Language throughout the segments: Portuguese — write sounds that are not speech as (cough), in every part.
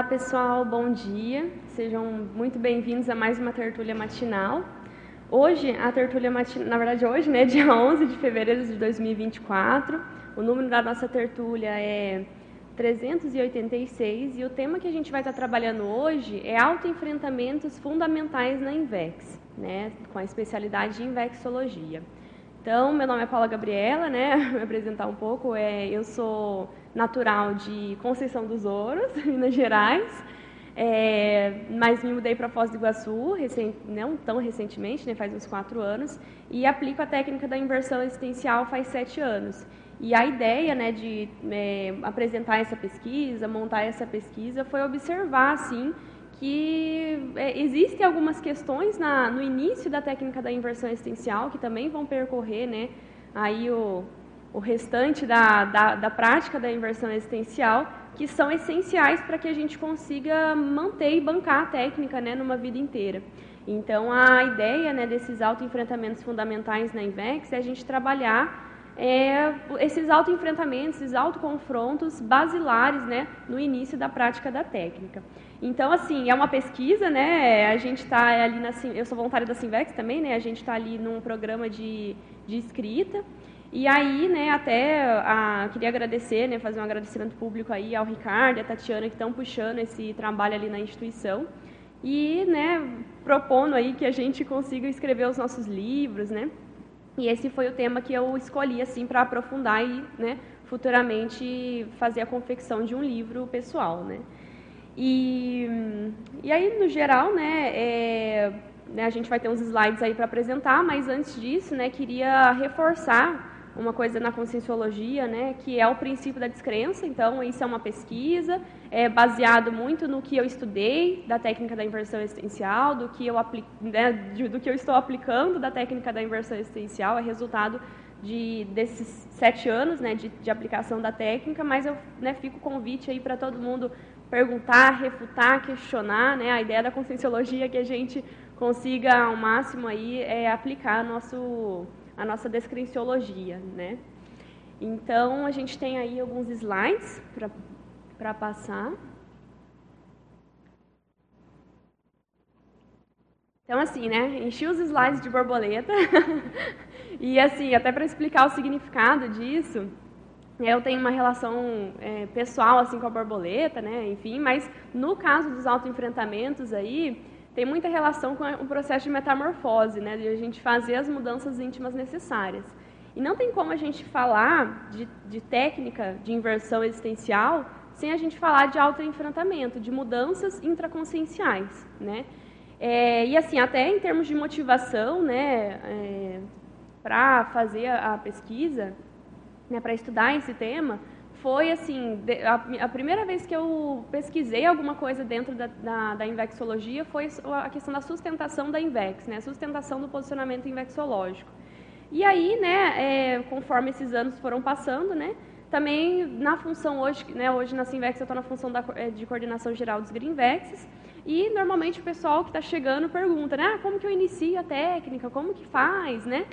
Olá pessoal, bom dia. Sejam muito bem-vindos a mais uma tertúlia matinal. Hoje, a tertúlia matinal, na verdade hoje, né, (laughs) dia 11 de fevereiro de 2024, o número da nossa tertúlia é 386 e o tema que a gente vai estar trabalhando hoje é autoenfrentamentos fundamentais na INVEX, né, com a especialidade em INVEXologia. Então, meu nome é Paula Gabriela, né? (laughs) Me apresentar um pouco. É, eu sou natural de Conceição dos Ouros, (laughs) Minas Gerais, é, mas me mudei para Foz do Iguaçu, recent, não tão recentemente, né, faz uns quatro anos, e aplico a técnica da inversão existencial faz sete anos. E a ideia né, de é, apresentar essa pesquisa, montar essa pesquisa, foi observar, assim, que é, existem algumas questões na, no início da técnica da inversão existencial que também vão percorrer né, aí o, o restante da, da, da prática da inversão existencial, que são essenciais para que a gente consiga manter e bancar a técnica né, numa vida inteira. Então, a ideia né, desses autoenfrentamentos fundamentais na INVEX é a gente trabalhar é, esses autoenfrentamentos, esses autoconfrontos basilares né, no início da prática da técnica. Então, assim, é uma pesquisa, né? A gente está ali na. Eu sou voluntária da Simvex também, né? A gente está ali num programa de, de escrita. E aí, né, até a, queria agradecer, né, fazer um agradecimento público aí ao Ricardo e à Tatiana que estão puxando esse trabalho ali na instituição e, né, propondo aí que a gente consiga escrever os nossos livros, né? E esse foi o tema que eu escolhi assim para aprofundar e, né, futuramente fazer a confecção de um livro pessoal, né? E, e aí, no geral, né, é, né, a gente vai ter uns slides aí para apresentar, mas antes disso, né, queria reforçar uma coisa na conscienciologia, né, que é o princípio da descrença. Então, isso é uma pesquisa, é baseado muito no que eu estudei da técnica da inversão existencial, do que eu, né, do que eu estou aplicando da técnica da inversão existencial, é resultado de, desses sete anos né, de, de aplicação da técnica, mas eu né, fico convite aí para todo mundo perguntar, refutar, questionar, né? A ideia da conscienciologia é que a gente consiga ao máximo aí é aplicar nosso a nossa descrenciologia, né? Então a gente tem aí alguns slides para passar. Então assim, né? Enchi os slides de borboleta (laughs) e assim até para explicar o significado disso. Eu tenho uma relação é, pessoal assim com a borboleta, né? Enfim, mas no caso dos autoenfrentamentos aí tem muita relação com o processo de metamorfose, né? De a gente fazer as mudanças íntimas necessárias. E não tem como a gente falar de, de técnica de inversão existencial sem a gente falar de autoenfrentamento, de mudanças intraconscienciais, né? É, e assim, até em termos de motivação, né, é, para fazer a, a pesquisa, né, para estudar esse tema, foi assim, a, a, primeira vez que eu pesquisei alguma coisa dentro da, da, da, invexologia foi a questão da sustentação da invex, né, sustentação do posicionamento invexológico. E aí, né, é, conforme esses anos foram passando, né, também na função hoje, né, hoje na Sinvex eu estou na função da, é, de coordenação geral dos Greenvexes, e normalmente o pessoal que está chegando pergunta, né, ah, como que eu inicio a técnica, como que faz, né?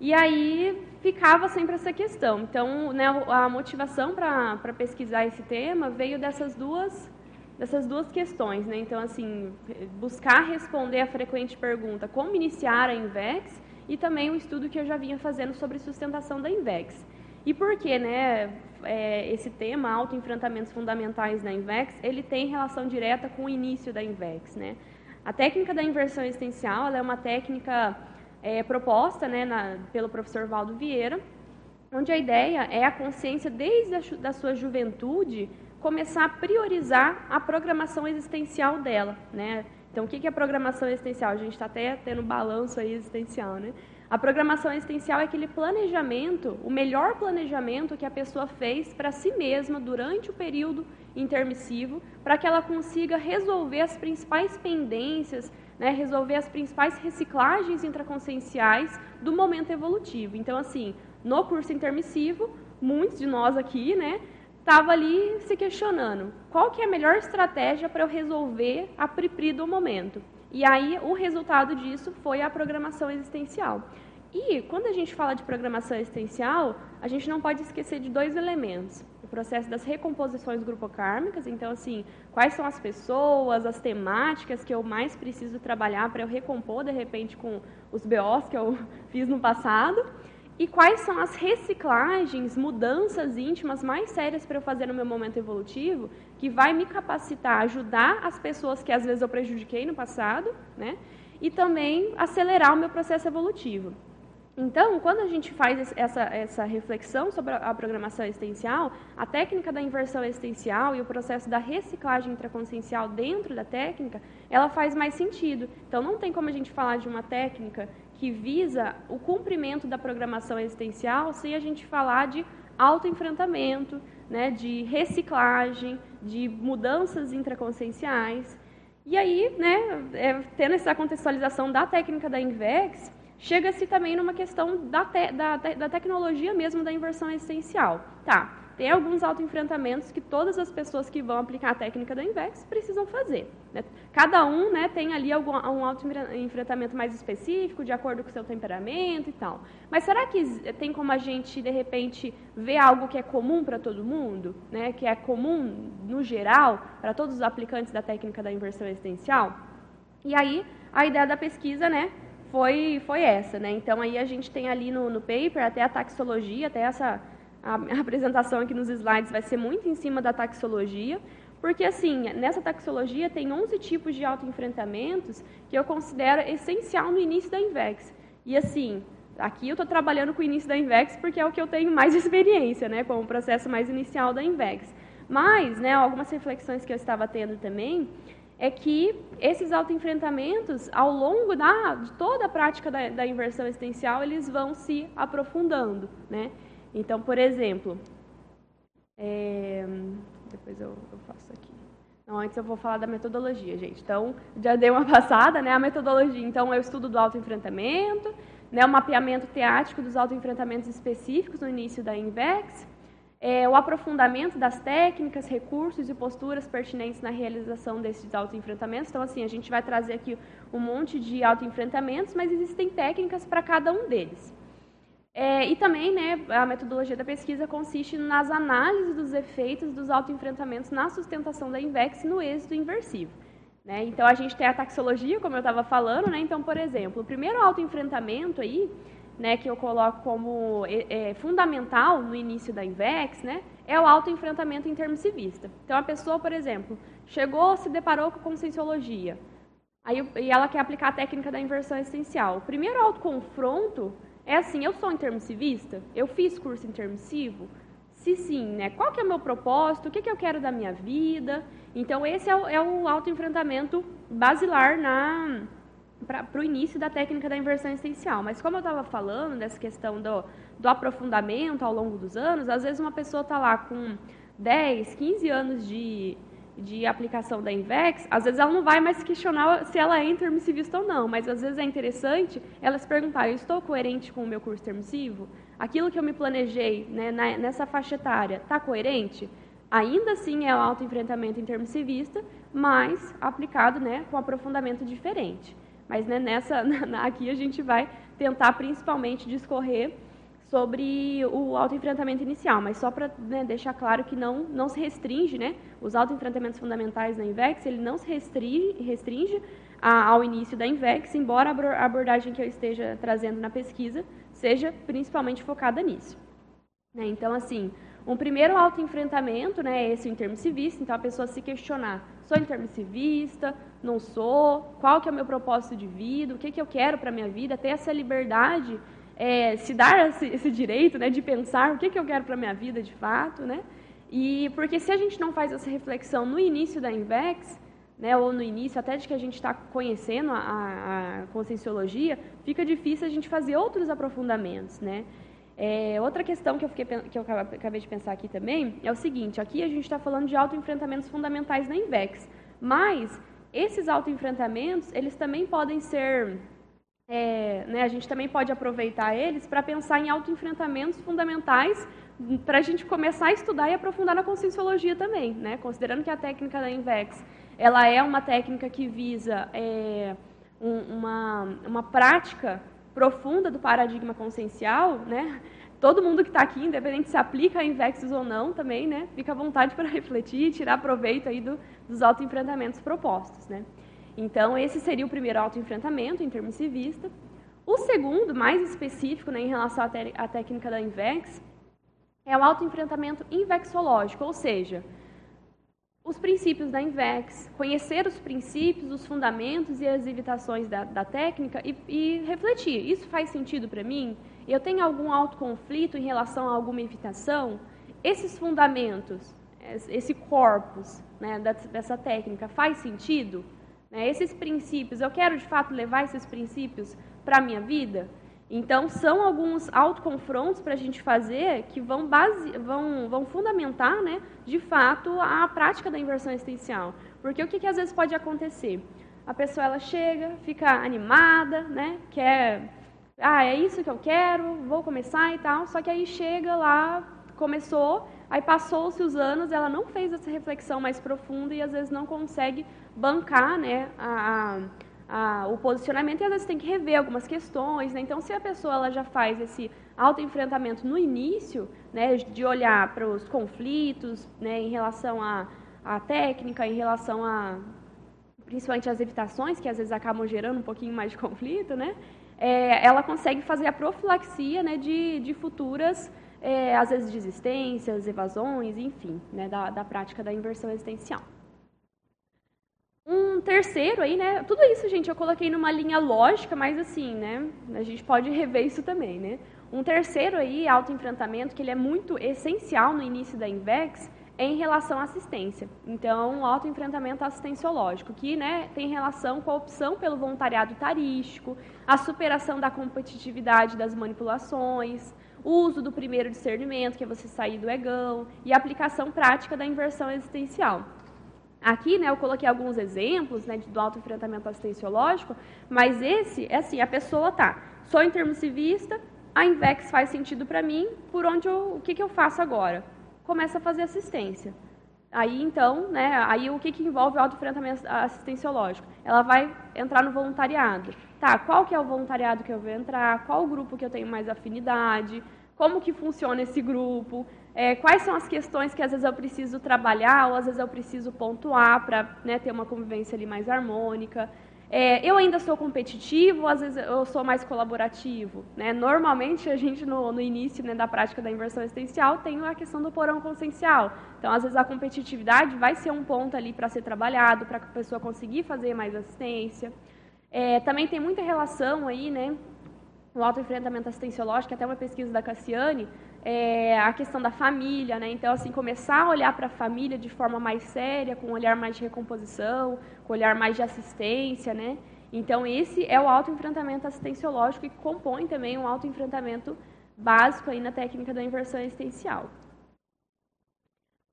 E aí ficava sempre essa questão. Então, né, a motivação para pesquisar esse tema veio dessas duas, dessas duas questões. Né? Então, assim, buscar responder a frequente pergunta como iniciar a INVEX e também o estudo que eu já vinha fazendo sobre sustentação da INVEX. E por que né, é, esse tema, autoenfrentamentos fundamentais na INVEX, ele tem relação direta com o início da INVEX. Né? A técnica da inversão existencial é uma técnica é, proposta né, na, pelo professor Valdo Vieira, onde a ideia é a consciência, desde a da sua juventude, começar a priorizar a programação existencial dela. Né? Então, o que é a programação existencial? A gente está até tendo balanço aí existencial. Né? A programação existencial é aquele planejamento, o melhor planejamento que a pessoa fez para si mesma durante o período intermissivo, para que ela consiga resolver as principais pendências, né, resolver as principais reciclagens intraconscienciais do momento evolutivo. Então, assim, no curso intermissivo, muitos de nós aqui, né, estava ali se questionando qual que é a melhor estratégia para eu resolver a pripri do momento. E aí o resultado disso foi a programação existencial. E quando a gente fala de programação existencial, a gente não pode esquecer de dois elementos. O processo das recomposições grupocármicas. Então, assim, quais são as pessoas, as temáticas que eu mais preciso trabalhar para eu recompor, de repente, com os BOs que eu (laughs) fiz no passado. E quais são as reciclagens, mudanças íntimas mais sérias para eu fazer no meu momento evolutivo, que vai me capacitar, ajudar as pessoas que às vezes eu prejudiquei no passado, né? E também acelerar o meu processo evolutivo. Então, quando a gente faz essa, essa reflexão sobre a programação existencial, a técnica da inversão existencial e o processo da reciclagem intraconsciencial dentro da técnica, ela faz mais sentido. Então, não tem como a gente falar de uma técnica que visa o cumprimento da programação existencial sem a gente falar de autoenfrentamento, né, de reciclagem, de mudanças intraconscienciais. E aí, né, é, tendo essa contextualização da técnica da INVEX, chega-se também numa questão da, te, da, da tecnologia mesmo da inversão existencial. Tá, tem alguns autoenfrentamentos que todas as pessoas que vão aplicar a técnica da INVEX precisam fazer. Né? Cada um né, tem ali algum, um autoenfrentamento mais específico, de acordo com o seu temperamento e tal. Mas será que tem como a gente, de repente, ver algo que é comum para todo mundo? Né, que é comum, no geral, para todos os aplicantes da técnica da inversão existencial? E aí, a ideia da pesquisa né, foi, foi essa. Né? Então, aí a gente tem ali no, no paper até a taxologia, até essa a (laughs) apresentação aqui nos slides vai ser muito em cima da taxologia, porque, assim, nessa taxologia tem 11 tipos de autoenfrentamentos que eu considero essencial no início da INVEX. E, assim, aqui eu estou trabalhando com o início da INVEX porque é o que eu tenho mais (laughs) experiência, né, com o processo mais inicial da INVEX. Mas, né, algumas reflexões que eu estava tendo também é que esses autoenfrentamentos, ao longo da, de toda a prática da, da inversão existencial, eles vão se aprofundando, né? Então, por exemplo, é, depois eu, eu, faço aqui. Não, antes eu vou falar da metodologia, gente. Então, já dei uma (laughs) passada, né? A metodologia, então, é o estudo do autoenfrentamento, né, o mapeamento teático dos autoenfrentamentos específicos no início da INVEX, é, o aprofundamento das técnicas, recursos e posturas pertinentes na realização desses autoenfrentamentos. Então, assim, a gente vai trazer aqui um monte de autoenfrentamentos, mas existem técnicas para cada um deles. É, e também, né, a metodologia da pesquisa consiste nas análises dos efeitos dos autoenfrentamentos na sustentação da INVEX no êxito inversivo. Né? Então, a gente tem a taxologia, como eu estava falando. Né? Então, por exemplo, o primeiro autoenfrentamento aí, né, que eu coloco como é, é, fundamental no início da INVEX, né, é o autoenfrentamento intermissivista. Então, a pessoa, por exemplo, chegou, se deparou com conscienciologia, aí, e ela quer aplicar a técnica da inversão essencial. O primeiro autoconfronto é assim, eu sou intermissivista? Eu fiz curso intermissivo? Se sim, né? Qual que é o meu propósito? O que, que eu quero da minha vida? Então, esse é o, é o autoenfrentamento basilar para o início da técnica da inversão essencial. Mas como eu estava falando dessa questão do, do aprofundamento ao longo dos anos, às vezes uma pessoa está lá com 10, 15 anos de, de aplicação da INVEX, às vezes ela não vai mais questionar se ela é intermissivista ou não, mas às vezes é interessante ela se perguntar, eu estou coerente com o meu curso intermissivo? Aquilo que eu me planejei né, nessa faixa etária está coerente? Ainda assim é o autoenfrentamento intermissivista, mas aplicado né, com aprofundamento diferente. Mas né, nessa, (laughs) aqui a gente vai tentar principalmente discorrer sobre o autoenfrentamento inicial, mas só para né, deixar claro que não, não se restringe, né, os autoenfrentamentos fundamentais na INVEX, ele não se restringe, restringe a, ao início da INVEX, embora a abordagem que eu esteja trazendo na pesquisa seja principalmente focada nisso. Né, então, assim, um primeiro autoenfrentamento né, esse o intermissivista, então a pessoa se questionar, sou intermissivista, não sou, qual que é o meu propósito de vida, o que, que eu quero para a minha vida, ter essa liberdade é, se dar esse, esse, direito né, de pensar o que, que eu quero para a minha vida de fato, né? E porque se a gente não faz essa reflexão no início da Invex, né, ou no início até de que a gente está conhecendo a, a, conscienciologia, fica difícil a gente fazer outros aprofundamentos, né? É, outra questão que eu, fiquei, que eu acabei de pensar aqui também é o seguinte: aqui a gente está falando de autoenfrentamentos fundamentais na Invex, mas esses autoenfrentamentos eles também podem ser é, né, a gente também pode aproveitar eles para pensar em autoenfrentamentos fundamentais para a gente começar a estudar e aprofundar na conscienciologia também, né? considerando que a técnica da INVEX ela é uma técnica que visa é, um, uma, uma prática profunda do paradigma consciencial, né? todo mundo que está aqui, independente se aplica a Invexus ou não, também, né, fica à vontade para refletir e tirar proveito aí do, dos autoenfrentamentos propostos, né. Então, esse seria o primeiro autoenfrentamento, intermissivista. O segundo, mais específico né, em relação à, à técnica da Invex, é o autoenfrentamento invexológico, ou seja, os princípios da Invex, conhecer os princípios, os fundamentos e as evitações da, da técnica e, e, refletir. Isso faz sentido para mim? Eu tenho algum autoconflito em relação a alguma evitação? Esses fundamentos, esse corpus né, dessa técnica faz sentido? Né, esses princípios, eu quero de fato levar esses princípios para a minha vida? Então, são alguns autoconfrontos para a gente fazer que vão, base, vão, vão fundamentar, né, de fato, a prática da inversão existencial. Porque o que, que às vezes pode acontecer? A pessoa ela chega, fica animada, né, quer, ah, é isso que eu quero, vou começar e tal, só que aí chega lá, começou, aí passou-se os anos, ela não fez essa reflexão mais profunda e às vezes não consegue bancar, né, a, a a, o posicionamento e às vezes tem que rever algumas questões. Né? Então, se a pessoa ela já faz esse autoenfrentamento no início, né, de olhar para os conflitos né, em relação à, técnica, em relação a principalmente as evitações, que às vezes acabam gerando um pouquinho mais de conflito, né, é, ela consegue fazer a profilaxia né, de, de futuras, é, às vezes, desistências, evasões, enfim, né, da, da prática da inversão existencial. Um terceiro aí, né? Tudo isso, gente, eu coloquei numa linha lógica, mas assim, né? A gente pode rever isso também, né? Um terceiro aí, autoenfrentamento, que ele é muito essencial no início da Invex, é em relação à assistência. Então, autoenfrentamento assistenciológico, que né, tem relação com a opção pelo voluntariado tarístico, a superação da competitividade das manipulações, o uso do primeiro discernimento, que é você sair do egão, e a aplicação prática da inversão existencial. Aqui, né, eu coloquei alguns exemplos né, do autoenfrentamento assistenciológico, mas esse é assim, a pessoa tá, sou intermissivista, a Invex faz sentido para mim, por onde eu, o que, que eu faço agora? Começa a fazer assistência. Aí, então, né, aí o que, que envolve o autoenfrentamento assistenciológico? Ela vai entrar no voluntariado. Tá, qual que é o voluntariado que eu vou entrar? Qual o grupo que eu tenho mais afinidade? Como que funciona esse grupo? É, quais são as questões que às vezes eu preciso trabalhar ou às vezes eu preciso pontuar para né, ter uma convivência ali mais harmônica. É, eu ainda sou competitivo, às vezes eu sou mais colaborativo. Né? Normalmente, a gente, no, no início né, da prática da inversão existencial, tem a questão do porão consciencial. Então, às vezes, a competitividade vai ser um ponto ali para ser trabalhado, para a pessoa conseguir fazer mais assistência. É, também tem muita relação aí, né, no autoenfrentamento assistenciológico, até uma pesquisa da Cassiane, é, a questão da família, né? Então, assim, começar a olhar para a família de forma mais séria, com um olhar mais de recomposição, com um olhar mais de assistência, né? Então, esse é o autoenfrentamento assistenciológico e compõe também um autoenfrentamento básico aí na técnica da inversão existencial.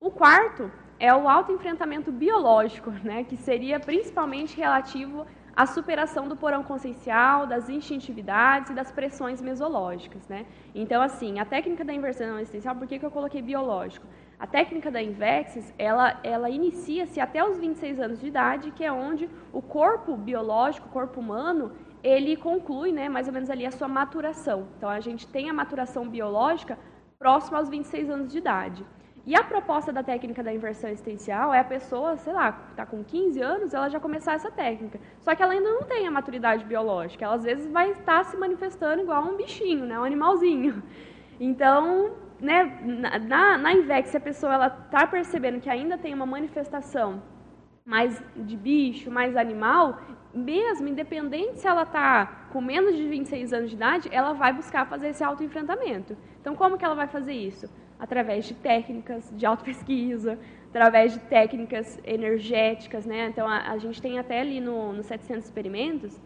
O quarto é o autoenfrentamento biológico, né, que seria principalmente relativo a superação do porão consciencial, das instintividades e das pressões mesológicas. Né? Então, assim, a técnica da inversão existencial, por que, que eu coloquei biológico? A técnica da Invexis, ela, ela inicia-se até os 26 anos de idade, que é onde o corpo biológico, o corpo humano, ele conclui né, mais ou menos ali a sua maturação. Então, a gente tem a maturação biológica próxima aos 26 anos de idade. E a proposta da técnica da inversão existencial é a pessoa, sei lá, está com 15 anos, ela já começar essa técnica. Só que ela ainda não tem a maturidade biológica. Ela às vezes vai estar se manifestando igual um bichinho, né, um animalzinho. (laughs) Então, né, na, na Invex, se a pessoa está percebendo que ainda tem uma manifestação mais de bicho, mais animal, mesmo independente se ela está com menos de 26 anos de idade, ela vai buscar fazer esse autoenfrentamento. Então, como que ela vai fazer isso? Através de técnicas de autopesquisa, através de técnicas energéticas, né? Então, a, a gente tem até ali no, no 700 experimentos,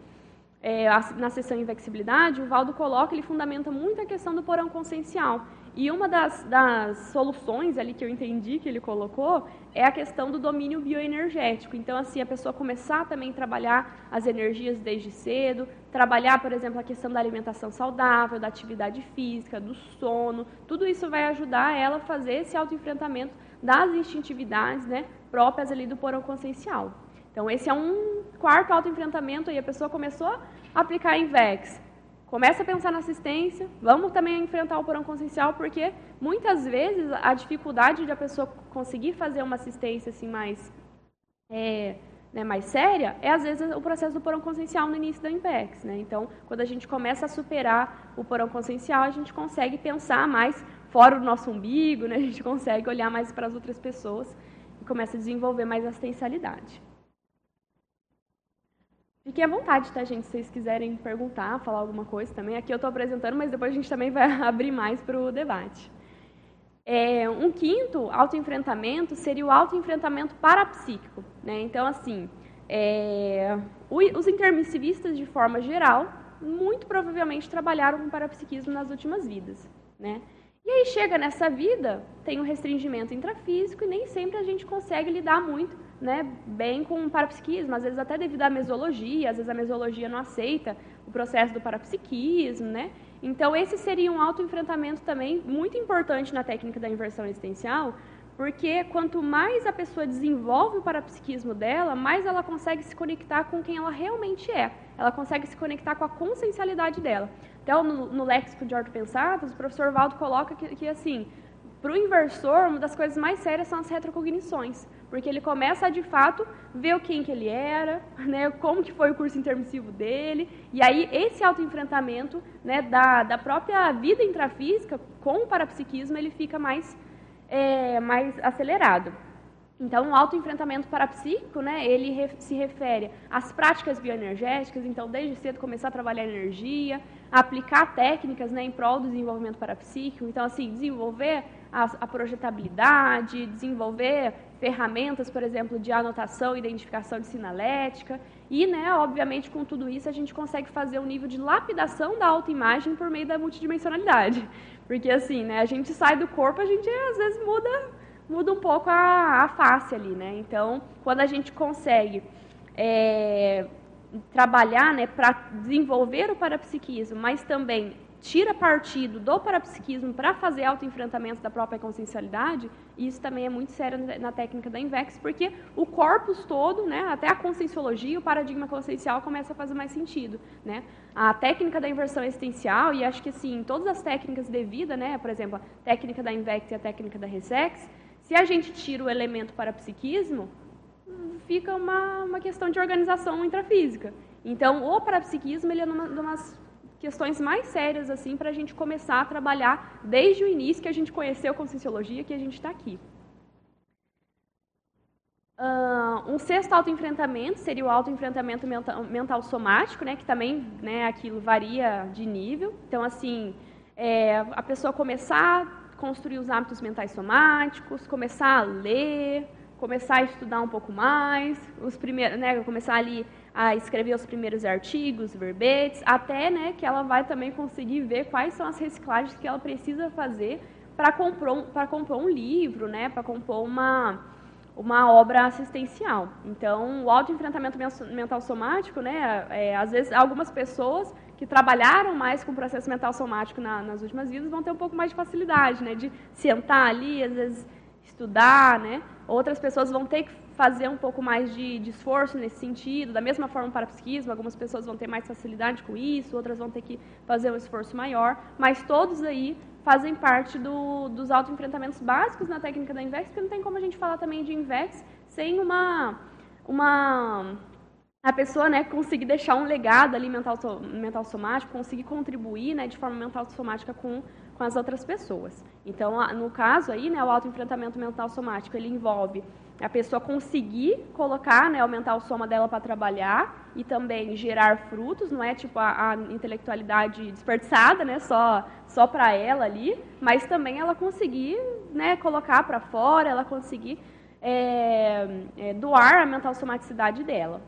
é, na sessão Invexibilidade, o Valdo coloca, ele fundamenta muito a questão do porão consciencial. E uma das, das, soluções ali que eu entendi que ele colocou é a questão do domínio bioenergético. Então, assim, a pessoa começar também a trabalhar as energias desde cedo, trabalhar, por exemplo, a questão da alimentação saudável, da atividade física, do sono, tudo isso vai ajudar ela a fazer esse autoenfrentamento das instintividades né, próprias ali do porão consciencial. Então, esse é um quarto autoenfrentamento e a pessoa começou a aplicar Invex. começa a pensar na assistência, vamos também enfrentar o porão consciencial, porque muitas vezes a dificuldade de a pessoa conseguir fazer uma assistência assim mais, é, né, mais séria é às vezes o processo do porão consciencial no início da IMPEX. Né? Então, quando a gente começa a superar o porão consciencial, a gente consegue pensar mais fora do nosso umbigo, né? a gente consegue olhar mais para as outras pessoas e começa a desenvolver mais assistencialidade. Fiquem à vontade, tá, gente? Se vocês quiserem perguntar, falar alguma coisa também. Aqui eu estou apresentando, mas depois a gente também vai (laughs) abrir mais para o debate. É, um quinto autoenfrentamento seria o autoenfrentamento parapsíquico. Né? Então, assim, é, os intermissivistas, de forma geral, muito provavelmente trabalharam com parapsiquismo nas últimas vidas. Né? E aí chega nessa vida, tem um restringimento intrafísico e nem sempre a gente consegue lidar muito né, bem com o parapsiquismo, às vezes até devido à mesologia, às vezes a mesologia não aceita o processo do parapsiquismo, né? Então esse seria um autoenfrentamento também muito importante na técnica da inversão existencial, porque quanto mais a pessoa desenvolve o parapsiquismo dela, mais ela consegue se conectar com quem ela realmente é. Ela consegue se conectar com a consciencialidade dela. Então, no, no léxico de ortopensados, o professor Valdo coloca que, que assim, para o inversor, uma das coisas mais sérias são as retrocognições, porque ele começa a, de fato, ver quem que ele era, (laughs) né, como que foi o curso intermissivo dele, e aí esse autoenfrentamento né, da, da própria vida intrafísica com o parapsiquismo, ele fica mais, é, mais acelerado. Então, o autoenfrentamento parapsíquico, né, ele re se refere às práticas bioenergéticas, então, desde cedo começar a trabalhar energia, aplicar técnicas né, em prol do desenvolvimento parapsíquico, então, assim, desenvolver a, a projetabilidade, desenvolver ferramentas, por exemplo, de anotação identificação de sinalética, e, né, obviamente, com tudo isso, a gente consegue fazer um nível de lapidação da autoimagem por meio da multidimensionalidade. (laughs) Porque, assim, né, a gente sai do corpo, a gente, às vezes, muda muda um pouco a, a face ali, né? Então, quando a gente consegue é, trabalhar né, para desenvolver o parapsiquismo, mas também tira partido do parapsiquismo para fazer autoenfrentamento da própria consciencialidade, isso também é muito sério na técnica da INVEX, porque o corpus todo, né, até a conscienciologia, o paradigma consciencial começa a fazer mais sentido. Né? A técnica da inversão existencial, e acho que assim, todas as técnicas de vida, né, por exemplo, a técnica da INVEX e a técnica da RESEX, se a gente tira o elemento parapsiquismo, fica uma, uma questão de organização intrafísica. Então, o parapsiquismo ele é uma, uma das questões mais sérias assim para a gente começar a trabalhar desde o início que a gente conheceu a Conscienciologia, que a gente está aqui. Um sexto autoenfrentamento seria o autoenfrentamento mental, mental somático, né, que também né, aquilo varia de nível. Então, assim, é, a pessoa começar construir os hábitos mentais somáticos, começar a ler, começar a estudar um pouco mais, os primeiros, né, começar ali a escrever os primeiros artigos, verbetes, até né, que ela vai também conseguir ver quais são as reciclagens que ela precisa fazer para compor, compor um livro, né, para compor uma, uma obra assistencial. Então, o autoenfrentamento mental somático, né, é, às vezes algumas pessoas que trabalharam mais com o processo mental somático na, nas últimas vidas vão ter um pouco mais de facilidade, né? De sentar ali, às vezes estudar, né? Outras pessoas vão ter que fazer um pouco mais de, de esforço nesse sentido, da mesma forma para o psiquismo, algumas pessoas vão ter mais facilidade com isso, outras vão ter que fazer um esforço maior, mas todos aí fazem parte do, dos autoenfrentamentos básicos na técnica da INVEX, porque não tem como a gente falar também de INVEX sem uma, uma a pessoa né, conseguir deixar um legado ali mental, mental somático, conseguir contribuir né, de forma mental somática com, com as outras pessoas. Então, no caso aí, né, o autoenfrentamento mental somático, ele envolve a pessoa conseguir colocar né, o mental soma dela para trabalhar e também gerar frutos, não é tipo a, a intelectualidade desperdiçada, né, só, só para ela ali, mas também ela conseguir né, colocar para fora, ela conseguir é, é, doar a mental somaticidade dela.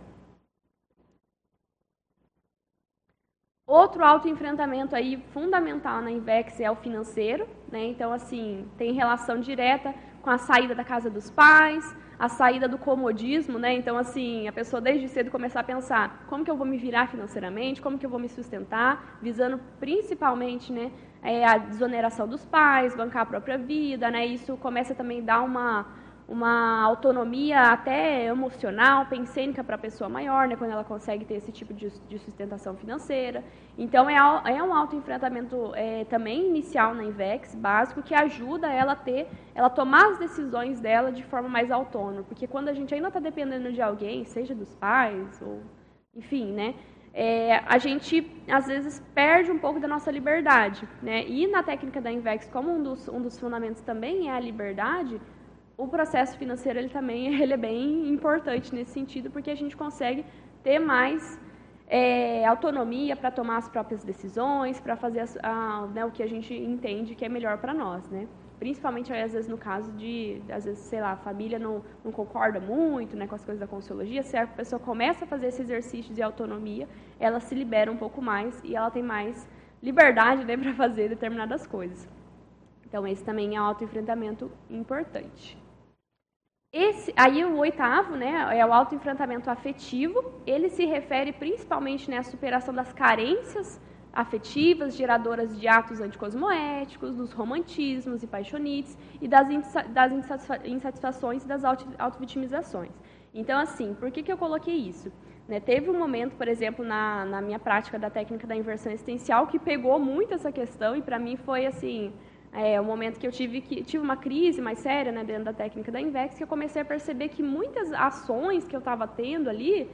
Outro autoenfrentamento aí fundamental na Invex é o financeiro, né? Então assim, tem relação direta com a saída da casa dos pais, a saída do comodismo, né? Então assim, a pessoa desde cedo começar a pensar, como que eu vou me virar financeiramente, como que eu vou me sustentar, visando principalmente, né, é, a desoneração dos pais, bancar a própria vida, né? Isso começa também a dar uma uma autonomia até emocional, pensênica para a pessoa maior, né, quando ela consegue ter esse tipo de, de sustentação financeira. Então, é, é um autoenfrentamento é, também inicial na INVEX, básico, que ajuda ela a ter, ela tomar as decisões dela de forma mais autônoma. Porque quando a gente ainda está dependendo de alguém, seja dos pais, ou enfim, né, é, a gente às vezes perde um pouco da nossa liberdade. Né? E na técnica da INVEX, como um dos, um dos fundamentos também é a liberdade, o processo financeiro ele também (laughs) ele é bem importante nesse sentido, porque a gente consegue ter mais é, autonomia para tomar as próprias decisões, para fazer a, a, né, o que a gente entende que é melhor para nós, né? Principalmente, às vezes, no caso de, às vezes, sei lá, a família não, não concorda muito né, com as coisas da consciologia, se a pessoa começa a fazer esse exercício de autonomia, ela se libera um pouco mais e ela tem mais liberdade né, para fazer determinadas coisas. Então, esse também é um autoenfrentamento importante. Esse, aí o oitavo, né, é o autoenfrentamento afetivo. Ele se refere principalmente né, à superação das carências afetivas, geradoras de atos anticosmoéticos, dos romantismos e paixonites e das, das insatisfações e das autovitimizações. Então, assim, por que, que eu coloquei isso? Né, teve um momento, por exemplo, na, na minha prática da técnica da inversão existencial que pegou muito essa questão e para mim foi assim é o momento que eu tive que tive uma crise mais séria né, dentro da técnica da Invex, que eu comecei a perceber que muitas ações que eu estava tendo ali,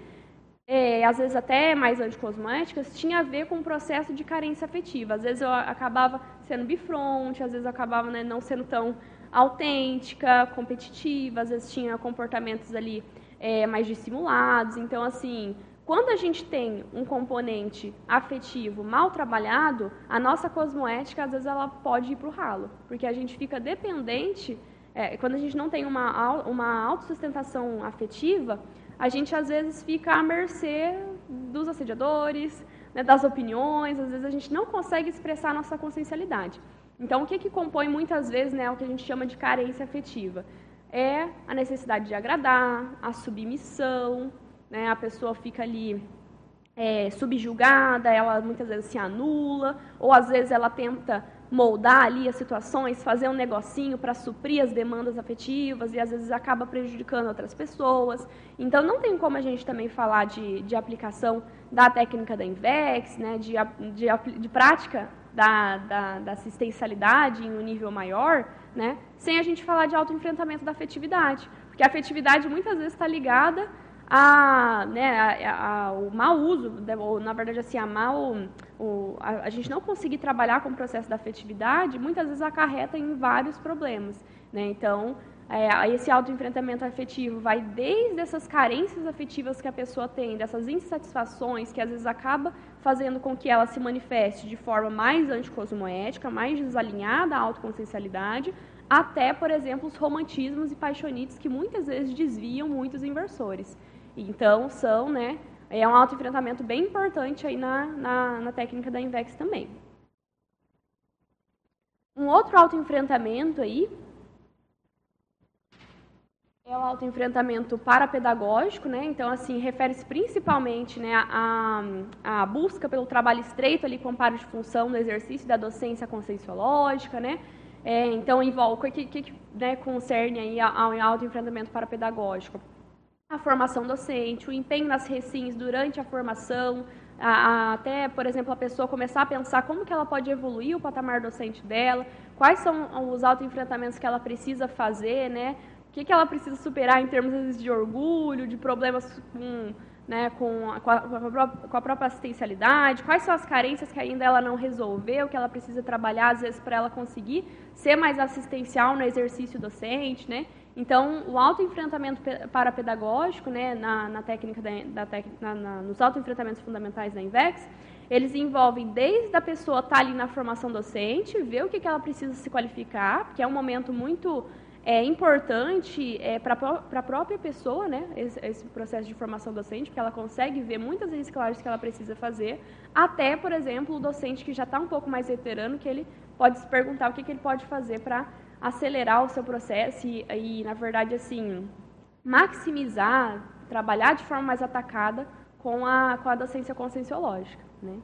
é, às vezes até mais anticosméticas, tinha a ver com o processo de carência afetiva. Às vezes eu acabava sendo bifronte, às vezes eu acabava né, não sendo tão autêntica, competitiva, às vezes tinha comportamentos ali é, mais dissimulados. Então, assim, quando a gente tem um componente afetivo mal trabalhado, a nossa cosmoética, às vezes, ela pode ir para o ralo, porque a gente fica dependente, é, quando a gente não tem uma, uma autossustentação afetiva, a gente, às vezes, fica à mercê dos assediadores, né, das opiniões, às vezes a gente não consegue expressar a nossa consciencialidade. Então, o que, que compõe muitas vezes né, o que a gente chama de carência afetiva? É a necessidade de agradar, a submissão, né? A pessoa fica ali é, subjugada, ela muitas vezes se anula, ou às vezes ela tenta moldar ali as situações, fazer um negocinho para suprir as demandas afetivas e às vezes acaba prejudicando outras pessoas. Então não tem como a gente também falar de, de aplicação da técnica da INVEX, né, de, de, de prática da, da, da, assistencialidade em um nível maior, né, sem a gente falar de autoenfrentamento da afetividade. Porque a afetividade muitas vezes está ligada a, né, a, a, o mau uso, ou na verdade assim, a, mal, a, a, gente não conseguir trabalhar com o processo da afetividade, muitas vezes acarreta em vários problemas. Né? Então, é, esse autoenfrentamento afetivo vai desde essas carências afetivas que a pessoa tem, dessas insatisfações que às vezes acaba fazendo com que ela se manifeste de forma mais anticosmoética, mais desalinhada à autoconsciencialidade, até, por exemplo, os romantismos e paixonites que muitas vezes desviam muitos inversores. Então, são, né, é um autoenfrentamento bem importante aí na, na, na técnica da INVEX também. Um outro autoenfrentamento aí é o autoenfrentamento parapedagógico, né? Então, assim, refere-se principalmente né, à, à busca pelo trabalho estreito ali com paro de função no exercício da docência conscienciológica, né? É, então, envolve o que, que né, concerne aí ao autoenfrentamento parapedagógico a formação docente, o empenho nas recins durante a formação, a, a, até, por exemplo, a pessoa começar a pensar como que ela pode evoluir o patamar docente dela, quais são os autoenfrentamentos que ela precisa fazer, né? O que, que ela precisa superar em termos vezes, de orgulho, de problemas com, né, com, a, com, a, com a própria assistencialidade, quais são as carências que ainda ela não resolveu, que ela precisa trabalhar, às vezes, para ela conseguir ser mais assistencial no exercício docente, né? Então, o autoenfrentamento parapedagógico, né, na, na técnica da, da na, na, nos autoenfrentamentos fundamentais da INVEX, eles envolvem desde a pessoa estar tá ali na formação docente, ver o que, que ela precisa se qualificar, porque é um momento muito é, importante é, para a própria pessoa, né, esse, esse, processo de formação docente, porque ela consegue ver muitas reciclagens que ela precisa fazer, até, por exemplo, o docente que já está um pouco mais veterano, que ele pode se perguntar o que, que ele pode fazer para acelerar o seu processo e, e, na verdade, assim, maximizar, trabalhar de forma mais atacada com a, com a docência conscienciológica. Né?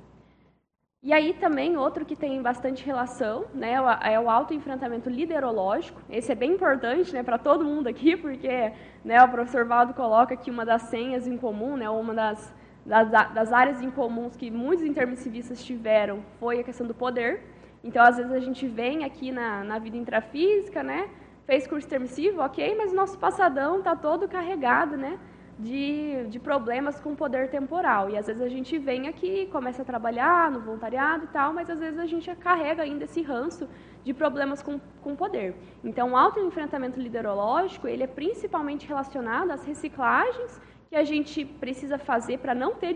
E aí também outro que tem bastante relação, né, é o autoenfrentamento liderológico. Esse é bem importante, né, para todo mundo aqui, (laughs) porque, né, o professor Valdo coloca que uma das senhas em comum, né, uma das, das, das áreas em comuns que muitos intermissivistas tiveram foi a questão do poder. Então, às vezes a gente vem aqui na, na vida intrafísica, né, fez curso intermissivo, ok, mas o nosso passadão está todo carregado, né, de, de problemas com poder temporal. E às vezes a gente vem aqui, começa a trabalhar no voluntariado e tal, mas às vezes a gente carrega ainda esse ranço de problemas com, com poder. Então, o autoenfrentamento liderológico, ele é principalmente relacionado às reciclagens que a gente precisa fazer para não ter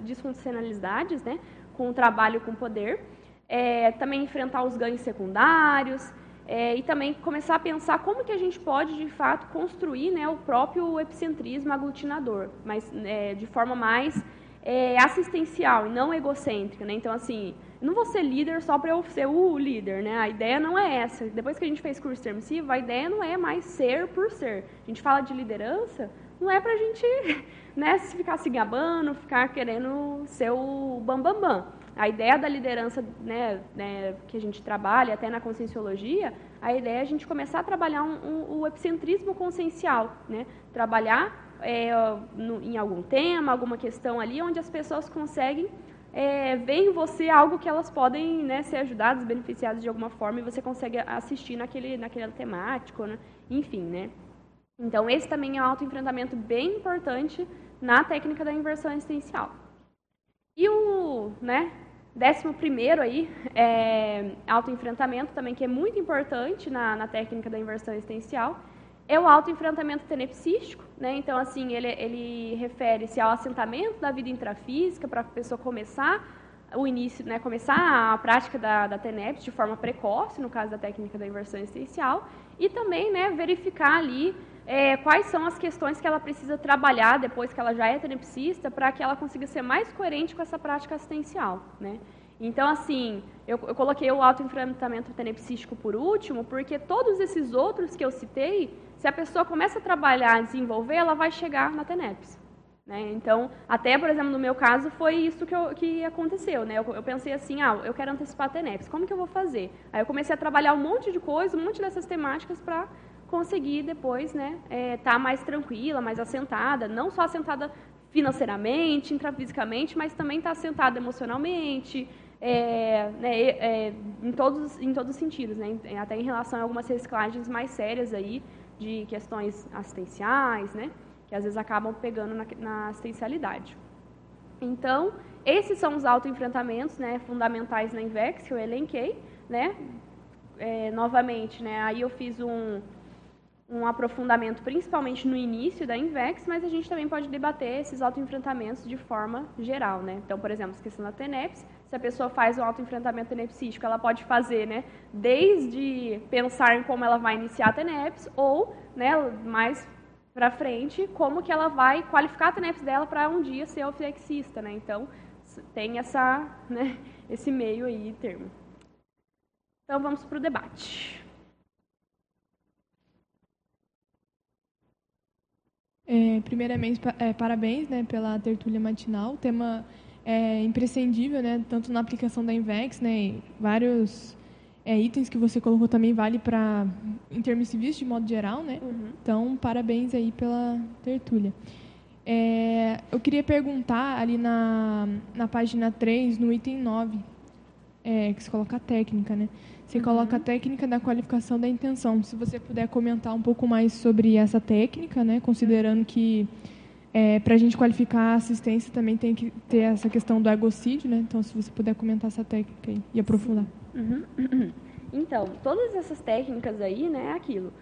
disfuncionalidades né, com o trabalho com poder. É, também enfrentar os ganhos secundários, é, e também começar a pensar como que a gente pode, de fato, construir né, o próprio epicentrismo aglutinador, mas é, de forma mais é, assistencial e não egocêntrica. Né? Então, assim, não vou ser líder só para eu ser o líder, né? A ideia não é essa. Depois que a gente fez curso termissivo, a ideia não é mais ser por ser. A gente fala de liderança, não é para a gente (laughs) né, ficar se gabando, ficar querendo ser o bambambam. Bam, bam. A ideia da liderança né, né, que a gente trabalha, até na conscienciologia, a ideia é a gente começar a trabalhar um, um, o epicentrismo consciencial, né? trabalhar é, no, em algum tema, alguma questão ali, onde as pessoas conseguem é, ver em você algo que elas podem né, ser ajudadas, beneficiadas de alguma forma, e você consegue assistir naquele, naquele temático, né? enfim. Né? Então, esse também é um autoenfrentamento bem importante na técnica da inversão existencial. E o, né, Décimo primeiro aí, é, autoenfrentamento também, que é muito importante na, na técnica da inversão existencial, é o autoenfrentamento tenepsístico, né? Então, assim, ele, ele refere-se ao assentamento da vida intrafísica para a pessoa começar o início, né, começar a prática da, da TENEPS de forma precoce, no caso da técnica da inversão existencial, e também, né, verificar ali é, quais são as questões que ela precisa trabalhar depois que ela já é tenepsista para que ela consiga ser mais coerente com essa prática assistencial. Né? Então, assim, eu, eu coloquei o autoenfrentamento tenepsístico por último, porque todos esses outros que eu citei, se a pessoa começa a trabalhar, desenvolver, ela vai chegar na TENEPS. Né? Então, até, por exemplo, no meu caso, foi isso que, eu, que aconteceu. Né? Eu, eu, pensei assim, ah, eu quero antecipar a TENEPS, como que eu vou fazer? Aí eu comecei a trabalhar um monte de coisa, um monte dessas temáticas para conseguir depois estar né, é, tá mais tranquila, mais assentada, não só assentada financeiramente, intrafisicamente, mas também tá assentada emocionalmente, é, né, é, em, todos, em todos os sentidos, né, até em relação a algumas reciclagens mais sérias aí, de questões assistenciais, né, que às vezes acabam pegando na, na assistencialidade. Então, esses são os autoenfrentamentos né, fundamentais na INVEX, que eu elenquei. Né, é, novamente, né, aí eu fiz um, um aprofundamento principalmente no início da INVEX, mas a gente também pode debater esses autoenfrentamentos de forma geral, né? Então, por exemplo, questão da TENEPS, se a pessoa faz um autoenfrentamento tenepsístico, ela pode fazer, né, desde pensar em como ela vai iniciar a TENEPS ou, né, mais para frente, como que ela vai qualificar a TENEPS dela para um dia ser oflexista, né? Então, tem essa, né, esse meio aí termo. Então, vamos para o debate. É, primeiramente, é, parabéns né, pela tertúlia matinal. O tema é imprescindível, né, tanto na aplicação da Invex, né, vários é, itens que você colocou também vale para intermissivistas de modo geral. Né? Uhum. Então, parabéns aí pela tertúlia. É, eu queria perguntar ali na, na página 3, no item 9, é, que se coloca a técnica, né? Você coloca a técnica da qualificação da intenção. Se você puder comentar um pouco mais sobre essa técnica, né, considerando que é, para a gente qualificar a assistência também tem que ter essa questão do egocídio, né? Então, se você puder comentar essa técnica aí e aprofundar. Uhum. (clears throat) Então, todas essas técnicas aí, né, é aquilo.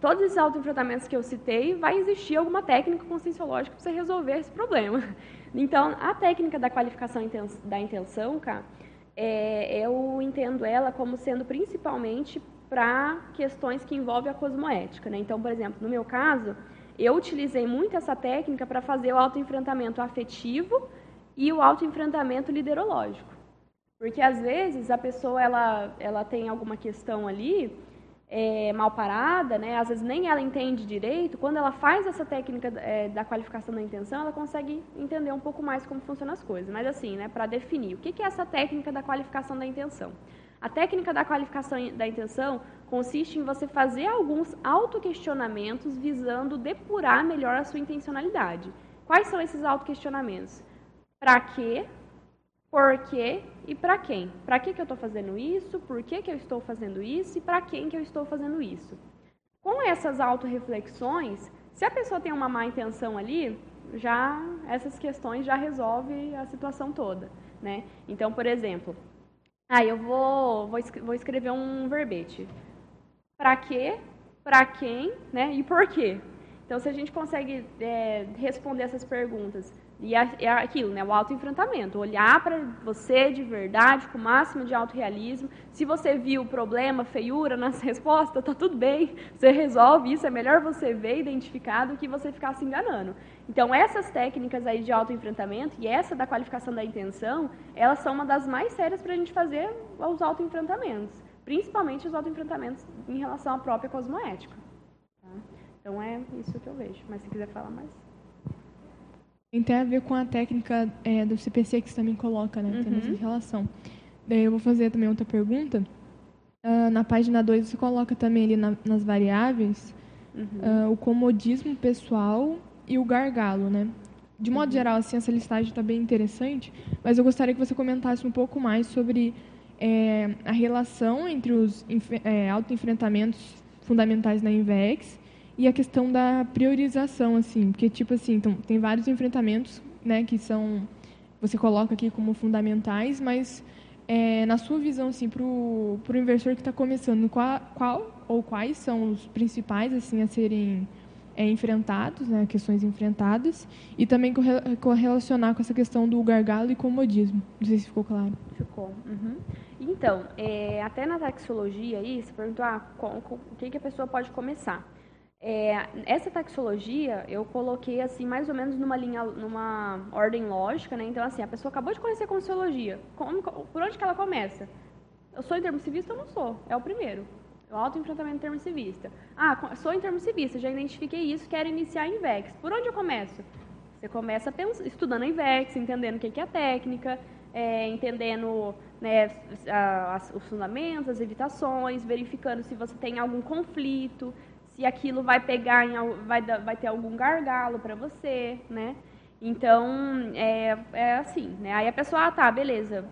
Todos esses autoenfrentamentos que eu citei, vai existir alguma técnica conscienciológica para você resolver esse problema. (laughs) Então, a técnica da qualificação da intenção, cara, é, eu entendo ela como sendo principalmente para questões que envolvem a cosmoética. Né? Então, por exemplo, no meu caso, eu utilizei muito essa técnica para fazer o autoenfrentamento afetivo e o autoenfrentamento liderológico. Porque, às vezes, a pessoa ela, ela tem alguma questão ali é, mal parada, né, às vezes nem ela entende direito, quando ela faz essa técnica é, da qualificação da intenção, ela consegue entender um pouco mais como funcionam as coisas. Mas assim, né, para definir, o que é essa técnica da qualificação da intenção? A técnica da qualificação da intenção consiste em você fazer alguns autoquestionamentos visando depurar melhor a sua intencionalidade. Quais são esses autoquestionamentos? Para quê? Por quê e para quem. Para que, que eu estou fazendo isso, por que, que eu estou fazendo isso e para quem que eu estou fazendo isso. Com essas autorreflexões, se a pessoa tem uma má intenção ali, já essas questões já resolve a situação toda, né? Então, por exemplo, ah, eu vou, vou, vou escrever um verbete. Para quê, para quem, né? E por quê. Então, se a gente consegue é, responder essas perguntas e é aquilo, né? O autoenfrentamento. Olhar para você de verdade, com o máximo de autorrealismo. Se você viu o problema, feiura nas (laughs) respostas, tá tudo bem. Você resolve isso. É melhor você ver, identificar, do que você ficar se enganando. Então, essas técnicas aí de autoenfrentamento e essa da qualificação da intenção, elas são uma das mais sérias para a gente fazer os autoenfrentamentos. Principalmente os autoenfrentamentos em relação à própria cosmoética. Tá? Então, é isso que eu vejo. Mas se quiser falar mais. Tem a ver com a técnica é, do CPC que você também coloca, né? Tem essa uhum. relação. Daí eu vou fazer também outra pergunta. Uh, na página 2 você coloca também ali na, nas variáveis uhum. uh, o comodismo pessoal e o gargalo, né? De modo uhum. geral, assim, essa listagem está bem interessante, mas eu gostaria que você comentasse um pouco mais sobre é, a relação entre os é, autoenfrentamentos fundamentais na INVEX e a questão da priorização, assim, porque, tipo assim, então, tem vários enfrentamentos, né, que são, você coloca aqui como fundamentais, mas é, na sua visão, assim, para o investidor que está começando, qual, qual ou quais são os principais, assim, a serem é, enfrentados, né, questões enfrentadas, e também correlacionar com essa questão do gargalo e comodismo. Não sei se ficou claro. Ficou. Uhum. Então, é, até na taxologia aí, você perguntou ah, com, com, o que, que a pessoa pode começar. É, essa taxologia eu coloquei assim mais ou menos numa linha, numa ordem lógica, né? Então assim, a pessoa acabou de conhecer a Consciologia, como, por onde que ela começa? Eu sou intermissivista ou não sou? É o primeiro. O autoenfrentamento intermissivista. Ah, sou intermissivista, já identifiquei isso, quero iniciar em VEX. Por onde eu começo? Você começa estudando em VEX, entendendo o que é a técnica, é, entendendo né, os fundamentos, as evitações, verificando se você tem algum conflito, se aquilo vai pegar, em, vai, vai ter algum gargalo para você, né? Então, é, é assim, né? Aí a pessoa, ah, tá, beleza,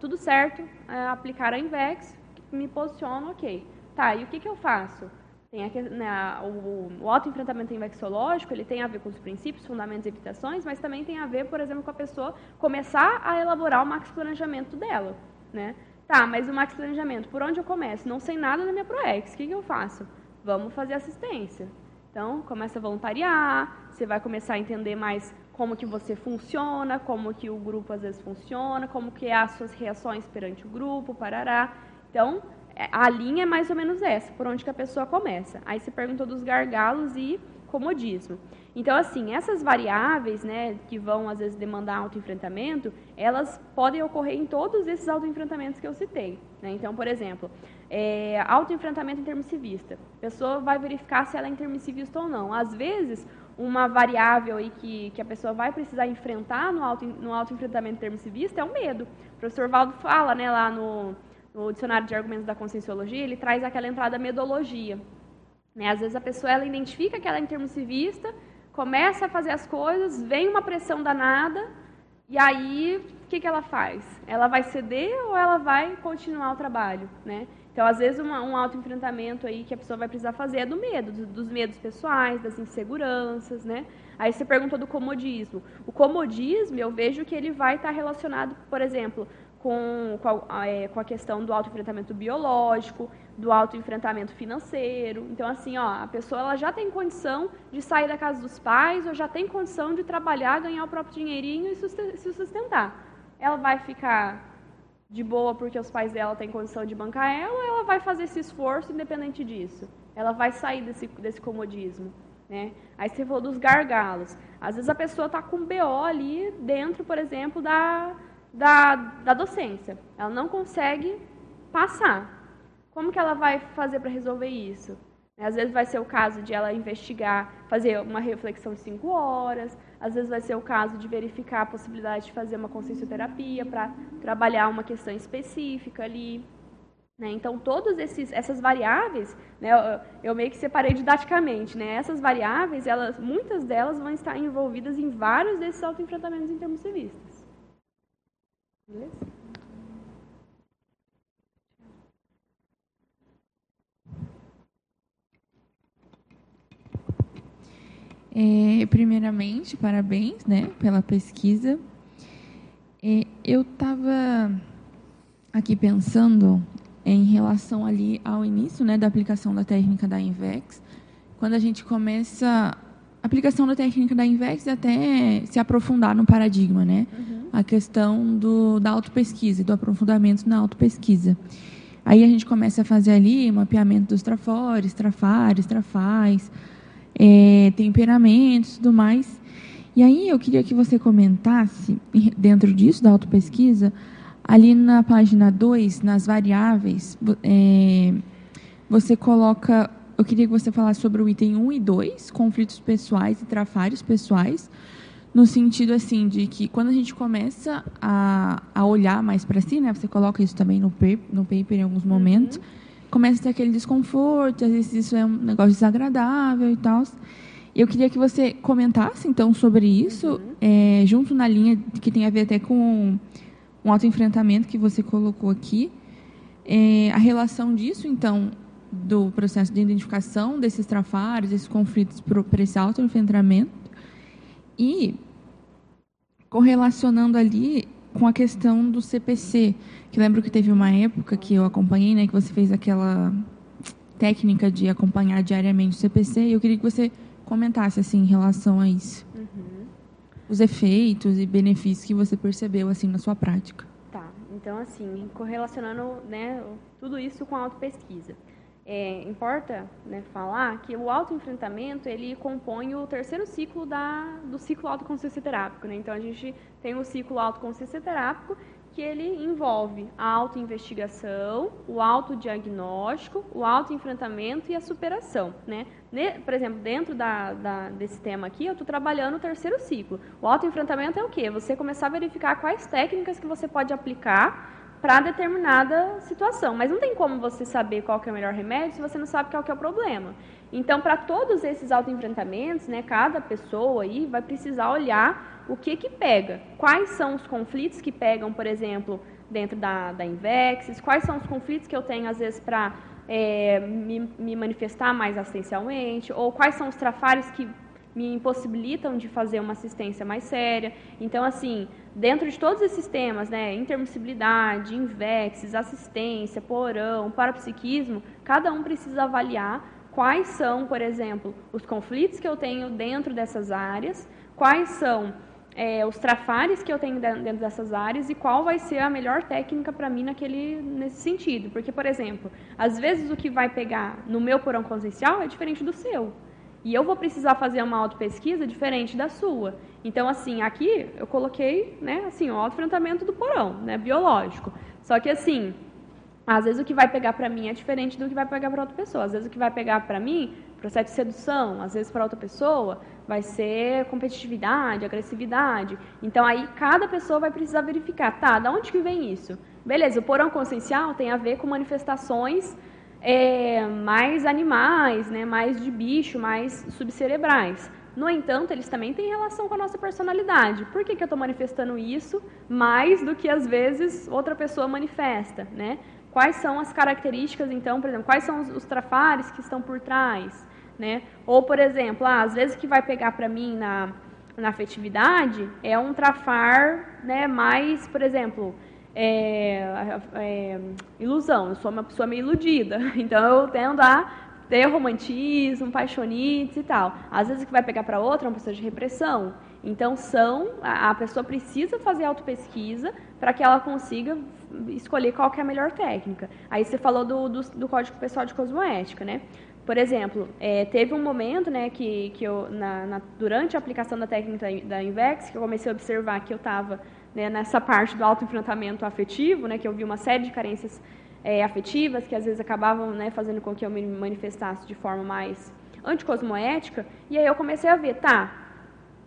tudo certo, é, aplicar a Invex, me posiciono, ok. Tá, e o que, que eu faço? Tem aqui, né, o, o autoenfrentamento invexológico, ele tem a ver com os princípios, fundamentos e evitações, mas também tem a ver, por exemplo, com a pessoa começar a elaborar o max planejamento dela, né? Tá, mas o max planejamento, por onde eu começo? Não sei nada da minha ProEx, o que, que eu faço? Vamos fazer assistência. Então, começa a voluntariar, você vai começar a entender mais como que você funciona, como que o grupo às vezes funciona, como que é as suas reações perante o grupo, parará. Então, é, a linha é mais ou menos essa, por onde que a pessoa começa. Aí você perguntou dos gargalos e comodismo. Então, assim, essas variáveis, né, que vão às vezes demandar autoenfrentamento, elas podem ocorrer em todos esses autoenfrentamentos que eu citei. Né? Então, por exemplo, é, autoenfrentamento intermissivista. A pessoa vai verificar se ela é intermissivista ou não. Às vezes, uma variável aí que, que a pessoa vai precisar enfrentar no, auto, no autoenfrentamento intermissivista é o medo. O professor Valdo fala né, lá no, no Dicionário de Argumentos da Conscienciologia, ele traz aquela entrada medologia. Né? Às vezes a pessoa ela identifica que ela é intermissivista, começa a fazer as coisas, vem uma pressão danada, e aí o que, que ela faz? Ela vai ceder ou ela vai continuar o trabalho? Né? Então, às vezes, uma, um autoenfrentamento aí que a pessoa vai precisar fazer é do medo, do, dos medos pessoais, das inseguranças, né? Aí você perguntou do comodismo. O comodismo, eu vejo que ele vai estar relacionado, por exemplo, com, com, a, é, com a questão do autoenfrentamento biológico, do autoenfrentamento financeiro. Então, assim, ó, a pessoa ela já tem condição de sair da casa dos pais, ou já tem condição de trabalhar, ganhar o próprio dinheirinho e se sustentar. Ela vai ficar de boa porque os pais dela têm condição de bancar ela, ou ela vai fazer esse esforço independente disso? Ela vai sair desse, desse comodismo. Né? Aí você falou dos gargalos. Às vezes a pessoa está com BO ali dentro, por exemplo, da, da, da docência. Ela não consegue passar. como que ela vai fazer para resolver isso? Às vezes vai ser o caso de ela investigar, fazer uma reflexão de cinco horas, às vezes vai ser o caso de verificar a possibilidade de fazer uma consciencioterapia para trabalhar uma questão específica ali. Né? Então, todas essas variáveis, né, eu, meio que separei didaticamente, né? essas variáveis, elas, muitas delas vão estar envolvidas em vários desses autoenfrentamentos intermissivistas. É, primeiramente, parabéns né, pela pesquisa. É, eu estava aqui pensando em relação ali ao início né, da aplicação da técnica da INVEX, quando a gente começa a aplicação da técnica da INVEX até se aprofundar no paradigma, né? Uhum. A questão do, da autopesquisa, do aprofundamento na autopesquisa. Aí a gente começa a fazer ali mapeamento dos trafores, trafares, trafais, é, temperamentos e tudo mais. E aí eu queria que você comentasse, dentro disso, da autopesquisa, ali na página 2, nas variáveis, é, você coloca. Eu queria que você falasse sobre o item 1 e 2, conflitos pessoais e trafários pessoais, no sentido assim de que quando a gente começa a, a olhar mais para si, né, você coloca isso também no, paper, no paper em alguns momentos. Uhum começa a ter aquele desconforto, às vezes isso é um negócio desagradável e tal. Eu queria que você comentasse, então, sobre isso, uhum. é, junto na linha que tem a ver até com um autoenfrentamento que você colocou aqui, é, a relação disso, então, do processo de identificação desses trafares, desses conflitos para esse autoenfrentamento, e correlacionando ali com a questão do CPC, que lembro que teve uma época que eu acompanhei, né, que você fez aquela técnica de acompanhar diariamente o CPC, e eu queria que você comentasse assim em relação a isso. Uhum. Os efeitos e benefícios que você percebeu assim na sua prática. Tá. Então assim, correlacionando, né, tudo isso com a autopesquisa. É, importa né, falar que o autoenfrentamento ele compõe o terceiro ciclo da, do ciclo autoconsciência terápico. Né? Então a gente tem o ciclo autoconsciência terápico que ele envolve a autoinvestigação, o autodiagnóstico, o autoenfrentamento e a superação. Né? Por exemplo, dentro da, da, desse tema aqui, eu estou trabalhando o terceiro ciclo. O autoenfrentamento é o quê? Você começar a verificar quais técnicas que você pode aplicar para determinada situação. Mas não tem como você saber qual é o melhor remédio se você não sabe qual é o problema. Então, para todos esses autoenfrentamentos, né, cada pessoa aí vai precisar olhar o que que pega. Quais são os conflitos que pegam, por exemplo, dentro da, da Invexis, quais são os conflitos que eu tenho, às vezes, para é, me, me manifestar mais assistencialmente, ou quais são os trafares que me impossibilitam de fazer uma assistência mais séria. Então, assim, dentro de todos esses temas, né, intermissibilidade, invexes, assistência, porão, parapsiquismo, cada um precisa avaliar quais são, por exemplo, os conflitos que eu tenho dentro dessas áreas, quais são é, os trafares que eu tenho dentro dessas áreas e qual vai ser a melhor técnica para mim naquele, nesse sentido. Porque, por exemplo, às vezes o que vai pegar no meu porão consciencial é diferente do seu. E eu vou precisar fazer uma autopesquisa diferente da sua. Então, assim, aqui eu coloquei, né, assim, o autoenfrentamento do porão, né, biológico. Só que, assim, às vezes o que vai pegar para mim é diferente do que vai pegar para outra pessoa. Às vezes o que vai pegar para mim, processo de sedução, às vezes para outra pessoa vai ser competitividade, agressividade. Então aí cada pessoa vai precisar verificar, tá, da onde que vem isso? Beleza, o porão consciencial tem a ver com manifestações é, mais animais, né, mais de bicho, mais subcerebrais. No entanto, eles também têm relação com a nossa personalidade. Por que, que eu estou manifestando isso mais do que às vezes outra pessoa manifesta? Né? Quais são as características, então, por exemplo, quais são os, os trafares que estão por trás? Né? Ou, por exemplo, ah, às vezes que vai pegar para mim na, na afetividade é um trafar né, mais, por exemplo, é, é, ilusão. Eu sou uma pessoa meio iludida, (laughs) então eu tendo a ter romantismo, paixonites e tal. Às vezes o que vai pegar para outra é uma pessoa de repressão. Então são a, a pessoa precisa fazer autopesquisa para que ela consiga escolher qual que é a melhor técnica. Aí você falou do, do, do Código Pessoal de Cosmoética, né? Por exemplo, é, teve um momento né, que, que eu, na, na, durante a aplicação da técnica da Invex, que eu comecei a observar que eu estava né, nessa parte do autoenfrentamento afetivo, né, que eu vi uma série de carências é, afetivas, que às vezes acabavam né, fazendo com que eu me manifestasse de forma mais anticosmoética, e aí eu comecei a ver, tá,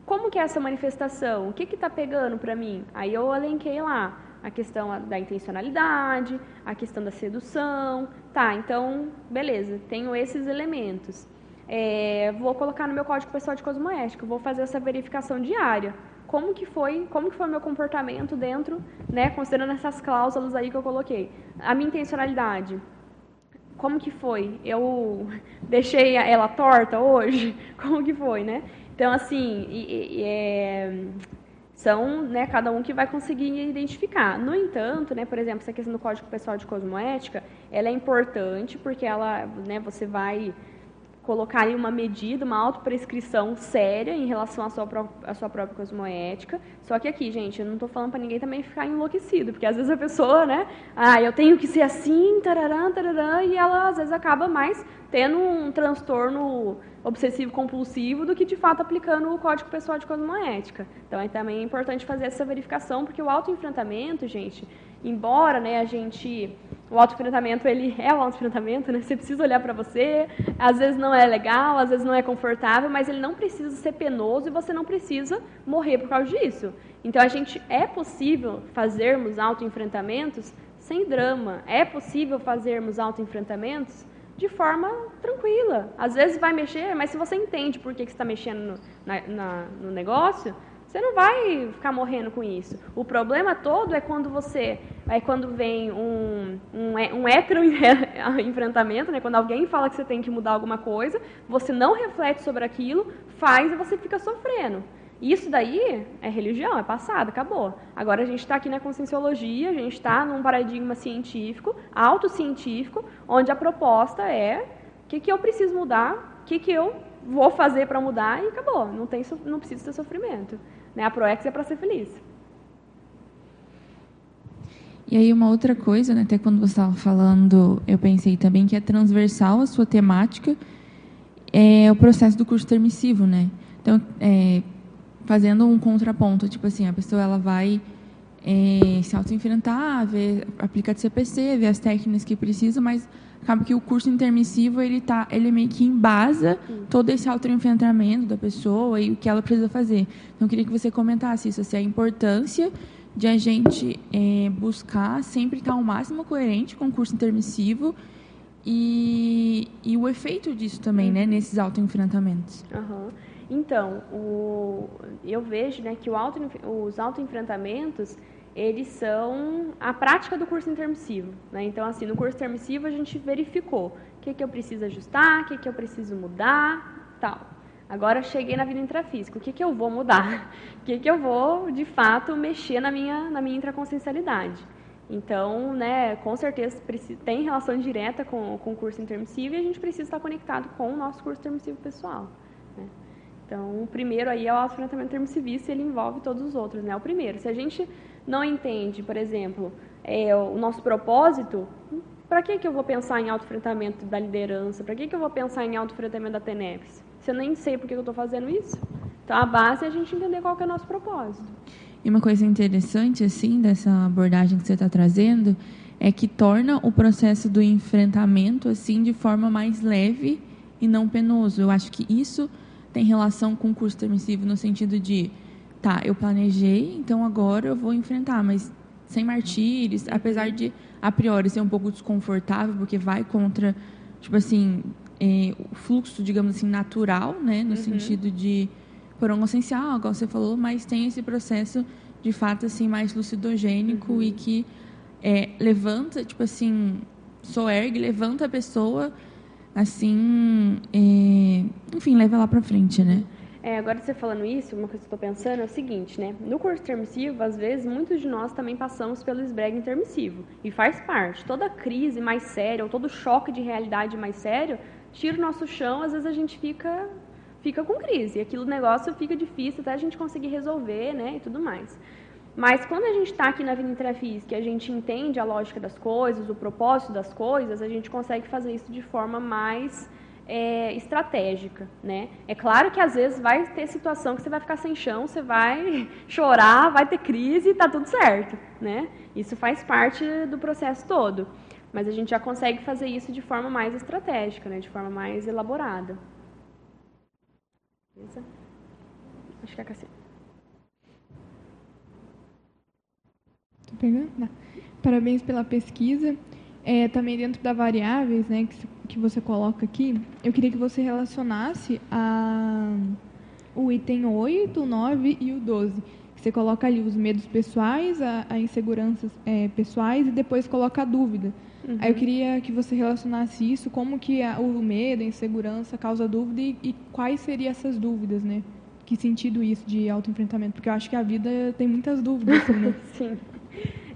como que é essa manifestação? O que está pegando para mim? Aí eu elenquei lá a questão da intencionalidade, a questão da sedução. Tá, então, beleza, tenho esses elementos. É, vou colocar no meu código pessoal de cosmoética, vou fazer essa verificação diária. Como que foi, como que foi o meu comportamento dentro, né, considerando essas cláusulas aí que eu coloquei. A minha intencionalidade, como que foi? Eu (laughs) deixei ela torta hoje? (laughs) Como que foi, né? Então, assim, e, e, é, são né, cada um que vai conseguir identificar. No entanto, né, por exemplo, essa questão do Código Pessoal de Cosmoética, ela é importante porque ela, né, você vai colocar aí uma medida, uma autoprescrição séria em relação à sua, à sua própria cosmoética. Só que aqui, gente, eu não estou falando para ninguém também ficar enlouquecido, porque às vezes a pessoa, né, ah, eu tenho que ser assim, tararã, tararã, e ela às vezes acaba mais tendo um transtorno obsessivo compulsivo do que de fato aplicando o código pessoal de cosmoética. Então é também importante fazer essa verificação, porque o autoenfrentamento, gente, embora né, a gente o autoenfrentamento ele é o autoenfrentamento, né? (laughs) Você precisa olhar para você, às vezes não é legal, às vezes não é confortável, mas ele não precisa ser penoso e você não precisa morrer por causa disso. Então a gente é possível fazermos autoenfrentamentos sem drama. É possível fazermos autoenfrentamentos de forma tranquila. Às vezes vai mexer, mas se você entende por que, que você está mexendo no, na, na, no negócio, você não vai ficar morrendo com isso. O problema todo é quando você, é quando vem um, um, um hétero (laughs) enfrentamento, né? quando alguém fala que você tem que mudar alguma coisa, você não reflete sobre aquilo, faz e você fica sofrendo. Isso daí é religião, é passado, acabou. Agora a gente está aqui na conscienciologia, a gente está num paradigma científico, autocientífico, onde a proposta é o que, que eu preciso mudar, o que, que eu vou fazer para mudar e acabou. Não, tem, não precisa ter sofrimento. Né? A ProEx é para ser feliz. E aí uma outra coisa, né, até quando você estava falando, eu pensei também que é transversal a sua temática, é o processo do curso termissivo, né? Então, é, fazendo um contraponto, tipo assim, a pessoa ela vai é, se auto-enfrentar, aplicar de CPC, ver as técnicas que precisa, mas acaba que o curso intermissivo ele tá, ele meio que embasa todo esse autoenfrentamento da pessoa e o que ela precisa fazer. Então eu queria que você comentasse isso, assim, a importância de a gente é, buscar sempre estar ao máximo coerente com o curso intermissivo e, e o efeito disso também, né, nesses autoenfrentamentos. Uhum. Então, o, eu vejo né, que auto, os autoenfrentamentos eles são a prática do curso intermissivo. Né? Então, assim, no curso intermissivo a gente verificou o que, que eu preciso ajustar, o que, que eu preciso mudar, tal. Agora cheguei na vida intrafísica, o que, que eu vou mudar? (laughs) O que, que eu vou, de fato, mexer na minha, na minha intraconsciencialidade? Então, né, com certeza tem relação direta com, com o curso intermissivo e a gente precisa estar conectado com o nosso curso intermissivo pessoal. Né? Então, o primeiro aí é o auto-enfrentamento termissivista e ele envolve todos os outros. Né? O primeiro, se a gente não entende, por exemplo, é, o nosso propósito, para que, que eu vou pensar em auto-enfrentamento da liderança? Para que, que eu vou pensar em auto-enfrentamento da TENEPS? Se eu nem sei por que eu estou fazendo isso. Então, a base é a gente entender qual é o nosso propósito. E uma coisa interessante, assim, dessa abordagem que você está trazendo, é que torna o processo do enfrentamento, assim, de forma mais leve e não penoso. Eu acho que isso tem relação com o curso permissivo no sentido de tá, eu planejei, então agora eu vou enfrentar, mas sem martírios, apesar de a priori ser um pouco desconfortável, porque vai contra, tipo assim, é, o fluxo, digamos assim, natural, né, no uhum. sentido de por um essencial, igual você falou, mas tem esse processo de fato assim mais lucidogênico uhum. e que é, levanta, tipo assim, soergue, levanta a pessoa assim, é, enfim, leva lá para frente, né? É, agora você falando isso, uma coisa que eu estou pensando é o seguinte, né? No curso intermissivo, às vezes, muitos de nós também passamos pelo esbrega intermissivo. E faz parte. Toda crise mais séria, ou todo choque de realidade mais sério, tira o nosso chão, às vezes a gente fica, fica com crise. E aquilo negócio fica difícil até a gente conseguir resolver, né? E tudo mais. Mas quando a gente está aqui na vida intrafísica, a gente entende a lógica das coisas, o propósito das coisas, a gente consegue fazer isso de forma mais é, estratégica, né? É claro que às vezes vai ter situação que você vai ficar sem chão, você vai (laughs) chorar, vai ter crise tá tudo certo, né? Isso faz parte do processo todo. mas a gente já consegue fazer isso de forma mais estratégica, né? de forma mais elaborada. Beleza? Acho que é. Tô pegando? Não. Parabéns pela pesquisa. É, também dentro da variáveis né, que, que você coloca aqui, eu queria que você relacionasse a, o item 8, o 9 e o 12. Você coloca ali os medos pessoais, a, a inseguranças é, pessoais e depois coloca a dúvida. Uhum. Aí eu queria que você relacionasse isso, como que a, o medo, a insegurança causa dúvida e, e quais seriam essas dúvidas, né? Que sentido isso de autoenfrentamento? Porque eu acho que a vida tem muitas dúvidas. Né? (laughs) Sim.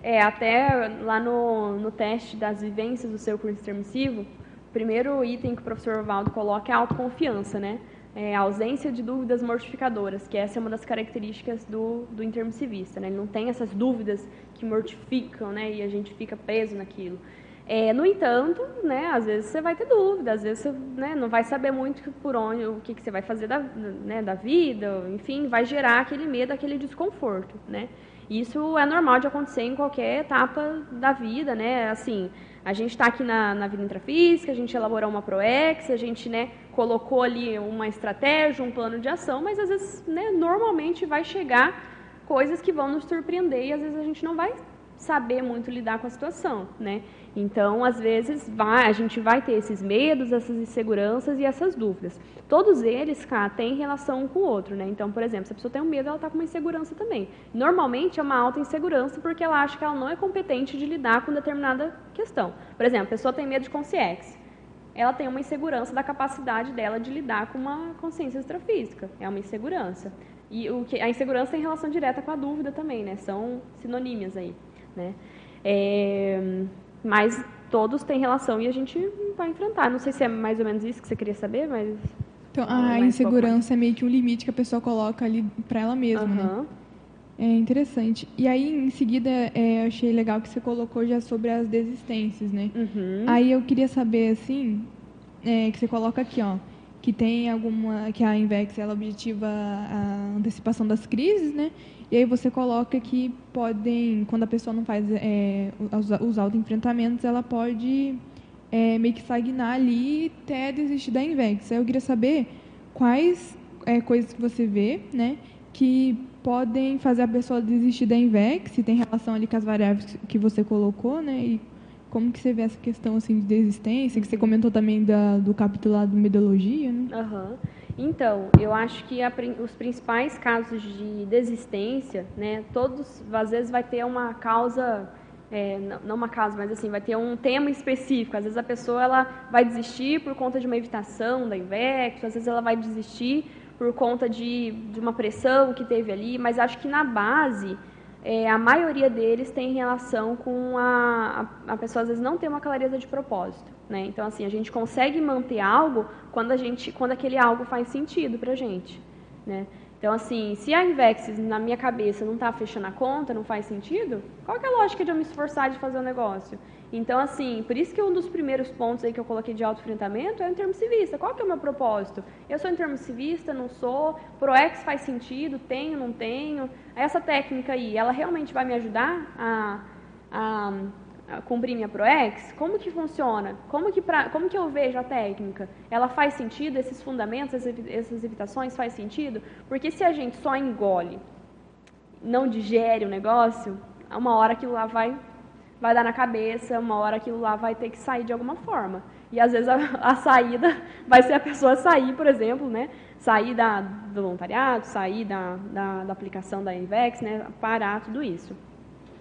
É, até lá no, no teste das vivências do seu curso intermissivo, o primeiro item que o professor Valdo coloca é a autoconfiança, né? É a ausência de dúvidas mortificadoras, que essa é uma das características do, do intermissivista, né? Ele não tem essas dúvidas que mortificam, né? E a gente fica preso naquilo. É, no entanto, né, às vezes você vai ter dúvida, às vezes você né, não vai saber muito por onde, o que, que você vai fazer da, né, da vida, enfim, vai gerar aquele medo, aquele desconforto, né? Isso é normal de acontecer em qualquer etapa da vida, né? Assim, a gente está aqui na, na vida intrafísica, a gente elaborou uma ProEx, a gente né, colocou ali uma estratégia, um plano de ação, mas às vezes, né, normalmente vai chegar coisas que vão nos surpreender e às vezes a gente não vai saber muito lidar com a situação, né? Então, às vezes, vai, a gente vai ter esses medos, essas inseguranças e essas dúvidas. Todos eles, cá, têm relação um com o outro, né? Então, por exemplo, se a pessoa tem um medo, ela está com uma insegurança também. Normalmente é uma alta insegurança porque ela acha que ela não é competente de lidar com determinada questão. Por exemplo, a pessoa tem medo de consciência. Ela tem uma insegurança da capacidade dela de lidar com uma consciência extrafísica. É uma insegurança. E o que, a insegurança tem relação direta com a dúvida também, né? São sinônimas aí, né? É, mas todos têm relação e a gente vai enfrentar. Não sei se é mais ou menos isso que você queria saber, mas. Então, a insegurança é meio que um limite que a pessoa coloca ali para ela mesma, uhum. né? É interessante. E aí, em seguida, é, achei legal que você colocou já sobre as desistências, né? Uhum. Aí eu queria saber, assim, é, que você coloca aqui, ó, que tem alguma, que a Invex, ela objetiva a antecipação das crises, né? E aí você coloca que podem, quando a pessoa não faz é, os, os autoenfrentamentos, ela pode é, meio que estagnar ali até desistir da Invex. Aí eu queria saber quais é, coisas que você vê, né, que podem fazer a pessoa desistir da Invex, se tem relação ali com as variáveis que você colocou, né, e como que você vê essa questão assim de desistência, que você comentou também da, do capítulo lá do Medologia, né? Uhum. Então, eu acho que a, os principais casos de desistência, né, todos, às vezes vai ter uma causa, é, não uma causa, mas assim, vai ter um tema específico. Às vezes a pessoa ela vai desistir por conta de uma evitação da INVEX, às vezes ela vai desistir por conta de, de uma pressão que teve ali, mas acho que na base é, a maioria deles tem relação com a, a, a, pessoa às vezes não ter uma clareza de propósito. Né? Então, assim, a gente consegue manter algo quando, a gente, quando aquele algo faz sentido para a gente. Né? Então, assim, se a Invex na minha cabeça não está fechando a conta, não faz sentido, qual é a lógica de eu me esforçar de fazer o um negócio? Então, assim, por isso que um dos primeiros pontos aí que eu coloquei de autoenfrentamento é o intermissivista. Qual que é o meu propósito? Eu sou intermissivista, não sou? ProEx faz sentido? Tenho, não tenho? Essa técnica aí, ela realmente vai me ajudar a, a cumprir minha ProEx, como que funciona? Como que, pra, como que eu vejo a técnica? Ela faz sentido? Esses fundamentos, essas evitações faz sentido? Porque se a gente só engole, não digere o negócio, uma hora aquilo lá vai, vai dar na cabeça, uma hora aquilo lá vai ter que sair de alguma forma. E às vezes a, a saída (laughs) vai ser a pessoa sair, por exemplo, né? Sair da, do voluntariado, sair da, da, da aplicação da INVEX, né? Parar tudo isso.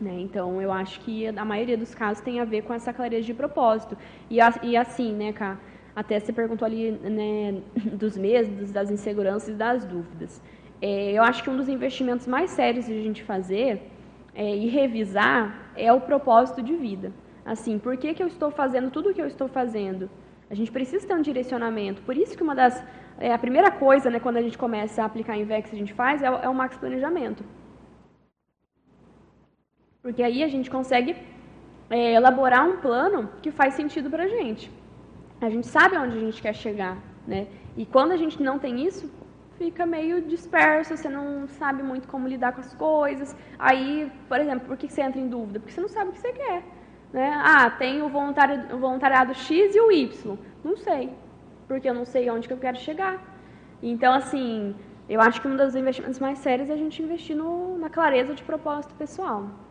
Né? Então, eu acho que a maioria dos casos tem a ver com essa clareza de propósito. E, e assim, né, Cá, até você perguntou ali né, (laughs) dos medos, das inseguranças e das dúvidas. É, eu acho que um dos investimentos mais sérios de a gente fazer é, e revisar é o propósito de vida. Assim, por que, que eu estou fazendo tudo o que eu estou fazendo? A gente precisa ter um direcionamento. Por isso que uma das... É, a primeira coisa, né, quando a gente começa a aplicar em VEX, a gente faz, é é o max planejamento. Porque aí a gente consegue é, elaborar um plano que faz sentido para a gente. A gente sabe onde a gente quer chegar, né? E quando a gente não tem isso, fica meio disperso, você não sabe muito como lidar com as coisas. Aí, por exemplo, por que você entra em dúvida? Porque você não sabe o que você quer. Né? Ah, tem o, voluntário, o voluntariado X e o Y. Não sei, porque eu não sei onde que eu quero chegar. Então, assim, eu acho que um dos investimentos mais sérios é a gente investir no, na clareza de propósito pessoal.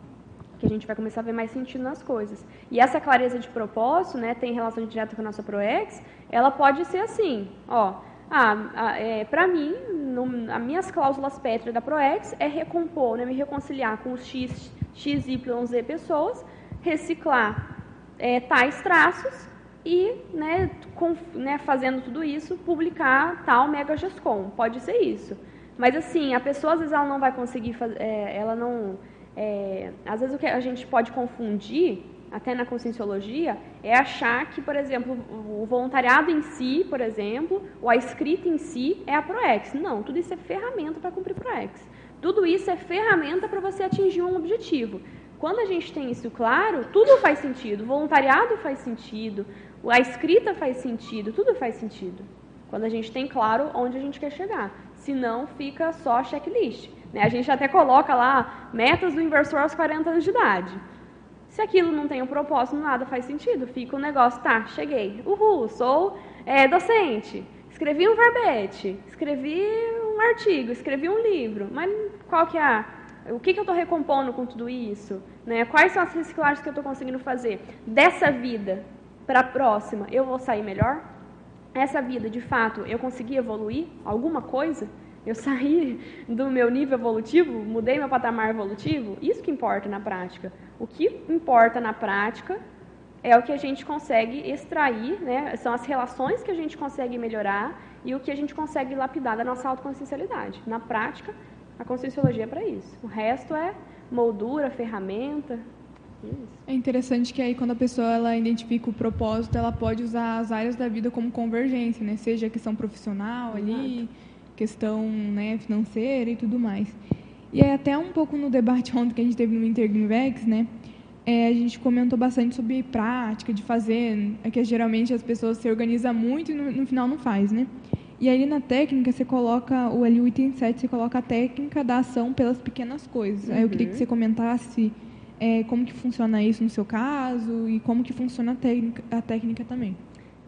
Que a gente vai começar a ver mais sentido nas coisas. E essa clareza de propósito, né, tem relação direta com a nossa ProEx, ela pode ser assim, ó, ah, é, para mim, no, as minhas cláusulas pétreas da ProEx é recompor, né, me reconciliar com os X, X, Y, Z pessoas, reciclar é, tais traços e, né, com, né, fazendo tudo isso, publicar tal Mega GESCOM. Pode ser isso. Mas, assim, a pessoa, às vezes, ela não vai conseguir fazer, é, ela não... É, às vezes, o que a gente pode confundir, até na conscienciologia, é achar que, por exemplo, o voluntariado em si, por exemplo, ou a escrita em si é a ProEx. Não, tudo isso é ferramenta para cumprir ProEx. Tudo isso é ferramenta para você atingir um objetivo. Quando a gente tem isso claro, tudo faz sentido. O voluntariado faz sentido, a escrita faz sentido, tudo faz sentido. Quando a gente tem claro onde a gente quer chegar. Senão, fica só checklist. Né? A gente até coloca lá metas do inversor aos 40 anos de idade. Se aquilo não tem um propósito, nada faz sentido. Fica o um negócio, tá, cheguei. Uhul, sou é, docente. Escrevi um verbete, escrevi um artigo, escrevi um livro. Mas qual que é o que, que eu estou recompondo com tudo isso? Né? Quais são as reciclagens que eu estou conseguindo fazer? Dessa vida para a próxima, eu vou sair melhor? Essa vida, de fato, eu consegui evoluir alguma coisa? Eu saí do meu nível evolutivo, mudei meu patamar evolutivo? Isso que importa na prática. O que importa na prática é o que a gente consegue extrair, né? são as relações que a gente consegue melhorar e o que a gente consegue lapidar da nossa autoconsciencialidade. Na prática, a conscienciologia é para isso. O resto é moldura, ferramenta. Isso. É interessante que aí quando a pessoa ela identifica o propósito, ela pode usar as áreas da vida como convergência, né? Seja a questão profissional Exato. ali, questão né, financeira e tudo mais. E aí até um pouco no debate (laughs) ontem que a gente teve no Intergnivex, né? É, a gente comentou bastante sobre prática de fazer, é que geralmente as pessoas se organizam muito e no, no final não faz, né? E aí na técnica você coloca, o ali o item 7, você coloca a técnica da ação pelas pequenas coisas. Uhum. Aí eu queria que uhum. você comentasse é, como que funciona isso no seu caso e como que funciona a técnica, a técnica também.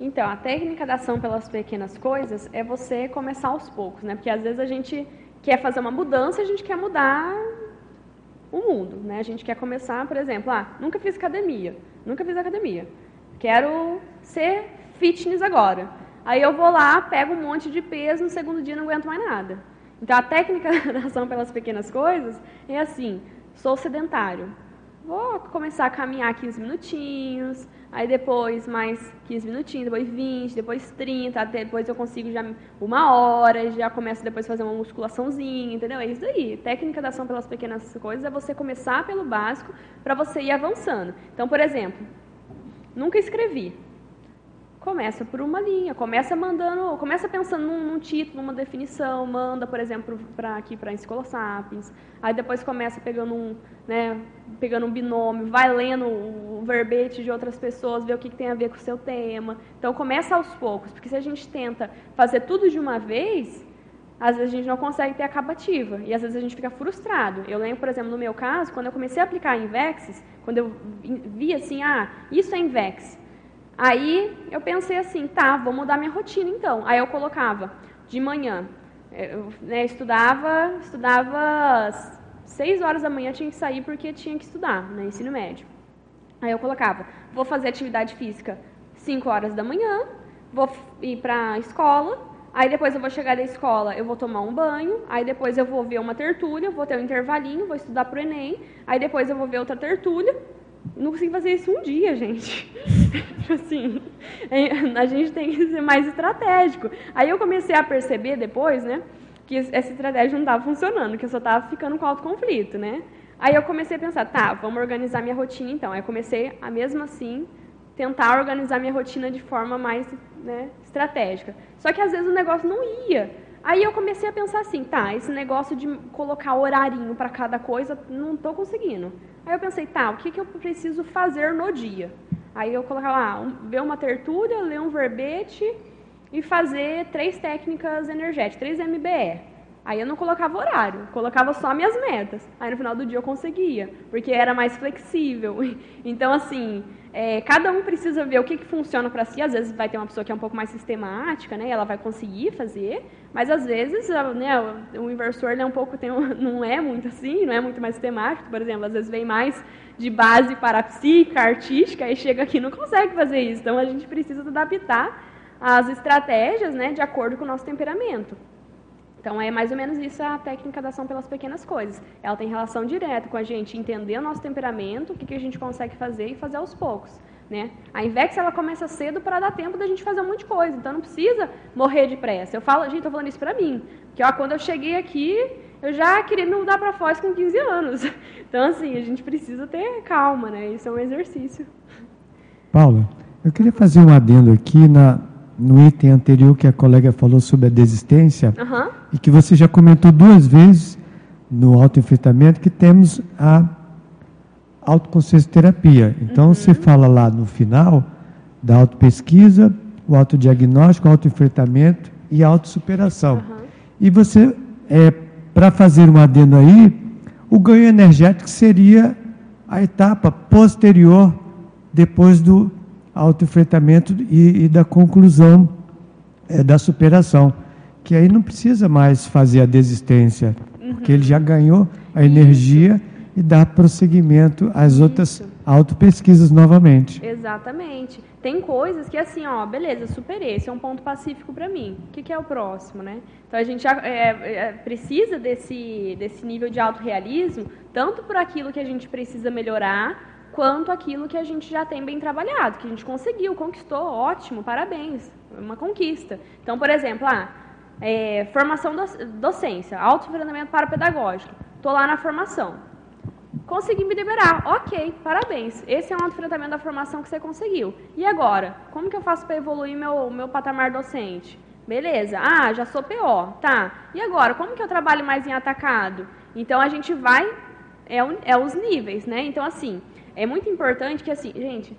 Então, a técnica da ação pelas pequenas coisas é você começar aos poucos, né? Porque às vezes a gente quer fazer uma mudança, a gente quer mudar o mundo, né? A gente quer começar, por exemplo, ah, nunca fiz academia, nunca fiz academia. Quero ser fitness agora. Aí eu vou lá, pego um monte de peso, no segundo dia não aguento mais nada. Então a técnica (laughs) da ação pelas pequenas coisas é assim: sou sedentário. Vou começar a caminhar 15 minutinhos, aí depois mais 15 minutinhos, depois 20, depois 30, até depois eu consigo já uma hora, já começo depois a fazer uma musculaçãozinha, entendeu? É isso aí. Técnica da ação pelas pequenas coisas é você começar pelo básico para você ir avançando. Então, por exemplo, nunca escrevi. Começa por uma linha, começa mandando, começa pensando num, num título, numa definição, manda, por exemplo, para aqui para a Escola Sapiens. Aí depois começa pegando um, né, pegando um binômio, vai lendo o verbete de outras pessoas, ver o que, que tem a ver com o seu tema. Então começa aos poucos, porque se a gente tenta fazer tudo de uma vez, às vezes a gente não consegue ter acabativa e às vezes a gente fica frustrado. Eu lembro, por exemplo, no meu caso, quando eu comecei a aplicar Invex, quando eu vi assim, ah, isso é Invex, Aí eu pensei assim, tá, vou mudar minha rotina então. Aí eu colocava de manhã, eu né, estudava, estudava seis horas da manhã, tinha que sair porque tinha que estudar, né, ensino médio. Aí eu colocava, vou fazer atividade física 5 horas da manhã, vou ir para a escola, aí depois eu vou chegar da escola, eu vou tomar um banho, aí depois eu vou ver uma tertúlia, vou ter um intervalinho, vou estudar para o Enem, aí depois eu vou ver outra tertúlia, não consegui fazer isso um dia, gente. (laughs) assim, a gente tem que ser mais estratégico. Aí eu comecei a perceber depois, né, que essa estratégia não estava funcionando, que eu só estava ficando com alto conflito, né? Aí eu comecei a pensar, tá, vamos organizar minha rotina então. Aí eu comecei a mesmo assim tentar organizar minha rotina de forma mais né, estratégica. Só que às vezes o negócio não ia. Aí eu comecei a pensar assim, tá, esse negócio de colocar horarinho para cada coisa, não estou conseguindo. Aí eu pensei, tá, o que, que eu preciso fazer no dia? Aí eu colocava lá, um, ver uma tertúlia, ler um verbete e fazer três técnicas energéticas, três MBE. Aí eu não colocava horário, colocava só minhas metas. Aí no final do dia eu conseguia, porque era mais flexível. (laughs) Então, assim, é, cada um precisa ver o que, que funciona para si. Às vezes vai ter uma pessoa que é um pouco mais sistemática, né? Ela vai conseguir fazer, mas às vezes né, o inversor é um pouco tem (laughs) não é muito assim, não é muito mais sistemático. Por exemplo, às vezes vem mais de base para psíquica, artística, e chega aqui e não consegue fazer isso. Então a gente precisa adaptar as estratégias, né, de acordo com o nosso temperamento. Então, é mais ou menos isso a técnica da ação pelas pequenas coisas. Ela tem relação direta com a gente entender o nosso temperamento, o que, que a gente consegue fazer e fazer aos poucos. Né? A Invex ela começa cedo para dar tempo da gente fazer um monte de coisa, então não precisa morrer de pressa. Eu falo, gente, estou falando isso para mim, que ó, quando eu cheguei aqui, eu já queria mudar para Foz com 15 anos. (laughs) Então, assim, a gente precisa ter calma, né? Isso é um exercício. Paula, eu queria fazer um adendo aqui na, no item anterior que a colega falou sobre a desistência uhum. e que você já comentou duas vezes no autoenfrentamento que temos a autoconsciência terapia. Então, uhum. você fala lá no final da autopesquisa, o autodiagnóstico, o autoenfrentamento e a autossuperação. Uhum. E você, é, para fazer um adendo aí, o ganho energético seria a etapa posterior depois do autoenfrentamento e, e da conclusão é, da superação. Que aí não precisa mais fazer a desistência, uhum. porque ele já ganhou a energia Isso. E dá prosseguimento às Isso. outras autopesquisas novamente. Exatamente. Tem coisas que assim, ó, beleza, superei, esse é um ponto pacífico para mim. O que, que, é o próximo, né? Então a gente é, é, precisa desse, desse nível de autorrealismo, tanto por aquilo que a gente precisa melhorar, quanto aquilo que a gente já tem bem trabalhado, que a gente conseguiu, conquistou, ótimo, parabéns, uma conquista. Então, por exemplo, ah, é, formação docência, auto-treinamento pedagógico, estou lá na formação, consegui me liberar, ok, parabéns, esse é um enfrentamento da formação que você conseguiu. E agora, como que eu faço para evoluir meu, meu patamar docente? Beleza, ah, já sou PO, tá. E agora, como que eu trabalho mais em atacado? Então, a gente vai, é, é os níveis, né? Então, assim, é muito importante que, assim, gente,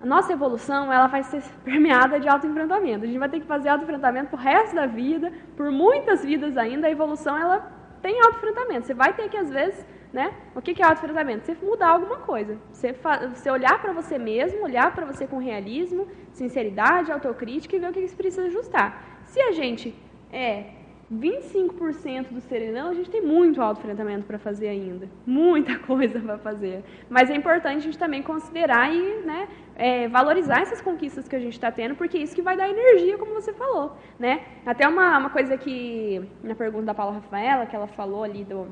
a nossa evolução ela vai ser (laughs) permeada de autoenfrentamento. A gente vai ter que fazer autoenfrentamento o resto da vida, por muitas vidas ainda. A evolução ela tem autoenfrentamento. Você vai ter que, às vezes, né? O que é autoenfrentamento? Você mudar alguma coisa. Você, você olhar para você mesmo, olhar para você com realismo, sinceridade, autocrítica e ver o que você precisa ajustar. Se a gente é 25% do serenão, a gente tem muito autofrentamento para fazer ainda. Muita (laughs) coisa para fazer. Mas é importante a gente também considerar e né, é, valorizar essas conquistas que a gente está tendo, porque é isso que vai dar energia, como você falou. Né? Até uma, uma coisa que, na pergunta da Paula Rafaela, que ela falou ali do,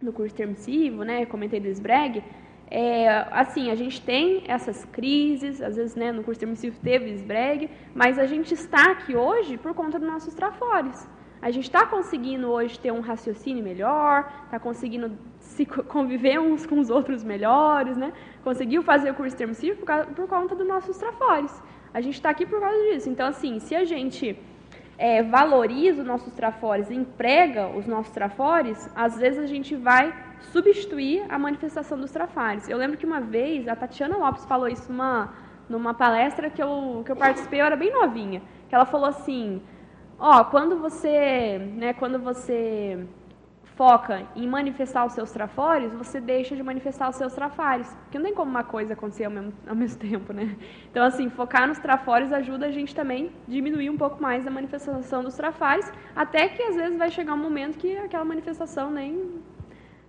do curso permissivo, né, comentei do SBREG, é, assim, a gente tem essas crises, às vezes né, no curso permissivo teve SBREG, mas a gente está aqui hoje por conta dos nossos trafores. A gente está conseguindo hoje ter um raciocínio melhor, está conseguindo se conviver uns com os outros melhores, né? Conseguiu fazer o curso termo cívico por, por conta dos nossos trafores. A gente está aqui por causa disso. Então, assim, se a gente é, valoriza os nossos trafores, emprega os nossos trafores, às vezes a gente vai substituir a manifestação dos trafores. Eu lembro que uma vez a Tatiana Lopes falou isso numa, numa palestra que eu, que eu participei, eu era bem novinha, que ela falou assim, Ó, quando você, né, quando você foca em manifestar os seus trafores, você deixa de manifestar os seus trafares. Porque não tem como uma coisa acontecer ao mesmo, ao mesmo (laughs) tempo, né? Então, assim, focar nos trafores ajuda a gente também diminuir um pouco mais a manifestação dos trafares, até que às vezes vai chegar um momento que aquela manifestação nem,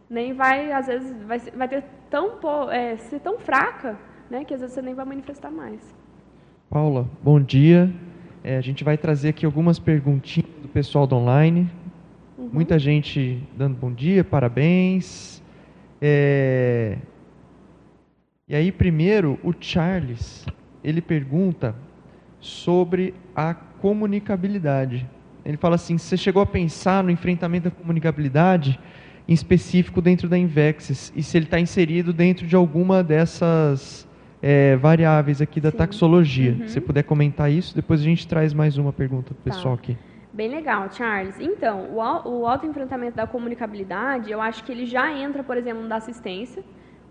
nem vai, às vezes, vai, vai ter tão, é, ser tão fraca, né, que às vezes você nem vai manifestar mais. Paula, bom dia. É, a gente vai trazer aqui algumas perguntinhas do pessoal do online. Uhum. Muita gente dando bom dia, parabéns. É... E aí, primeiro, o Charles, ele pergunta sobre a comunicabilidade. Ele fala assim: você chegou a pensar no enfrentamento da comunicabilidade, em específico dentro da Invexis, e se ele está inserido dentro de alguma dessas é, variáveis aqui da Sim. taxologia. Uhum. Se você puder comentar isso, depois a gente traz mais uma pergunta do tá. pessoal aqui. Bem legal, Charles. Então, o, autoenfrentamento da comunicabilidade, eu acho que ele já entra, por exemplo, da assistência,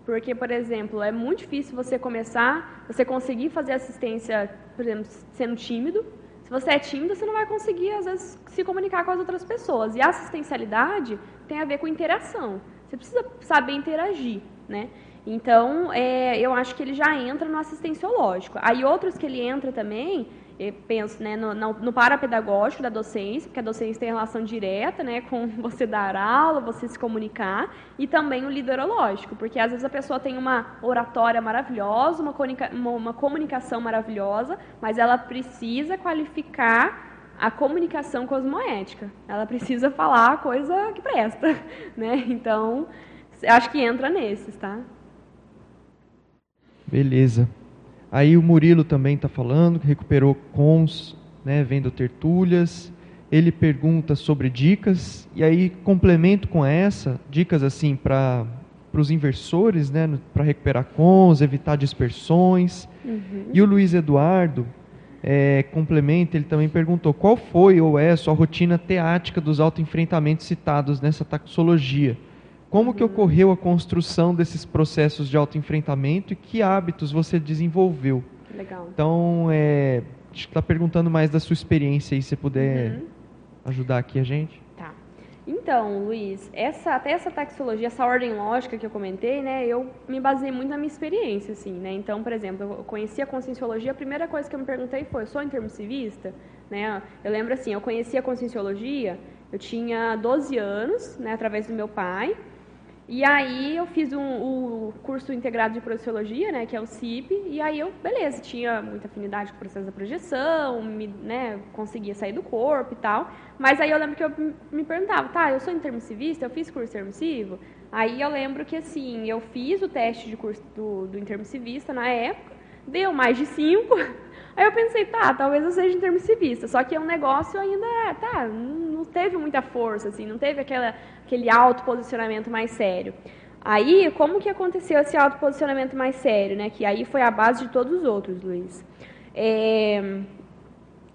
porque, por exemplo, é muito difícil você começar, você conseguir fazer assistência, por exemplo, sendo tímido. Você você é tímido, você não vai conseguir, às vezes, se comunicar com as outras pessoas. E a assistencialidade tem a ver com interação. Você precisa saber interagir, né? Então, é, eu acho que ele já entra no assistenciológico. Aí outros que ele entra também penso né, no, no, no, parapedagógico da docência, porque a docência tem relação direta né, com (laughs) você dar aula, você se comunicar, e também o liderológico, porque às vezes a pessoa tem uma oratória maravilhosa, uma, comunica, uma comunicação maravilhosa, mas ela precisa qualificar a comunicação cosmoética. Ela precisa falar a coisa que presta, (laughs) né? Então, acho que entra nesses, tá? Beleza. Aí o Murilo também está falando que recuperou cons, né, vendo tertúlias. Ele pergunta sobre dicas e aí complemento com essa dicas assim para para os inversores, né, para recuperar cons, evitar dispersões. Uhum. E o Luiz Eduardo é, complementa, ele também perguntou qual foi ou é a sua rotina teática dos autoenfrentamentos citados nessa taxologia. Como que ocorreu a construção desses processos de autoenfrentamento e que hábitos você desenvolveu? Legal. Então, é, está perguntando mais da sua experiência aí, se puder uhum. ajudar aqui a gente. Tá. Então, Luiz, essa, até essa taxologia, essa ordem lógica que eu comentei, né, eu me baseei muito na minha experiência, assim, né? Então, por exemplo, eu conheci a conscienciologia, a primeira coisa que eu me perguntei foi, eu sou intermissivista? Né? Eu lembro assim, eu conheci a conscienciologia, eu tinha 12 anos, né, através do meu pai, e aí eu fiz um, o curso integrado de projeciologia, né, que é o CIP, e aí eu, beleza, tinha muita afinidade com o processo da projeção, me, né, conseguia sair do corpo e tal, mas aí eu lembro que eu me perguntava, tá, eu sou intermissivista, eu fiz curso intermissivo? Aí eu lembro que, assim, eu fiz o teste de curso do, do intermissivista na época, deu mais de cinco, (laughs) Aí eu pensei, tá, talvez eu seja intermissivista, só que é um negócio ainda, tá, não teve muita força, assim, não teve aquela, aquele autoposicionamento mais sério. Aí, como que aconteceu esse autoposicionamento mais sério, né? Que aí foi a base de todos os outros, Luiz. É,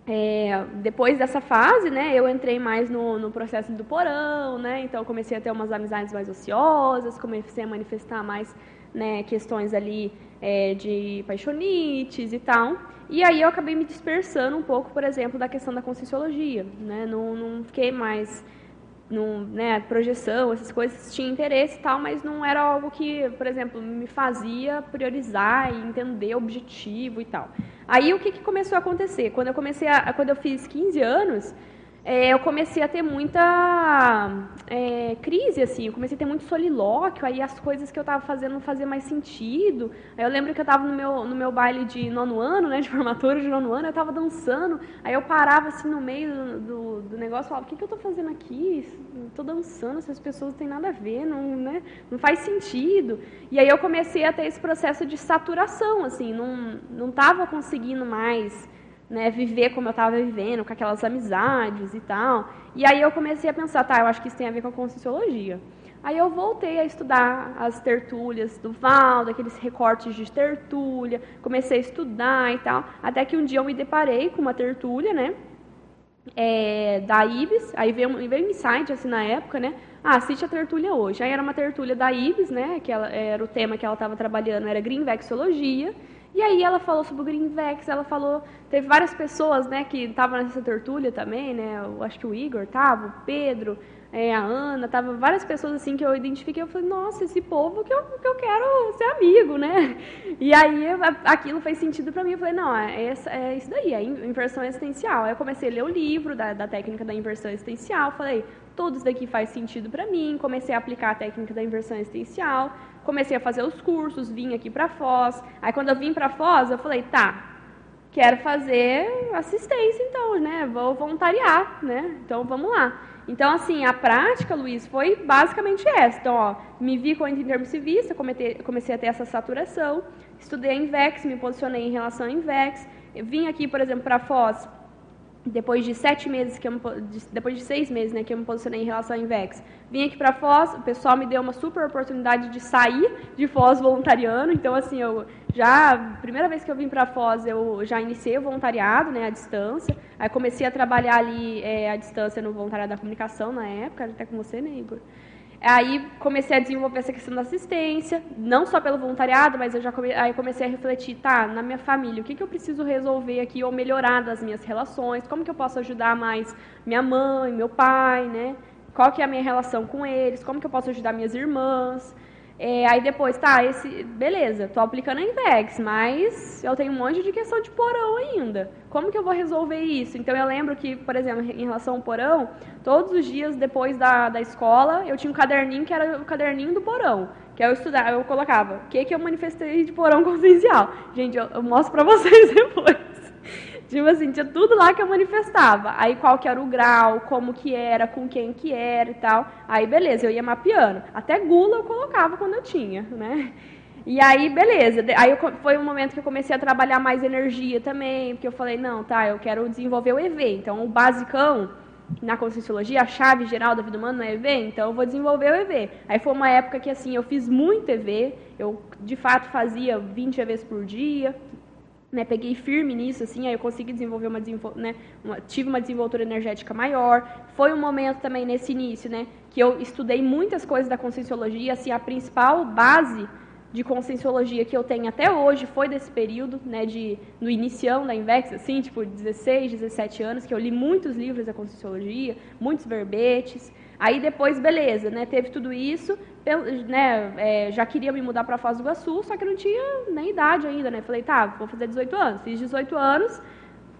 é, depois dessa fase, né, eu entrei mais no, no processo do porão, né? Então comecei a ter umas amizades mais ociosas, comecei a manifestar mais né, questões ali é, de paixonites e tal. E aí eu acabei me dispersando um pouco, por exemplo, da questão da conscienciologia. Né? Não, não fiquei mais no, né, projeção, essas coisas, tinha interesse e tal, mas não era algo que, por exemplo, me fazia priorizar e entender objetivo e tal. Aí o que, que começou a acontecer? Quando eu comecei a, quando eu fiz 15 anos, é, eu comecei a ter muita é, crise, assim, eu comecei a ter muito solilóquio, aí as coisas que eu estava fazendo não faziam mais sentido. Aí eu lembro que eu estava no meu, no meu baile de nono ano, né, de (laughs) formatura de nono ano, eu estava dançando, aí eu parava assim no meio do, do, do negócio e falava, o que, que eu estou fazendo aqui? Estou dançando, essas pessoas não têm nada a ver, não, né, não faz sentido. E aí eu comecei a ter esse processo de saturação, assim, não estava conseguindo mais né, viver como eu estava vivendo, com aquelas amizades e tal. E aí eu comecei a pensar, tá, eu acho que isso tem a ver com a conscienciologia. Aí eu voltei a estudar as tertúlias do Valdo, aqueles recortes de tertúlia, comecei a estudar e tal, até que um dia eu me deparei com uma tertúlia, né, é, da Ibis, aí veio, veio um insight, assim, na época, né, ah, assiste a tertúlia hoje. Aí era uma tertúlia da Ibis, né, que ela, era o tema que ela estava trabalhando, era Greenvexologia, e aí ela falou sobre o Greenvex, ela falou, teve várias pessoas, né, que estavam nessa tertúlia também, né, eu acho que o Igor estava, o Pedro, é, a Ana, tava várias pessoas assim que eu identifiquei, eu falei, nossa, esse povo que eu, que eu quero ser amigo, né? (laughs) E aí aquilo fez sentido para mim, eu falei, não, é, essa, é isso daí, é inversão existencial. Aí eu comecei a ler o livro da, da técnica da inversão existencial, falei, tudo isso daqui faz sentido para mim, comecei a aplicar a técnica da inversão existencial, comecei a fazer os cursos, vim aqui para Foz. Aí quando eu vim para Foz, eu falei, tá, quero fazer assistência então, né? Vou voluntariar, né? Então vamos lá. Então, assim, a prática, Luiz, foi basicamente essa. Então, ó, me vi como intermissivista, comecei a ter essa saturação, estudei a Invex, me posicionei em relação à Invex, vim aqui, por exemplo, para Foz depois de sete meses que eu me, depois de seis meses né, que eu me posicionei em relação ao Invex, vim aqui para Foz, o pessoal me deu uma super oportunidade de sair de Foz voluntariando, então assim, eu já, primeira vez que eu vim para Foz, eu já iniciei o voluntariado, né, à distância, aí comecei a trabalhar ali é, à distância no voluntariado da comunicação na época, até com você, né, Igor? Aí comecei a desenvolver essa questão da assistência, não só pelo voluntariado, mas eu já come... aí comecei a refletir, tá, na minha família, o que, que eu preciso resolver aqui ou melhorar das minhas relações, como que eu posso ajudar mais minha mãe, meu pai, né? Qual que é a minha relação com eles, como que eu posso ajudar minhas irmãs. É, aí depois, tá, esse, beleza, tô aplicando a Invex, mas eu tenho um monte de questão de porão ainda. Como que eu vou resolver isso? Então eu lembro que, por exemplo, em relação ao porão, todos os dias depois da, da escola, eu tinha um caderninho que era o caderninho do porão. Que eu estudava, eu colocava o que, que eu manifestei de porão (laughs) consciencial. Gente, eu, eu mostro pra (laughs) vocês depois. Tipo assim, tinha tudo lá que eu manifestava. Aí qual que era o grau, como que era, com quem que era e tal. Aí beleza, eu ia mapeando. Até gula eu colocava quando eu tinha, né? E aí, beleza. Aí eu, foi um momento que eu comecei a trabalhar mais energia também, porque eu falei, não, tá, eu quero desenvolver o EV. Então, o basicão na Conscienciologia, a chave geral da vida humana é EV, então eu vou desenvolver o EV. Aí foi uma época que, assim, eu fiz muito EV, eu, de fato, fazia 20 EVs por dia, né, peguei firme nisso, assim, aí eu consegui desenvolver uma, né, uma, tive uma desenvoltura energética maior. Foi um momento também nesse início, né, que eu estudei muitas coisas da conscienciologia, assim, a principal base de conscienciologia que eu tenho até hoje foi desse período, né, de no inicião da Invex, assim, tipo 16, 17 anos, que eu li muitos livros da conscienciologia, muitos verbetes. Aí depois, beleza, né, teve tudo isso, né, é, já queria me mudar para Foz do Iguaçu, só que não tinha nem idade ainda, né? Falei, tá, vou fazer 18 anos. Fiz 18 anos,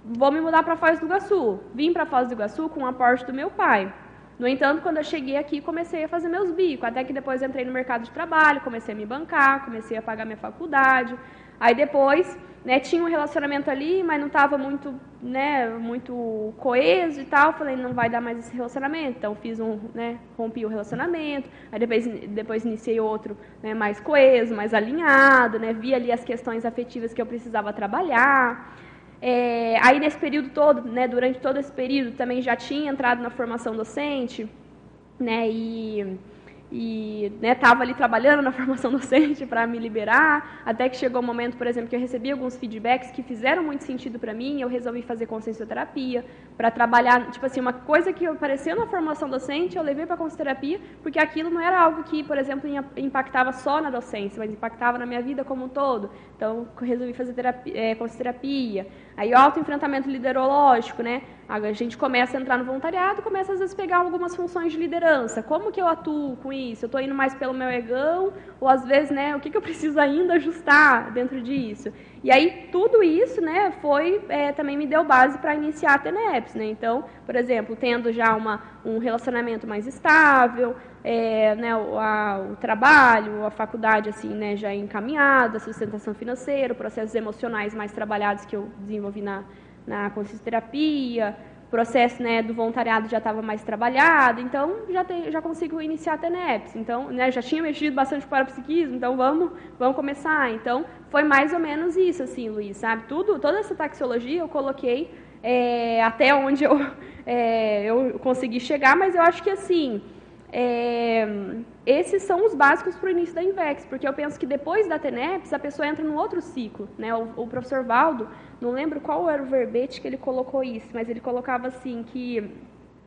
vou me mudar para Foz do Iguaçu. Vim para Foz do Iguaçu com o aporte do meu pai. No entanto, quando eu cheguei aqui, comecei a fazer meus bicos, até que depois entrei no mercado de trabalho, comecei a me bancar, comecei a pagar minha faculdade. Aí depois né, tinha um relacionamento ali, mas não estava muito, né, muito coeso e tal. Falei, não vai dar mais esse relacionamento. Então fiz um, né, rompi o relacionamento. Aí depois, depois iniciei outro, né, mais coeso, mais alinhado, né, vi ali as questões afetivas que eu precisava trabalhar. É, aí nesse período todo, né, durante todo esse período, também já tinha entrado na formação docente, né, e e estava né, ali trabalhando na (laughs) formação docente para me liberar, até que chegou o um momento, por exemplo, que eu recebi alguns feedbacks que fizeram muito sentido para mim, eu resolvi fazer consciencioterapia para trabalhar, tipo assim, uma coisa que apareceu na formação docente, eu levei para consciencioterapia, porque aquilo não era algo que, por exemplo, impactava só na docência, mas impactava na minha vida como um todo. Então, resolvi fazer terapia, é, consciencioterapia. Aí, o autoenfrentamento liderológico, né? A gente começa a entrar no voluntariado, começa às vezes a pegar algumas funções de liderança. Como que eu atuo com isso? Eu estou indo mais pelo meu egão? Ou às vezes, né, o que, que eu preciso ainda ajustar dentro disso? E aí, tudo isso, né, foi, é, também me deu base para iniciar a TENEPS, né? Então, por exemplo, tendo já uma, um relacionamento mais estável, é, né, o, a, o, trabalho, a faculdade, assim, né, já encaminhada, sustentação financeira, processos emocionais mais trabalhados que eu desenvolvi na na consciencioterapia, o processo né, do voluntariado já estava mais trabalhado, então já, tem, já consigo iniciar a TENEPS. Então, né, já tinha mexido bastante com o parapsiquismo, então vamos, vamos começar. Então, foi mais ou menos isso, assim, Luiz, sabe? Tudo, toda essa taxologia eu coloquei é, até onde eu, é, (laughs) eu consegui chegar, mas eu acho que, assim, é, esses são os básicos para o início da INVEX, porque eu penso que depois da TENEPS a pessoa entra num outro ciclo. Né? O, o, professor Valdo, não lembro qual era o verbete que ele colocou isso, mas ele colocava assim que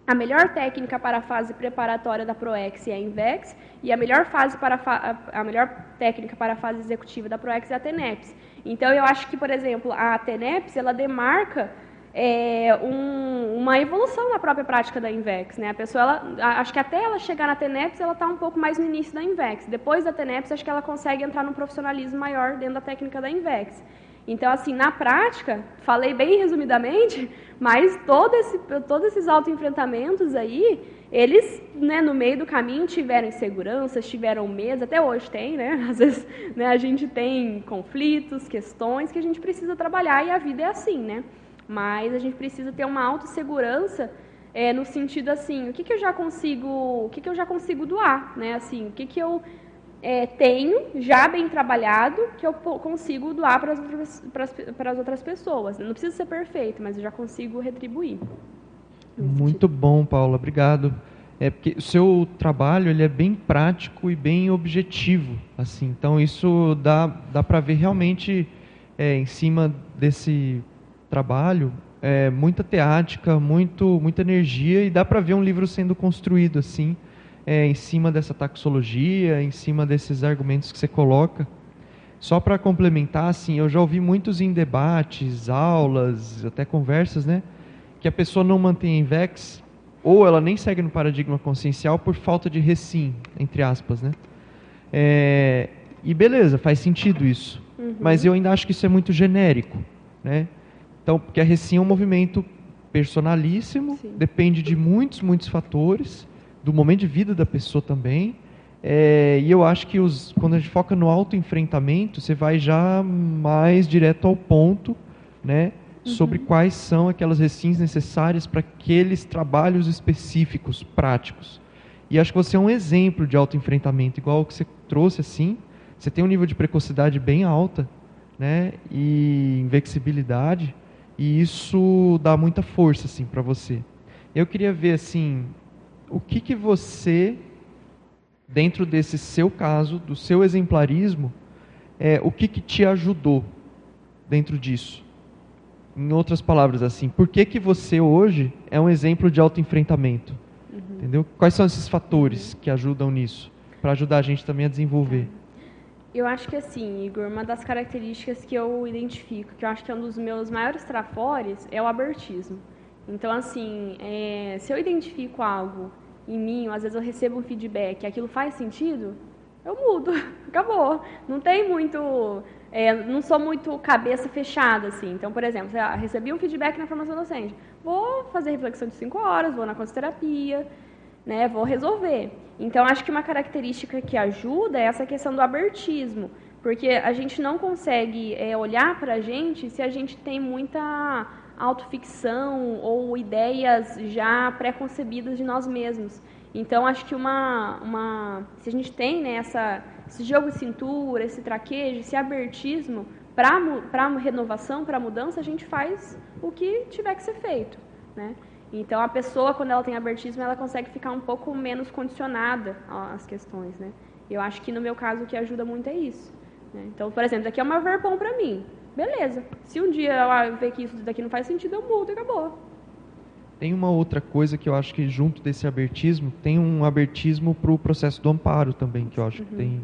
a melhor técnica para a fase preparatória da PROEX é a INVEX e a melhor, fase para a, a melhor técnica para a fase executiva da PROEX é a TENEPS. Então, eu acho que, por exemplo, a TENEPS, ela demarca é, um, uma evolução na própria prática da Invex. Né? A pessoa, ela, acho que até ela chegar na TENEPS, ela está um pouco mais no início da Invex. Depois da TENEPS, acho que ela consegue entrar num profissionalismo maior dentro da técnica da Invex. Então, assim, na prática, falei bem resumidamente, (laughs) mas todo esse, todos esses autoenfrentamentos aí, eles, né, no meio do caminho, tiveram inseguranças, tiveram medo, até hoje tem, né? (laughs) Às vezes né, a gente tem conflitos, questões que a gente precisa trabalhar e a vida é assim, né? Mas a gente precisa ter uma autossegurança é, no sentido assim, o que, que eu já consigo, o que, que eu já consigo doar, né? Assim, o que, que eu é, tenho já bem trabalhado que eu consigo doar para as outras, para as outras pessoas. Não precisa ser perfeito, mas eu já consigo retribuir. Muito bom, Paula, obrigado. É porque o seu trabalho ele é bem prático e bem objetivo, assim. Então isso dá dá para ver realmente é, em cima desse trabalho, é, muita teática, muito, muita energia e dá para ver um livro sendo construído assim, é, em cima dessa taxologia, em cima desses argumentos que você coloca. Só para complementar, assim, eu já ouvi muitos em debates, aulas, até conversas, né, que a pessoa não mantém INVEX ou ela nem segue no paradigma consciencial por falta de recim, entre aspas, né? É, e beleza, faz sentido isso. Uhum. Mas eu ainda acho que isso é muito genérico, né? Então, porque a recim é um movimento personalíssimo, Sim. depende de muitos, muitos fatores, do momento de vida da pessoa também. É, e eu acho que os, quando a gente foca no autoenfrentamento, você vai já mais direto ao ponto, né? sobre uhum. quais são aquelas recins necessárias para aqueles trabalhos específicos, práticos. E acho que você é um exemplo de autoenfrentamento, igual o que você trouxe assim. Você tem um nível de precocidade bem alta, né? E invexibilidade, e isso dá muita força assim para você. Eu queria ver assim, o que que você dentro desse seu caso, do seu exemplarismo, é, o que que te ajudou dentro disso? Em outras palavras, assim, por que, que você hoje é um exemplo de autoenfrentamento? Uhum. Entendeu? Quais são esses fatores que ajudam nisso? Para ajudar a gente também a desenvolver. Eu acho que assim, Igor, uma das características que eu identifico, que eu acho que é um dos meus maiores trafores, é o abertismo. Então, assim, é, se eu identifico algo em mim, ou às vezes eu recebo um feedback, aquilo faz sentido, eu mudo, (laughs) acabou. Não tem muito é, não sou muito cabeça fechada, assim. Então, por exemplo, recebi um feedback na formação docente. Vou fazer reflexão de cinco horas, vou na consulterapia, né, vou resolver. Então, acho que uma característica que ajuda é essa questão do abertismo. Porque a gente não consegue é, olhar para a gente se a gente tem muita autoficção ou ideias já pré-concebidas de nós mesmos. Então, acho que uma, uma se a gente tem né, essa esse jogo de cintura, esse traquejo, esse abertismo, para renovação, para mudança, a gente faz o que tiver que ser feito. Né? Então, a pessoa, quando ela tem abertismo, ela consegue ficar um pouco menos condicionada às questões. Né? Eu acho que, no meu caso, o que ajuda muito é isso. Né? Então, por exemplo, daqui é uma verbom para mim. Beleza. Se um dia eu ver que isso daqui não faz sentido, eu mudo e acabou. Tem uma outra coisa que eu acho que junto desse abertismo, tem um abertismo para o processo do amparo também, que eu acho uhum. que tem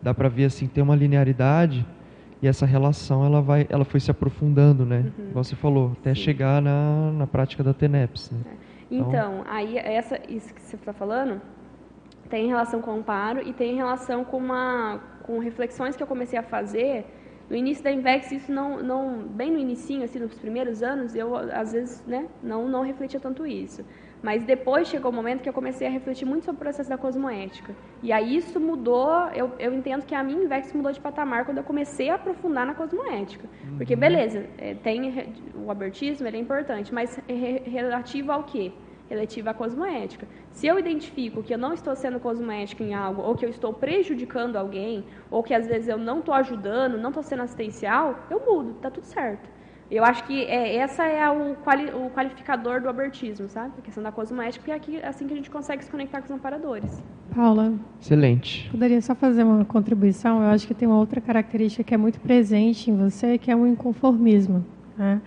dá para ver assim tem uma linearidade e essa relação ela vai ela foi se aprofundando né uhum. como você falou até Sim. chegar na, na prática da TENEPS né? é. então, então, aí essa isso que você está falando tem relação com o amparo e tem relação com uma com reflexões que eu comecei a fazer no início da Invex isso não não bem no início assim nos primeiros anos eu às vezes né não não refletia tanto isso mas depois chegou o um momento que eu comecei a refletir muito sobre o processo da cosmoética. E aí isso mudou, eu, eu entendo que a minha Invex mudou de patamar quando eu comecei a aprofundar na cosmoética. Uhum. Porque, beleza, é, tem o abertismo, ele é importante, mas é relativo ao quê? Relativo à cosmoética. Se eu identifico que eu não estou sendo cosmoética em algo, ou que eu estou prejudicando alguém, ou que às vezes eu não estou ajudando, não estou sendo assistencial, eu mudo, tá tudo certo. Eu acho que é, essa é o, quali, o, qualificador do abertismo, sabe? A questão da cosmoética, porque é aqui, assim que a gente consegue se conectar com os amparadores. Paula. Excelente. Poderia só fazer uma contribuição? Eu acho que tem uma outra característica que é muito presente em você, que é o inconformismo. Né?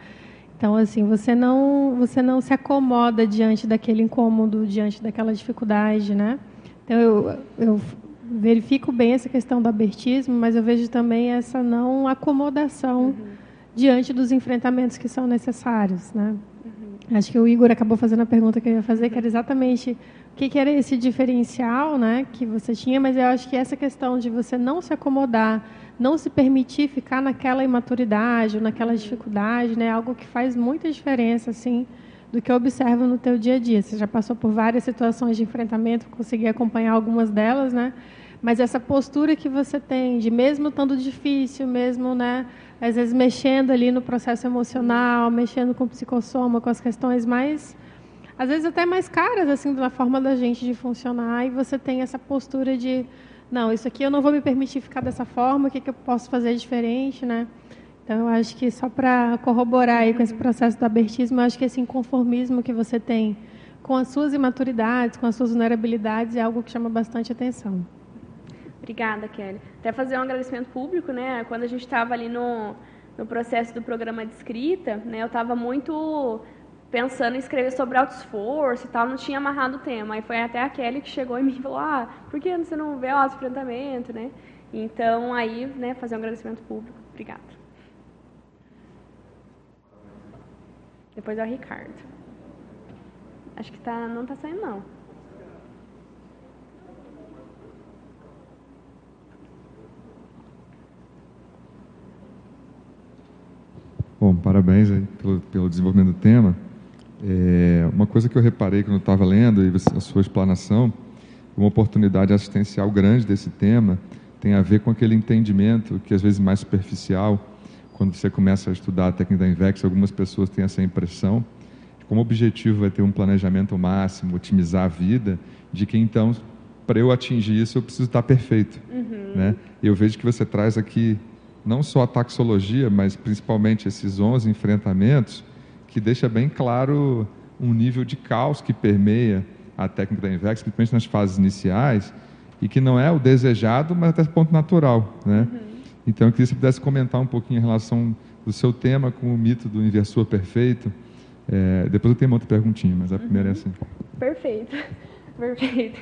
Então, assim, você não, você não se acomoda diante daquele incômodo, diante daquela dificuldade, né? Então, eu, eu verifico bem essa questão do abertismo, mas eu vejo também essa não acomodação uhum diante dos enfrentamentos que são necessários, né? Uhum. Acho que o Igor acabou fazendo a pergunta que eu ia fazer, que era exatamente o que, que era esse diferencial, né, que você tinha, mas eu acho que essa questão de você não se acomodar, não se permitir ficar naquela imaturidade, ou naquela dificuldade, né, é algo que faz muita diferença, assim, do que eu observo no teu dia a dia. Você já passou por várias situações de enfrentamento, consegui acompanhar algumas delas, né? Mas essa postura que você tem de mesmo estando difícil, mesmo, né, às vezes mexendo ali no processo emocional, mexendo com o psicossoma, com as questões mais às vezes até mais caras assim da forma da gente de funcionar e você tem essa postura de não, isso aqui eu não vou me permitir ficar dessa forma, o que, que eu posso fazer diferente, né? Então, eu acho que só para corroborar aí com esse processo do abertismo, eu acho que esse inconformismo que você tem com as suas imaturidades, com as suas vulnerabilidades, é algo que chama bastante atenção. Obrigada, Kelly. Até fazer um agradecimento público, né? Quando a gente estava ali no, no processo do programa de escrita, né? Eu estava muito pensando em escrever sobre auto-esforço e tal, não tinha amarrado o tema. Aí foi até a Kelly que chegou em mim e falou, ah, por que você não vê o auto-enfrentamento, né? Então, aí, né, fazer um agradecimento público. Obrigada. Depois é o Ricardo. Acho que tá, não está saindo, não. Bom, parabéns pelo, pelo desenvolvimento do tema. É, uma coisa que eu reparei quando estava lendo e a sua explanação, uma oportunidade assistencial grande desse tema tem a ver com aquele entendimento que às vezes mais superficial, quando você começa a estudar a técnica da Invex, algumas pessoas têm essa impressão, de como objetivo vai ter um planejamento máximo, otimizar a vida, de que então, para eu atingir isso, eu preciso estar perfeito. Uhum. Né? E eu vejo que você traz aqui não só a taxologia, mas principalmente esses 11 enfrentamentos, que deixa bem claro um nível de caos que permeia a técnica da Invex, principalmente nas fases iniciais, e que não é o desejado, mas até ponto natural. Né? Uhum. Então, eu queria que você pudesse comentar um pouquinho em relação do seu tema com o mito do inversor perfeito. É, depois eu tenho uma outra perguntinha, mas a uhum. primeira é assim. Perfeito, (laughs) perfeito.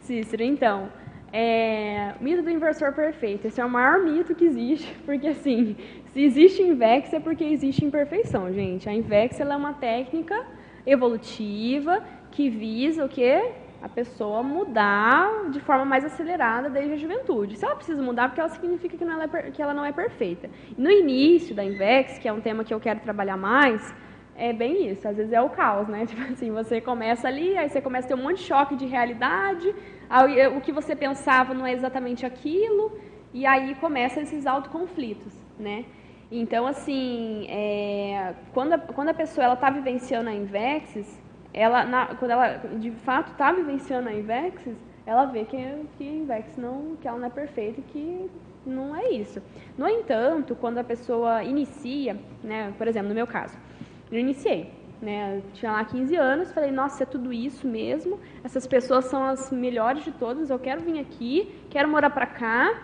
Cícero, então, é, mito do inversor perfeito. Esse é o maior mito que existe, (laughs) porque assim, se existe Invex é porque existe imperfeição, gente. A Invex é uma técnica evolutiva que visa o quê? A pessoa mudar de forma mais acelerada desde a juventude. Se ela precisa mudar, porque ela significa que, não é, que ela não é perfeita. No início da Invex, que é um tema que eu quero trabalhar mais, é bem isso, às vezes é o caos, né? (laughs) Tipo assim, você começa ali, aí você começa a ter um monte de choque de realidade, aí, o que você pensava não é exatamente aquilo, e aí começam esses autoconflitos, né? Então, assim, é, quando, a, quando a pessoa está vivenciando a Invexis, ela, na, quando ela de fato está vivenciando a Invexis, ela vê que, que Invex não, que ela não é perfeita e que não é isso. No entanto, quando a pessoa inicia, né, por exemplo, no meu caso, eu iniciei. Né? Eu tinha lá 15 anos, falei, nossa, é tudo isso mesmo, essas pessoas são as melhores de todas, eu quero vir aqui, quero morar para cá,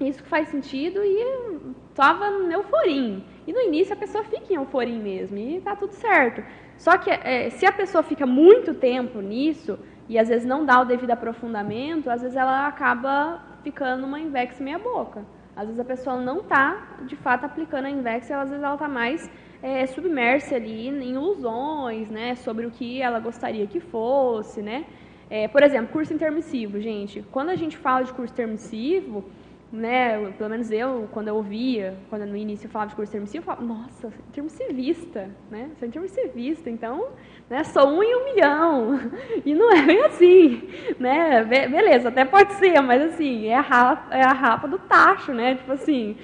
isso faz sentido e estava no euforim. E no início a pessoa fica em euforim mesmo e tá tudo certo. Só que é, se a pessoa fica muito tempo nisso e às vezes não dá o devido aprofundamento, às vezes ela acaba ficando uma invex meia boca. Às vezes a pessoa não está, de fato, aplicando a invex, e às vezes ela está mais é, submersa ali em ilusões, né, sobre o que ela gostaria que fosse, né. É, por exemplo, curso intermissivo, gente. Quando a gente fala de curso intermissivo, né, pelo menos eu, quando eu ouvia, quando no início eu falava de curso intermissivo, eu falava, nossa, intermissivista, né, sou intermissivista, então, né, sou um em um milhão, (laughs) e não é bem assim, né, beleza, até pode ser, mas assim, é a rapa, é a rapa do tacho, né, tipo assim,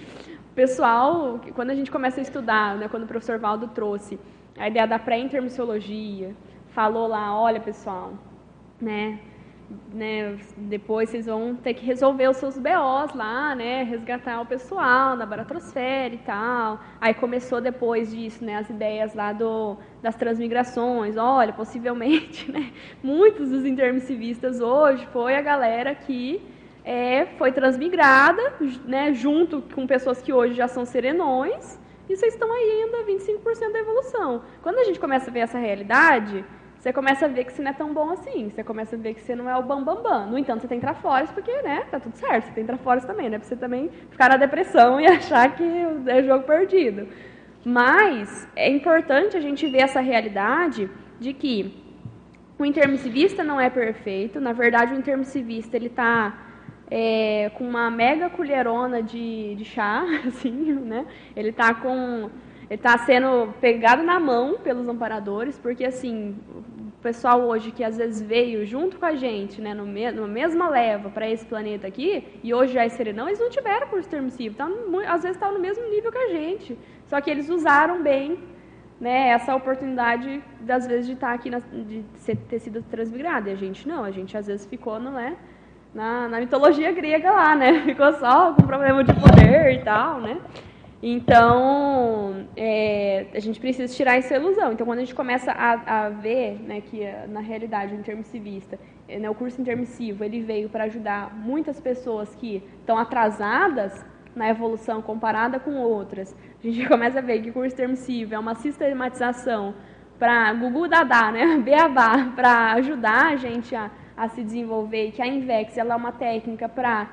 pessoal, quando a gente começa a estudar, né, quando o professor Valdo trouxe a ideia da pré-intermissiologia, falou lá, olha pessoal, né, né, depois vocês vão ter que resolver os seus BOs lá, né, resgatar o pessoal na baratrosfera e tal. Aí começou depois disso, né, as ideias lá do, das transmigrações. Olha, possivelmente, (laughs) né, muitos dos intermissivistas hoje foi a galera que é, foi transmigrada, né, junto com pessoas que hoje já são serenões, e vocês estão aí ainda 25% da evolução. Quando a gente começa a ver essa realidade, você começa a ver que você não é tão bom assim, você começa a ver que você não é o bam bam bam. No entanto, você tem trafores, porque, né, tá tudo certo, você tem trafores também, né, pra você também ficar na depressão (laughs) e achar que é jogo perdido. Mas é importante a gente ver essa realidade de que o intermissivista não é perfeito, na verdade o intermissivista ele está é, com uma mega colherona de, de chá, (laughs) assim, né? Ele está com ele está sendo pegado na mão pelos amparadores, porque assim, o pessoal hoje que às vezes veio junto com a gente, né, no me mesma leva para esse planeta aqui, e hoje já é serenão, eles não tiveram curso permissivo, tá às vezes estão tá no mesmo nível que a gente, só que eles usaram bem né, essa oportunidade, das vezes, de estar tá aqui, na, de ser, ter sido transmigrado, e a gente não, a gente às vezes ficou, não é? Na, na mitologia grega lá, né? (laughs) Ficou só com problema de poder e tal, né? Então, é, a gente precisa tirar essa ilusão. Então, quando a gente começa a, a ver né, que, na realidade, o intermissivista, né, o curso intermissivo, ele veio para ajudar muitas pessoas que estão atrasadas na evolução comparada com outras. A gente (laughs) começa a ver que o curso intermissivo é uma sistematização para Gugu Dadá, né, (laughs) Beabá, para ajudar a gente a, a se desenvolver, e que a Invex ela é uma técnica para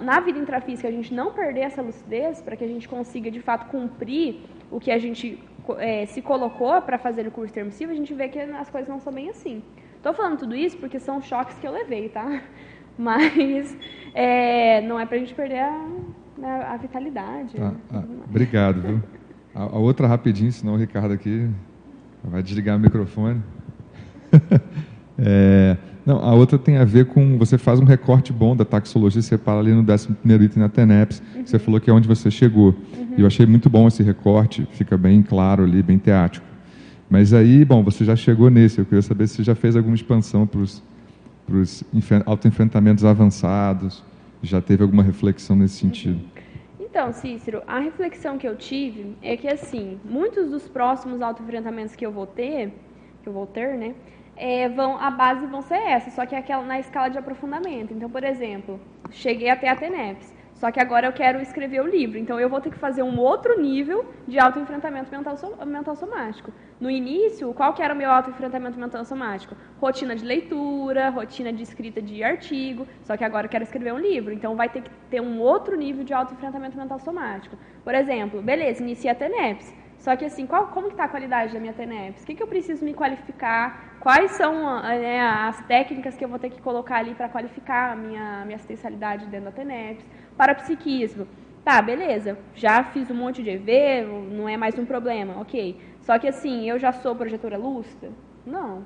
na vida intrafísica a gente não perder essa lucidez, para que a gente consiga de fato cumprir o que a gente é, se colocou para fazer o curso termissivo, a gente vê que as coisas não são bem assim. Estou falando tudo isso porque são choques que eu levei, tá? (laughs) Mas é, não é para a gente perder a, a, a vitalidade. Tá, ah, obrigado, viu? (laughs) A, a, outra rapidinho, senão o Ricardo aqui vai desligar o microfone. (laughs) é, não, a outra tem a ver com você faz um recorte bom da taxologia, você para ali no 11 item na TENEPS, uhum. você falou que é onde você chegou. Uhum. E eu achei muito bom esse recorte, fica bem claro ali, bem teático. Mas aí, bom, você já chegou nesse, eu queria saber se você já fez alguma expansão para os autoenfrentamentos avançados, já teve alguma reflexão nesse sentido? Então, Cícero, a reflexão que eu tive é que, assim, muitos dos próximos autoenfrentamentos que eu vou ter, que eu vou ter, né, é, vão, a base vão ser essa, só que é aquela na escala de aprofundamento. Então, por exemplo, cheguei até a TENEPS, só que agora eu quero escrever o livro, então eu vou ter que fazer um outro nível de autoenfrentamento mental, mental somático. No início, qual que era o meu autoenfrentamento mental somático? Rotina de leitura, rotina de escrita de artigo, só que agora eu quero escrever um livro, então vai ter que ter um outro nível de autoenfrentamento mental somático. Por exemplo, beleza, iniciei a TENEPS, só que assim, qual, como está a qualidade da minha TENEPS? O que, que eu preciso me qualificar? Quais são né, as técnicas que eu vou ter que colocar ali para qualificar a minha, minha assistencialidade dentro da TENEPS? Parapsiquismo. Tá, beleza. Já fiz um monte de EV, não é mais um problema, ok. Só que assim, eu já sou projetora lúcida? Não.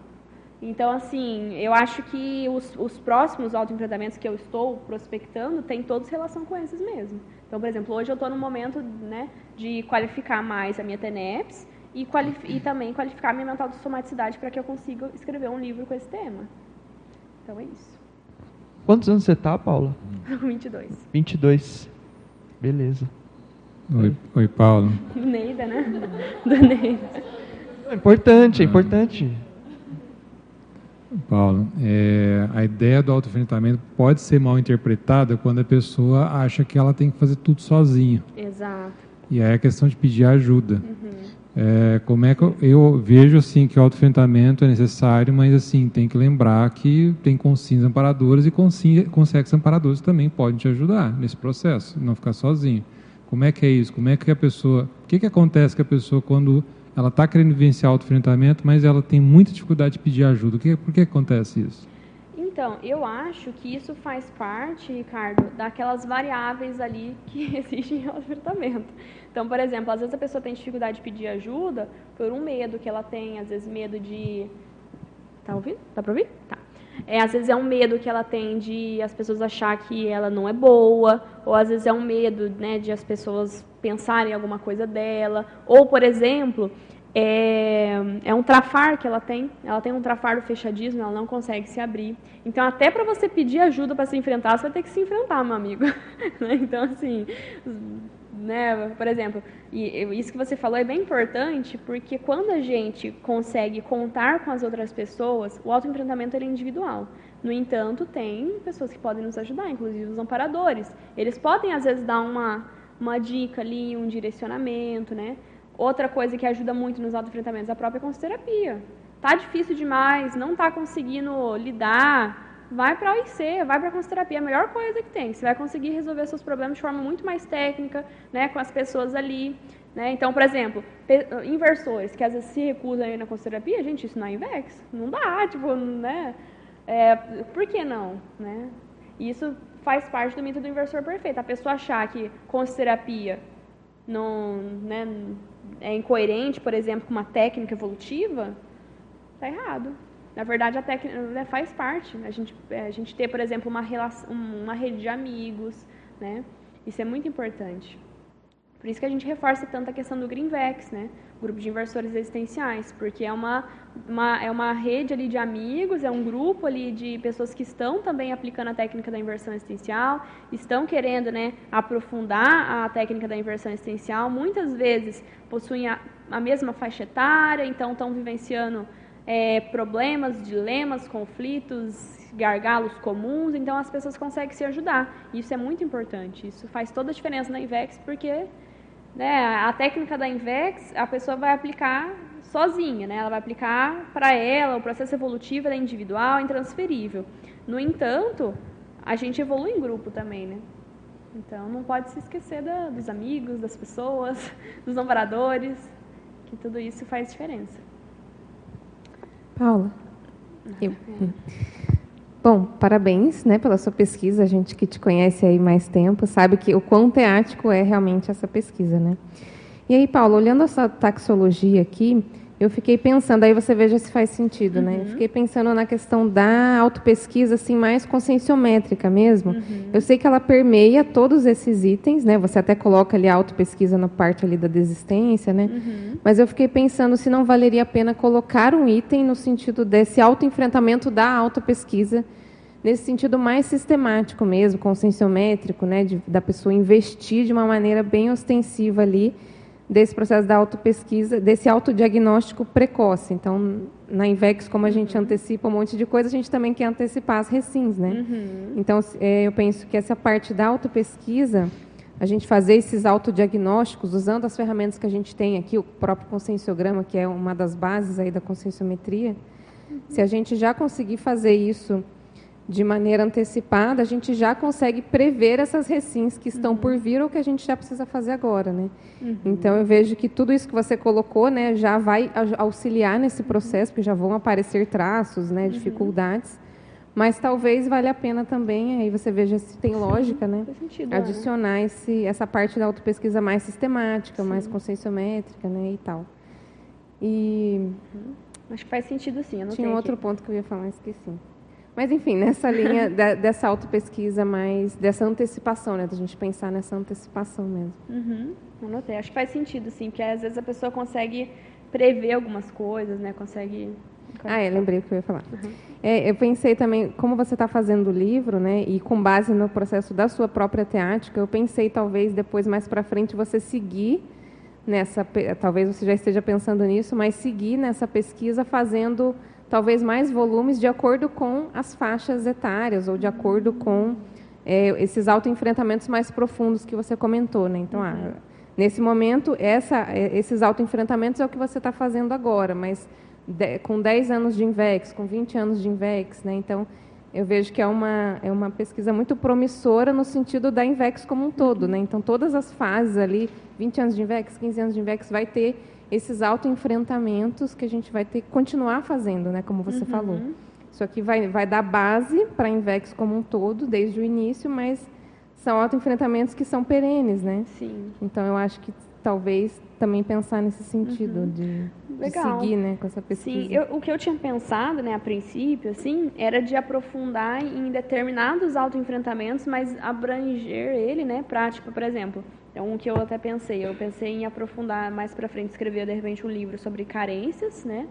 Então, assim, eu acho que os, os próximos autoenfrentamentos que eu estou prospectando têm todos relação com esses mesmo. Então, por exemplo, hoje eu estou no momento né, de qualificar mais a minha TENEPS e, e também qualificar a minha mental de somaticidade para que eu consiga escrever um livro com esse tema. Então é isso. Quantos anos você está, Paula? (laughs) 22. 22. Beleza. Oi, oi Paulo. (laughs) Neida, né? (laughs) Do Neida. É importante, é importante. Paulo, é, a ideia do autoenfrentamento pode ser mal interpretada quando a pessoa acha que ela tem que fazer tudo sozinha. Exato. E aí é questão de pedir ajuda. Uhum. É, como é que eu, eu, vejo assim que o autoenfrentamento é necessário, mas assim tem que lembrar que tem consciências amparadoras e consciências amparadoras também podem te ajudar nesse processo, não ficar sozinho. Como é que é isso? Como é que a pessoa, o que que acontece com a pessoa quando ela está querendo vivenciar auto-enfrentamento, mas ela tem muita dificuldade de pedir ajuda. Que, por que acontece isso? Então, eu acho que isso faz parte, Ricardo, daquelas variáveis ali que (laughs) existem em auto-enfrentamento. Então, por exemplo, às vezes a pessoa tem dificuldade de pedir ajuda por um medo que ela tem, às vezes medo de... Tá ouvindo? Dá para ouvir? Tá. É, às vezes é um medo que ela tem de as pessoas achar que ela não é boa, ou às vezes é um medo né, de as pessoas pensarem alguma coisa dela, ou, por exemplo, é, é um trafar que ela tem, ela tem um trafar do fechadismo, ela não consegue se abrir. Então, até para você pedir ajuda para se enfrentar, você vai ter que se enfrentar, meu amigo. (laughs) então, assim, né, por exemplo, e isso que você falou é bem importante, porque quando a gente consegue contar com as outras pessoas, o autoenfrentamento é individual. No entanto, tem pessoas que podem nos ajudar, inclusive os amparadores. Eles podem, às vezes, dar uma, uma dica ali, um direcionamento, né? Outra coisa que ajuda muito nos auto-enfrentamentos é a própria consterapia. Tá difícil demais, não tá conseguindo lidar, vai para a OIC, vai para a consterapia, é a melhor coisa que tem. Você vai conseguir resolver seus problemas de forma muito mais técnica, né, com as pessoas ali. Né? Então, por exemplo, inversores que às vezes se recusam a ir na consterapia, gente, isso não é INVEX, não dá, tipo, né? É, por que não? Né? Isso faz parte do mito do inversor perfeito. A pessoa achar que consterapia não, né, é incoerente, por exemplo, com uma técnica evolutiva, está errado. Na verdade, a técnica né, faz parte. A gente, é, a gente ter, por exemplo, uma, relação, uma rede de amigos, né? Isso é muito importante. Por isso que a gente reforça tanto a questão do Greenvex, né? Grupo de inversores existenciais, porque é uma, uma, é uma rede ali de amigos, é um grupo ali de pessoas que estão também aplicando a técnica da inversão existencial, estão querendo né, aprofundar a técnica da inversão existencial, muitas vezes possuem a, a mesma faixa etária, então estão vivenciando é, problemas, dilemas, conflitos, gargalos comuns, então as pessoas conseguem se ajudar. Isso é muito importante, isso faz toda a diferença na IVEX, porque né, a técnica da Invex, a pessoa vai aplicar sozinha, né? Ela vai aplicar para ela, o processo evolutivo é individual, intransferível. No entanto, a gente evolui em grupo também, né? Então, não pode se esquecer da, dos amigos, das pessoas, (laughs) dos namoradores, que tudo isso faz diferença. Paula, eu. Bom, parabéns né, pela sua pesquisa. A gente que te conhece aí mais tempo sabe que o quão teático é realmente essa pesquisa. Né? E aí, Paula, olhando essa taxologia aqui, eu fiquei pensando, aí você veja se faz sentido, uhum. né? Eu uhum. fiquei pensando na questão da autopesquisa, assim, mais conscienciométrica mesmo. Uhum. Eu sei que ela permeia todos esses itens, né? Você até coloca ali a autopesquisa na parte ali da desistência, né? Uhum. Mas eu fiquei pensando se não valeria a pena colocar um item no sentido desse autoenfrentamento da autopesquisa, nesse sentido mais sistemático mesmo, conscienciométrico, né? De, da pessoa investir de uma maneira bem ostensiva ali, desse processo da autopesquisa, desse autodiagnóstico precoce. Então, na INVEX, como a gente uhum. antecipa um monte de coisa, a gente também quer antecipar as recins, né? Uhum. Então, é, eu penso que essa parte da autopesquisa, a gente fazer esses autodiagnósticos usando as ferramentas que a gente tem aqui, o próprio conscienciograma, que é uma das bases aí da conscienciometria, uhum. se a gente já conseguir fazer isso de maneira antecipada, a gente já consegue prever essas recins que estão uhum. por vir ou que a gente já precisa fazer agora, né? Uhum. Então eu vejo que tudo isso que você colocou, né, já vai auxiliar nesse processo, porque já vão aparecer traços, né, uhum. dificuldades. Mas talvez valha a pena também, aí você veja se tem lógica, né? Sentido, adicionar esse, essa parte da autopesquisa mais sistemática, sim. mais conscienciométrica, né, e tal. E uhum. acho que faz sentido sim. Tinha um outro aqui. ponto que eu ia falar, esqueci. Mas, enfim, nessa linha da, dessa autopesquisa mais, dessa antecipação, né? Da gente pensar nessa antecipação mesmo. Uhum, anotei. Acho que faz sentido, sim, porque às vezes a pessoa consegue prever algumas coisas, né? Consegue... Ah, é, lembrei o que eu ia falar. Uhum. É, eu pensei também, como você está fazendo o livro, né, e com base no processo da sua própria teática, eu pensei talvez depois mais para frente você seguir nessa, talvez você já esteja pensando nisso, mas seguir nessa pesquisa fazendo talvez mais volumes de acordo com as faixas etárias ou de acordo com é, esses autoenfrentamentos mais profundos que você comentou, né? Então, ah, nesse momento, essa, é, esses autoenfrentamentos é o que você está fazendo agora, mas de, com 10 anos de INVEX, com 20 anos de INVEX, né? Então, eu vejo que é uma, é uma pesquisa muito promissora no sentido da INVEX como um todo, né? Então, todas as fases ali, 20 anos de INVEX, 15 anos de INVEX, vai ter esses autoenfrentamentos que a gente vai ter que continuar fazendo, né, como você uhum. falou. Isso aqui vai, vai dar base para a Invex como um todo, desde o início, mas são autoenfrentamentos que são perenes, né? Sim. Então, eu acho que talvez também pensar nesse sentido uhum. de, de, seguir né, com essa pesquisa. Sim, eu, o que eu tinha pensado, né, a princípio, assim, era de aprofundar em determinados autoenfrentamentos, mas abranger ele, né, prática, por exemplo. Então, o que eu até pensei, eu pensei em aprofundar mais para frente, escrever de repente um livro sobre carências, né?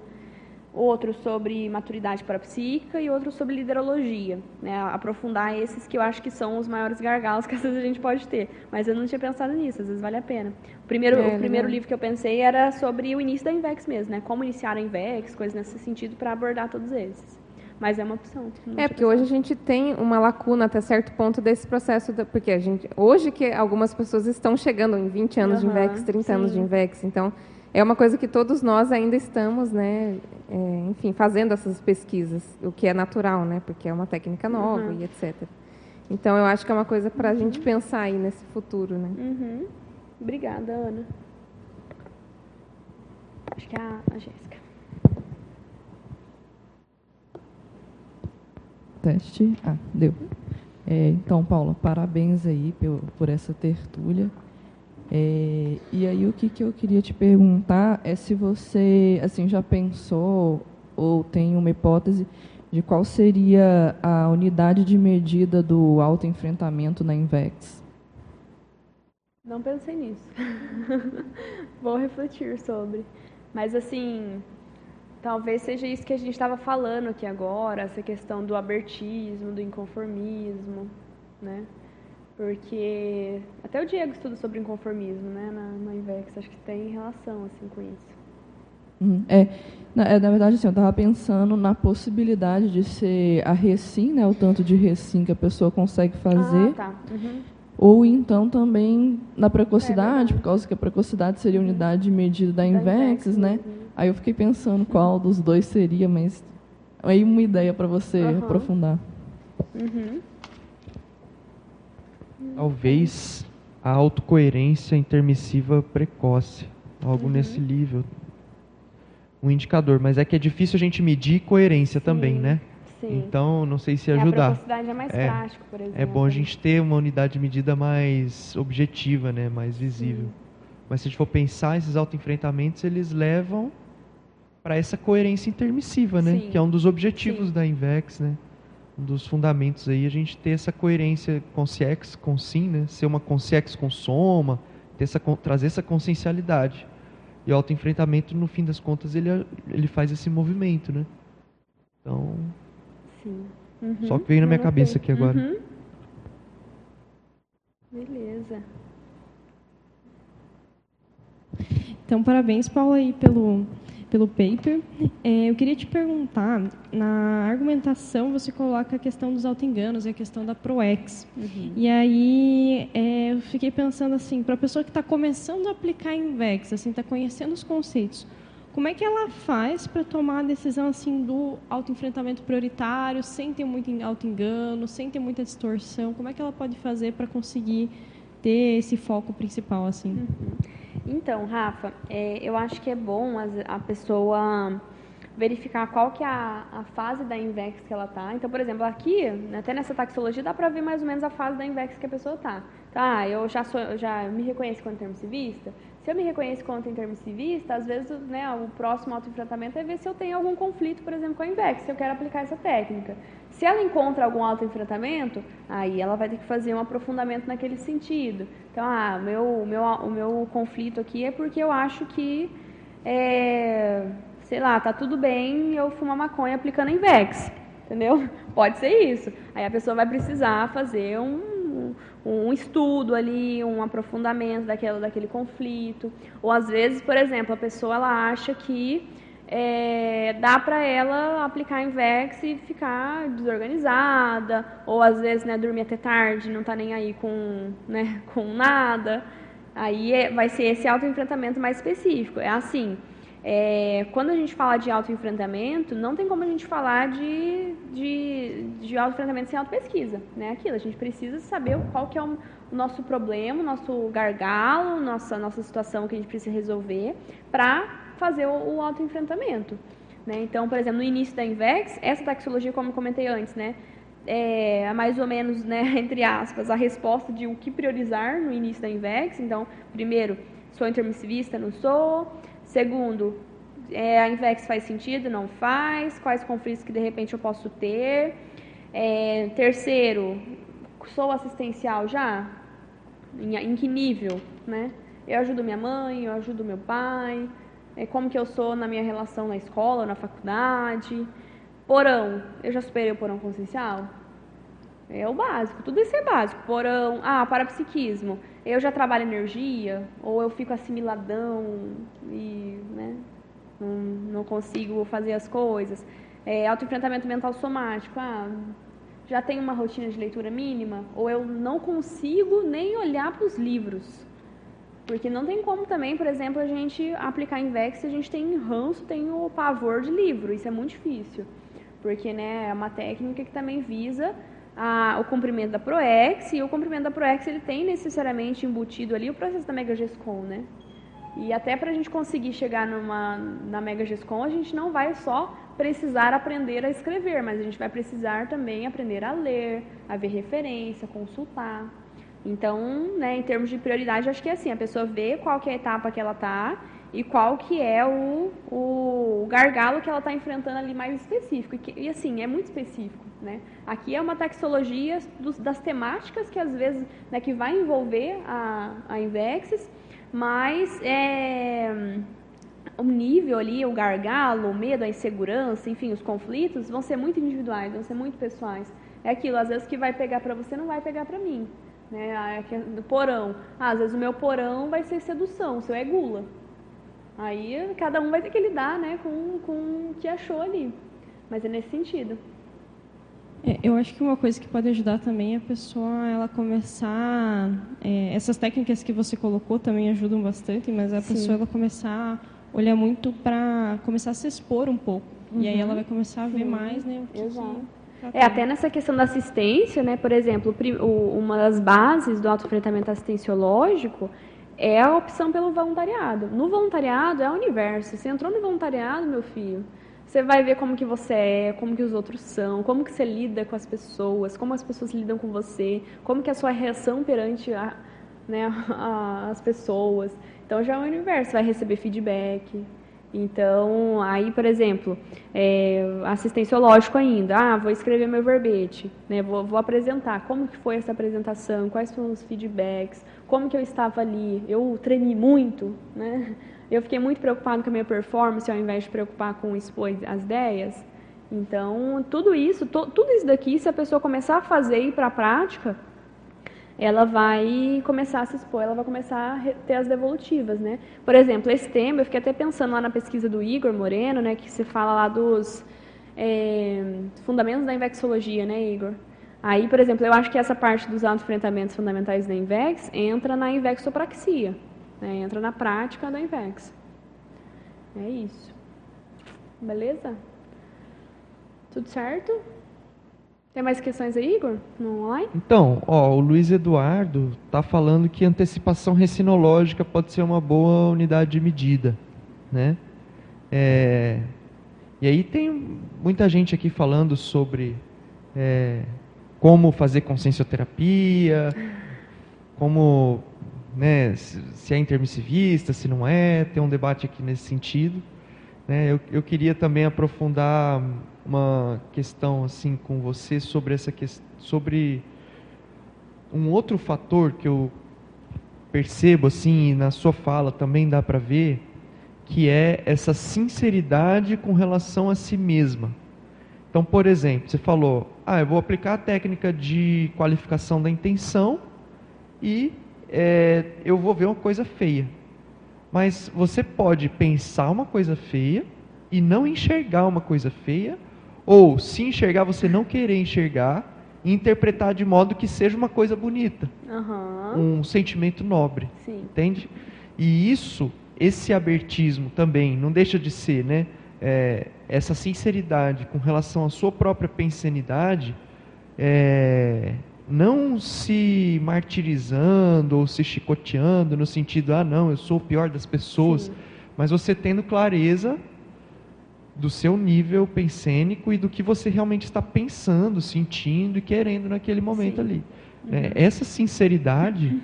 Outro sobre maturidade parapsíquica e outro sobre liderologia, né? Aprofundar esses que eu acho que são os maiores gargalos que às vezes a gente pode ter. Mas eu não tinha pensado nisso, às vezes vale a pena. O primeiro, é, o primeiro livro que eu pensei era sobre o início da Invex mesmo, né? Como iniciar a Invex, coisas nesse sentido para abordar todos esses. Mas é uma opção. É, porque hoje a gente tem uma lacuna até certo ponto desse processo, da, porque a gente, hoje que algumas pessoas estão chegando em 20 anos uhum, de INVEX, 30 sim. anos de INVEX, então é uma coisa que todos nós ainda estamos, né, é, enfim, fazendo essas pesquisas, o que é natural, né, porque é uma técnica nova uhum. e etc. Então eu acho que é uma coisa para a uhum. gente pensar aí nesse futuro, né. Uhum. Obrigada, Ana. Acho que é a, a Jéssica. Teste. Ah, deu. É, então, Paula, parabéns aí por, por essa tertúlia. É, e aí o que, que eu queria te perguntar é se você assim já pensou ou tem uma hipótese de qual seria a unidade de medida do autoenfrentamento na Invex? Não pensei nisso. (laughs) Vou refletir sobre. Mas assim, Talvez seja isso que a gente estava falando aqui agora, essa questão do abertismo, do inconformismo, né? Porque até o Diego estuda sobre inconformismo, né, na, na Invex, acho que tem relação assim com isso. Uhum. É, na, é, na verdade, assim, eu estava pensando na possibilidade de ser a recim, né, o tanto de recim que a pessoa consegue fazer. Ah, tá. Uhum. Ou então também na precocidade, é por causa que a precocidade seria a unidade de medida da Invex, né? Aí eu fiquei pensando qual dos dois seria, mas aí uma ideia para você uhum. aprofundar. Uhum. Talvez a autocoerência intermissiva precoce, algo uhum. nesse nível. Um indicador, mas é que é difícil a gente medir coerência Sim. também, né? Sim. Então, não sei se ajudar. É, a velocidade é mais é, prático, por exemplo. É bom a gente ter uma unidade de medida mais objetiva, né, mais visível. Sim. Mas se a gente for pensar, esses autoenfrentamentos, eles levam para essa coerência intermissiva, né? Sim. Que é um dos objetivos Sim. da Invex, né? Um dos fundamentos aí, a gente ter essa coerência consciex com sim, né? Ser uma consciex com soma, ter essa, trazer essa consciencialidade. E o autoenfrentamento, no fim das contas, ele, ele faz esse movimento, né? Então, Sim. Uhum. Só que veio na minha cabeça aqui agora. Uhum. Beleza. Então, parabéns, Paulo, aí pelo, pelo paper. É, eu queria te perguntar, na argumentação você coloca a questão dos auto-enganos e a questão da ProEx. Uhum. E aí é, eu fiquei pensando assim, para a pessoa que está começando a aplicar Invex, assim, está conhecendo os conceitos, como é que ela faz para tomar a decisão assim do autoenfrentamento prioritário, sem ter muito auto-engano, sem ter muita distorção? Como é que ela pode fazer para conseguir ter esse foco principal assim? Uhum. Então, Rafa, é, eu acho que é bom a, a pessoa verificar qual que é a, a, fase da INVEX que ela está. Então, por exemplo, aqui, até nessa taxologia, dá para ver mais ou menos a fase da INVEX que a pessoa está. Tá, eu já, sou, eu já me reconheço como termo civista, se eu me reconheço como intermissivista, às vezes né, o próximo autoenfrentamento é ver se eu tenho algum conflito, por exemplo, com a INVEX, se eu quero aplicar essa técnica. Se ela encontra algum autoenfrentamento, aí ela vai ter que fazer um aprofundamento naquele sentido. Então, ah, meu, meu, o meu conflito aqui é porque eu acho que, é, sei lá, tá tudo bem eu fumar maconha aplicando a INVEX, entendeu? (laughs) Pode ser isso. Aí a pessoa vai precisar fazer um um estudo ali, um aprofundamento daquele, daquele conflito. Ou às vezes, por exemplo, a pessoa ela acha que é, dá para ela aplicar Invex e ficar desorganizada, ou às vezes né, dormir até tarde, não está nem aí com, né, (laughs) com nada. Aí é, vai ser esse autoenfrentamento mais específico. É assim, é, quando a gente fala de autoenfrentamento, não tem como a gente falar de, de, de autoenfrentamento sem autopesquisa. Né? Aquilo, a gente precisa saber qual que é o, o nosso problema, o nosso gargalo, nossa, nossa situação que a gente precisa resolver para fazer o, o autoenfrentamento. Né? Então, por exemplo, no início da INVEX, essa taxologia, como eu comentei antes, né, é mais ou menos, né, (laughs) entre aspas, a resposta de o que priorizar no início da INVEX. Então, primeiro, sou intermissivista, não sou. Segundo, é, a INVEX faz sentido, não faz? Quais conflitos que de repente eu posso ter? É, terceiro, sou assistencial já? Em, em, que nível, né? Eu ajudo minha mãe, eu ajudo meu pai, é, como que eu sou na minha relação na escola, na faculdade. Porão, eu já superei o porão consciencial? É o básico, tudo isso é básico. Porão, ah, parapsiquismo eu já trabalho energia, ou eu fico assimiladão e né, não, não consigo fazer as coisas. É, autoenfrentamento mental somático, ah, já tenho uma rotina de leitura mínima, ou eu não consigo nem olhar para os livros. Porque não tem como também, por exemplo, a gente aplicar em VEX se a gente tem ranço, tem o pavor de livro. Isso é muito difícil. Porque né, é uma técnica que também visa a, o cumprimento da PROEX, e o cumprimento da PROEX ele tem necessariamente embutido ali o processo da Mega GESCOM, né? E até para a gente conseguir chegar numa, na Mega GESCOM, a gente não vai só precisar aprender a escrever, mas a gente vai precisar também aprender a ler, a ver referência, consultar. Então, né, em termos de prioridade, acho que é assim, a pessoa vê qual que é a etapa que ela está e qual que é o, o gargalo que ela está enfrentando ali mais específico. E, que, e, assim, é muito específico. Né? Aqui é uma taxologia dos, das temáticas que às vezes né, que vai envolver a, a Invexes, mas é, o nível ali, o gargalo, o medo, a insegurança, enfim, os conflitos vão ser muito individuais, vão ser muito pessoais. É aquilo, às vezes que vai pegar para você não vai pegar para mim. Né? Do porão. Ah, às vezes o meu porão vai ser sedução, o seu é gula. Aí cada um vai ter que lidar né, com, com o que achou ali. Mas é nesse sentido. É, eu acho que uma coisa que pode ajudar também é a pessoa ela começar é, essas técnicas que você colocou também ajudam bastante, mas a Sim. pessoa ela começar a olhar muito para começar a se expor um pouco uhum. e aí ela uhum. vai começar a ver Sim. mais, né? O que Exato. Que é, até nessa questão da assistência, né, por exemplo, uma das bases do autofrentamento assistenciológico é a opção pelo voluntariado. No voluntariado é o universo. Você entrou no voluntariado, meu filho, você vai ver como que você é, como que os outros são, como que você lida com as pessoas, como as pessoas lidam com você, como que é a sua reação perante a, né, (laughs) a, as pessoas. Então já é o universo, vai receber feedback. Então, aí, por exemplo, é, assistenciológico ainda, ah, vou escrever meu verbete, né, vou, vou apresentar, como que foi essa apresentação, quais foram os feedbacks, como que eu estava ali, eu tremi muito, né, eu fiquei muito preocupado com a minha performance ao invés de preocupar com expor as ideias. Então, tudo isso, to, tudo isso daqui, se a pessoa começar a fazer e ir para a prática, ela vai começar a se expor, ela vai começar a ter as devolutivas, né? Por exemplo, esse tema, eu fiquei até pensando lá na pesquisa do Igor Moreno, né, que se fala lá dos é, fundamentos da invexologia, né, Igor? Aí, por exemplo, eu acho que essa parte dos enfrentamentos fundamentais da INVEX entra na invexopraxia, né? entra na prática da INVEX. É isso. Beleza? Tudo certo? Tem mais questões aí, Igor, no online? Então, ó, o Luiz Eduardo está falando que antecipação recinológica pode ser uma boa unidade de medida, né? É, e aí tem muita gente aqui falando sobre é, como fazer consciencioterapia, como né, se é intermissivista, se não é, tem um debate aqui nesse sentido. Né? Eu, eu queria também aprofundar uma questão assim com você sobre essa sobre um outro fator que eu percebo assim na sua fala também dá para ver que é essa sinceridade com relação a si mesma. Então, por exemplo, você falou, ah, eu vou aplicar a técnica de qualificação da intenção e é, eu vou ver uma coisa feia. Mas você pode pensar uma coisa feia e não enxergar uma coisa feia, ou se enxergar, você não querer enxergar e interpretar de modo que seja uma coisa bonita, uhum. um sentimento nobre, Sim. entende? E isso, esse abertismo também, não deixa de ser, né? É, essa sinceridade com relação à sua própria pensanidade, é, não se martirizando ou se chicoteando no sentido, ah, não, eu sou o pior das pessoas, Sim. mas você tendo clareza do seu nível pensênico e do que você realmente está pensando, sentindo e querendo naquele momento Sim. ali. Uhum. É, essa sinceridade,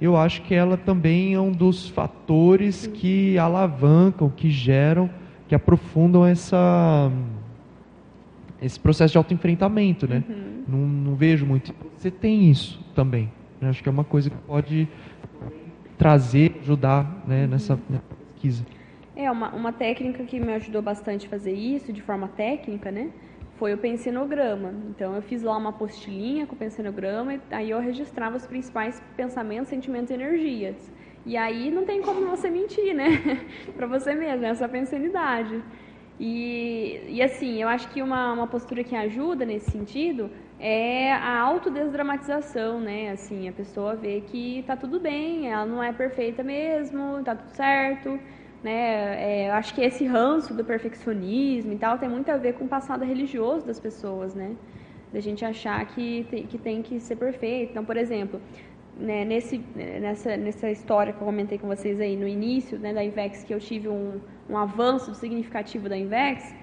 eu acho que ela também é um dos fatores que alavancam, que geram, que aprofundam essa esse processo de autoenfrentamento, né? Uhum. Não, não, vejo muito. Você tem isso também. Né? Acho que é uma coisa que pode trazer, ajudar né, nessa, nessa pesquisa. É, uma, uma técnica que me ajudou bastante a fazer isso, de forma técnica, né? Foi o pensinograma. Então, eu fiz lá uma apostilinha com o pensinograma e aí eu registrava os principais pensamentos, sentimentos e energias. E aí não tem como você mentir, né? (laughs) para você mesmo, essa pensanidade. E, e assim, eu acho que uma, uma postura que ajuda nesse sentido é a autodesdramatização, né? Assim, a pessoa vê que tá tudo bem, ela não é perfeita mesmo, tá tudo certo, né? É, eu acho que esse ranço do perfeccionismo e tal tem muito a ver com o passado religioso das pessoas, né? Da gente achar que que tem que ser perfeito. Então, por exemplo, né, nesse, nessa, nessa história que eu comentei com vocês aí no início né, da IVEX, que eu tive um, um avanço significativo da IVEX,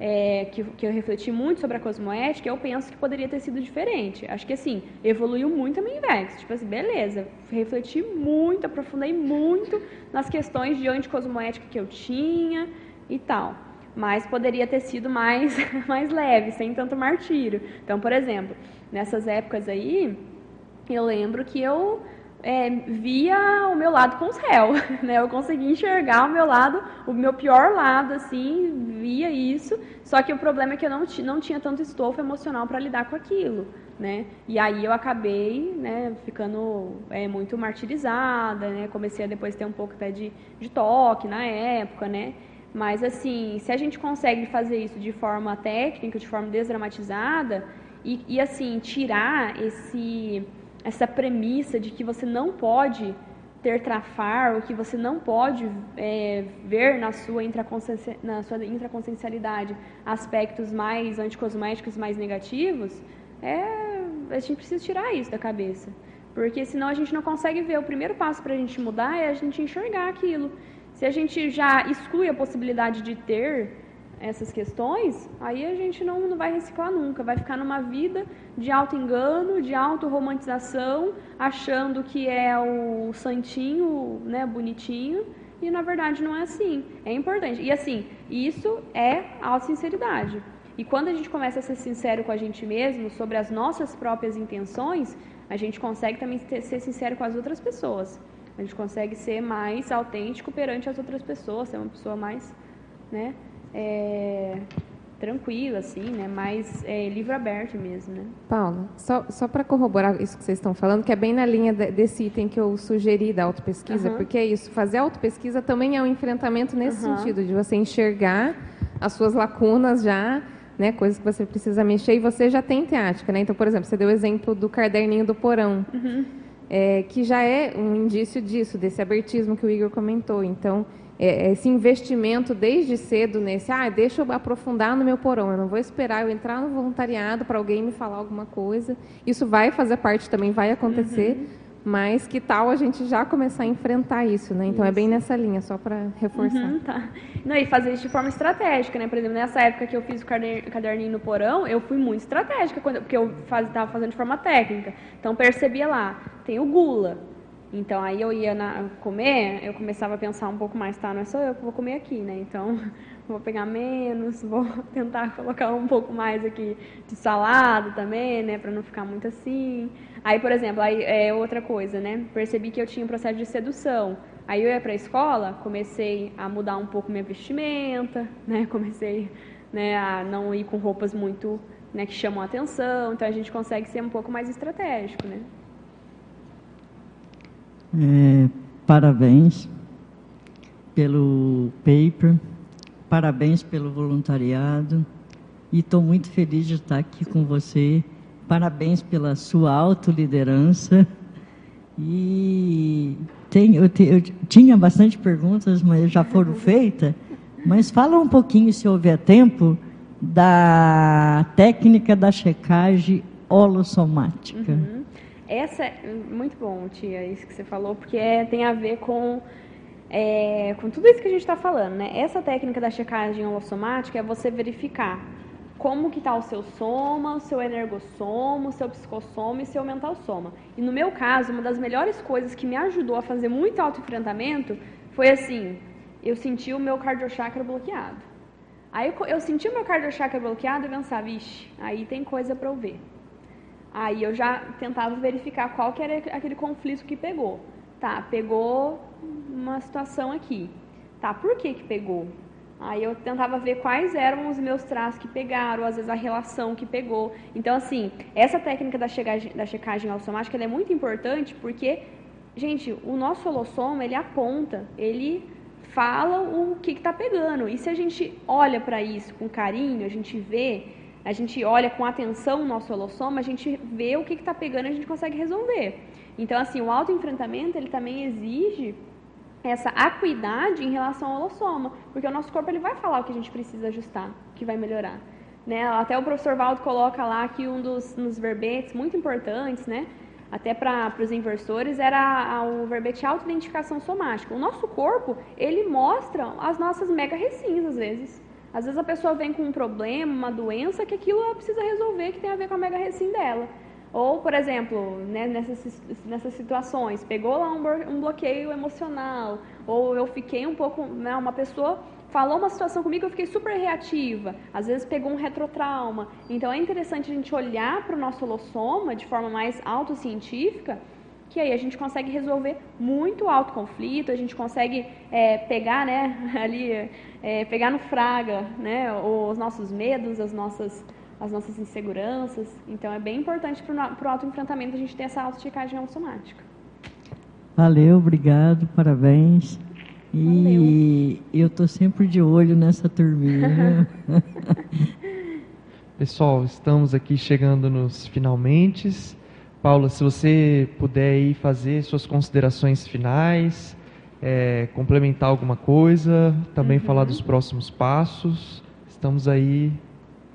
é, que, que, eu refleti muito sobre a cosmoética, eu penso que poderia ter sido diferente. Acho que, assim, evoluiu muito a minha IVEX. Tipo assim, beleza, refleti muito, aprofundei muito nas questões de anticosmoética que eu tinha e tal. Mas poderia ter sido mais, (laughs) mais leve, sem tanto martírio. Então, por exemplo, nessas épocas aí, eu lembro que eu é, via o meu lado com os (laughs) réus, né? Eu conseguia enxergar o meu lado, o meu pior lado, assim, via isso. Só que o problema é que eu não, não tinha tanto estofo emocional para lidar com aquilo, né? E aí eu acabei, né, ficando é, muito martirizada, né? Comecei a depois ter um pouco até de, de toque na época, né? Mas assim, se a gente consegue fazer isso de forma técnica, de forma desdramatizada, E, e assim, tirar esse, essa premissa de que você não pode ter trafar, ou que você não pode é, ver na sua, na sua intraconsciencialidade aspectos mais anticosméticos, mais negativos, é, a gente precisa tirar isso da cabeça. Porque senão a gente não consegue ver. O primeiro passo para a gente mudar é a gente enxergar aquilo. Se a gente já exclui a possibilidade de ter essas questões, aí a gente não, não vai reciclar nunca, vai ficar numa vida de auto-engano, de auto-romantização, achando que é o santinho, né, bonitinho, e na verdade não é assim. É importante. E assim, isso é auto-sinceridade. E quando a gente começa a ser sincero com a gente mesmo sobre as nossas próprias intenções, a gente consegue também ter, ser sincero com as outras pessoas. A gente consegue ser mais autêntico perante as outras pessoas, ser uma pessoa mais, né, é, tranquila, assim, né, mais é, livro aberto mesmo, né. Paula, só, só para corroborar isso que vocês estão falando, que é bem na linha de, desse item que eu sugeri da autopesquisa, uhum. porque é isso, fazer autopesquisa também é um enfrentamento nesse uhum. sentido, de você enxergar as suas lacunas já né, coisas que você precisa mexer, e você já tem teática, né? Então, por exemplo, você deu o exemplo do caderninho do porão, uhum. é, que já é um indício disso, desse abertismo que o Igor comentou. Então, é, esse investimento desde cedo nesse, ah, deixa eu aprofundar no meu porão, eu não vou esperar eu entrar no voluntariado para alguém me falar alguma coisa. Isso vai fazer parte também, vai acontecer, uhum. Mas que tal a gente já começar a enfrentar isso, né? Então isso. é bem nessa linha, só para reforçar. Uhum, tá. Não, e fazer isso de forma estratégica, né? Por exemplo, nessa época que eu fiz o caderninho no porão, eu fui muito estratégica, porque eu estava fazendo de forma técnica. Então percebia lá, tem o gula. Então aí eu ia na, comer, eu começava a pensar um pouco mais, tá? Não é só eu que vou comer aqui, né? Então (laughs) vou pegar menos, (laughs) vou tentar colocar um pouco mais aqui de salada também, né? Para não ficar muito assim. Aí, por exemplo, aí é outra coisa, né? Percebi que eu tinha um processo de sedução. Aí eu ia para a escola, comecei a mudar um pouco minha vestimenta, (laughs) né? Comecei né, a não ir com roupas muito né, que chamam a atenção. Então a gente consegue ser um pouco mais estratégico, né? É, parabéns pelo paper, parabéns pelo voluntariado e estou muito feliz de estar aqui com você Parabéns pela sua autoliderança. E tem, eu, te, eu tinha bastante perguntas, mas já foram feitas. Mas fala um pouquinho, se houver tempo, da técnica da checagem holossomática. Uhum. Essa é muito bom, tia, isso que você falou, porque é, tem a ver com, é, com tudo isso que a gente está falando, né? Essa técnica da checagem holossomática é você verificar como que está o seu soma, o seu energossoma, o seu psicossoma e o seu mental soma. E no meu caso, uma das melhores coisas que me ajudou a fazer muito autoenfrentamento foi assim, eu senti o meu cardiochakra bloqueado. Aí eu, senti o meu cardiochakra bloqueado e pensava, vixe, aí tem coisa para eu ver. Aí eu já tentava verificar qual que era aquele conflito que pegou. Tá, pegou uma situação aqui. Tá, por que que pegou? Aí eu tentava ver quais eram os meus traços que pegaram, às vezes a relação que pegou. Então, assim, essa técnica da checagem, da checagem holossomática é muito importante porque, gente, o nosso holossoma, ele aponta, ele fala o que está pegando. E se a gente olha para isso com carinho, a gente vê, a gente olha com atenção o nosso holossoma, a gente vê o que está pegando e a gente consegue resolver. Então, assim, o autoenfrentamento, ele também exige essa acuidade em relação ao holossoma, porque o nosso corpo ele vai falar o que a gente precisa ajustar, que vai melhorar. Né? Até o professor Valdo coloca lá que um dos nos verbetes muito importantes, né? até para os inversores, era o verbete autoidentificação somática. O nosso corpo, ele mostra as nossas mega recins, às vezes. Às vezes a pessoa vem com um problema, uma doença, que aquilo ela precisa resolver, que tem a ver com a mega recim dela. Ou, por exemplo, né, nessas, nessas situações, pegou lá um, um bloqueio emocional, ou eu fiquei um pouco, né, uma pessoa falou uma situação comigo, eu fiquei super reativa, às vezes pegou um retrotrauma. Então é interessante a gente olhar para o nosso holossoma de forma mais autocientífica, que aí a gente consegue resolver muito alto conflito, a gente consegue é, pegar, né, (laughs) ali, é, pegar no fraga, né, os nossos medos, as nossas as nossas inseguranças. Então, é bem importante para o autoenfrentamento a gente ter essa autoesticagem automática. Valeu, obrigado, parabéns. E Valeu. eu estou sempre de olho nessa turminha. (laughs) Pessoal, estamos aqui chegando nos finalmente. Paula, se você puder aí fazer suas considerações finais, é, complementar alguma coisa, também uhum. falar dos próximos passos, estamos aí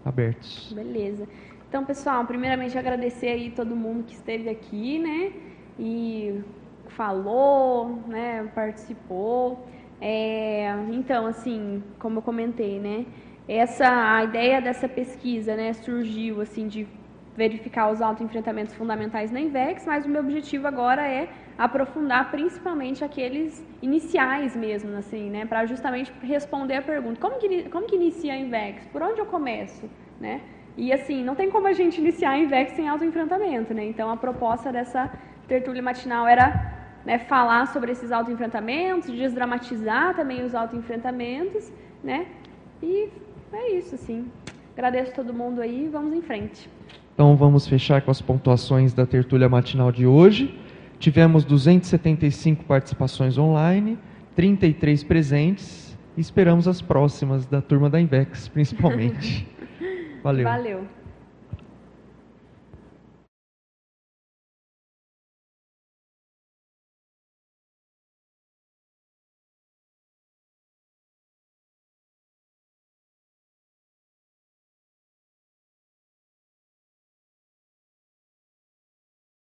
abertos. Beleza. Então, pessoal, primeiramente agradecer aí todo mundo que esteve aqui, né? E falou, né? Participou. É, então, assim, como eu comentei, né? Essa a ideia dessa pesquisa, né, surgiu assim de verificar os autoenfrentamentos fundamentais na INVEX, mas o meu objetivo agora é aprofundar principalmente aqueles iniciais mesmo, assim, né, para justamente responder a pergunta, como que, como que inicia a INVEX? Por onde eu começo, né? E assim, não tem como a gente iniciar a INVEX sem autoenfrentamento, né? Então a proposta dessa tertúlia matinal era né, falar sobre esses autoenfrentamentos, desdramatizar também os autoenfrentamentos, né? E é isso, assim. Agradeço todo mundo aí vamos em frente. Então vamos fechar com as pontuações da tertúlia matinal de hoje. Tivemos 275 participações online, 33 presentes e esperamos as próximas da turma da Invex, principalmente. (laughs) Valeu. Valeu.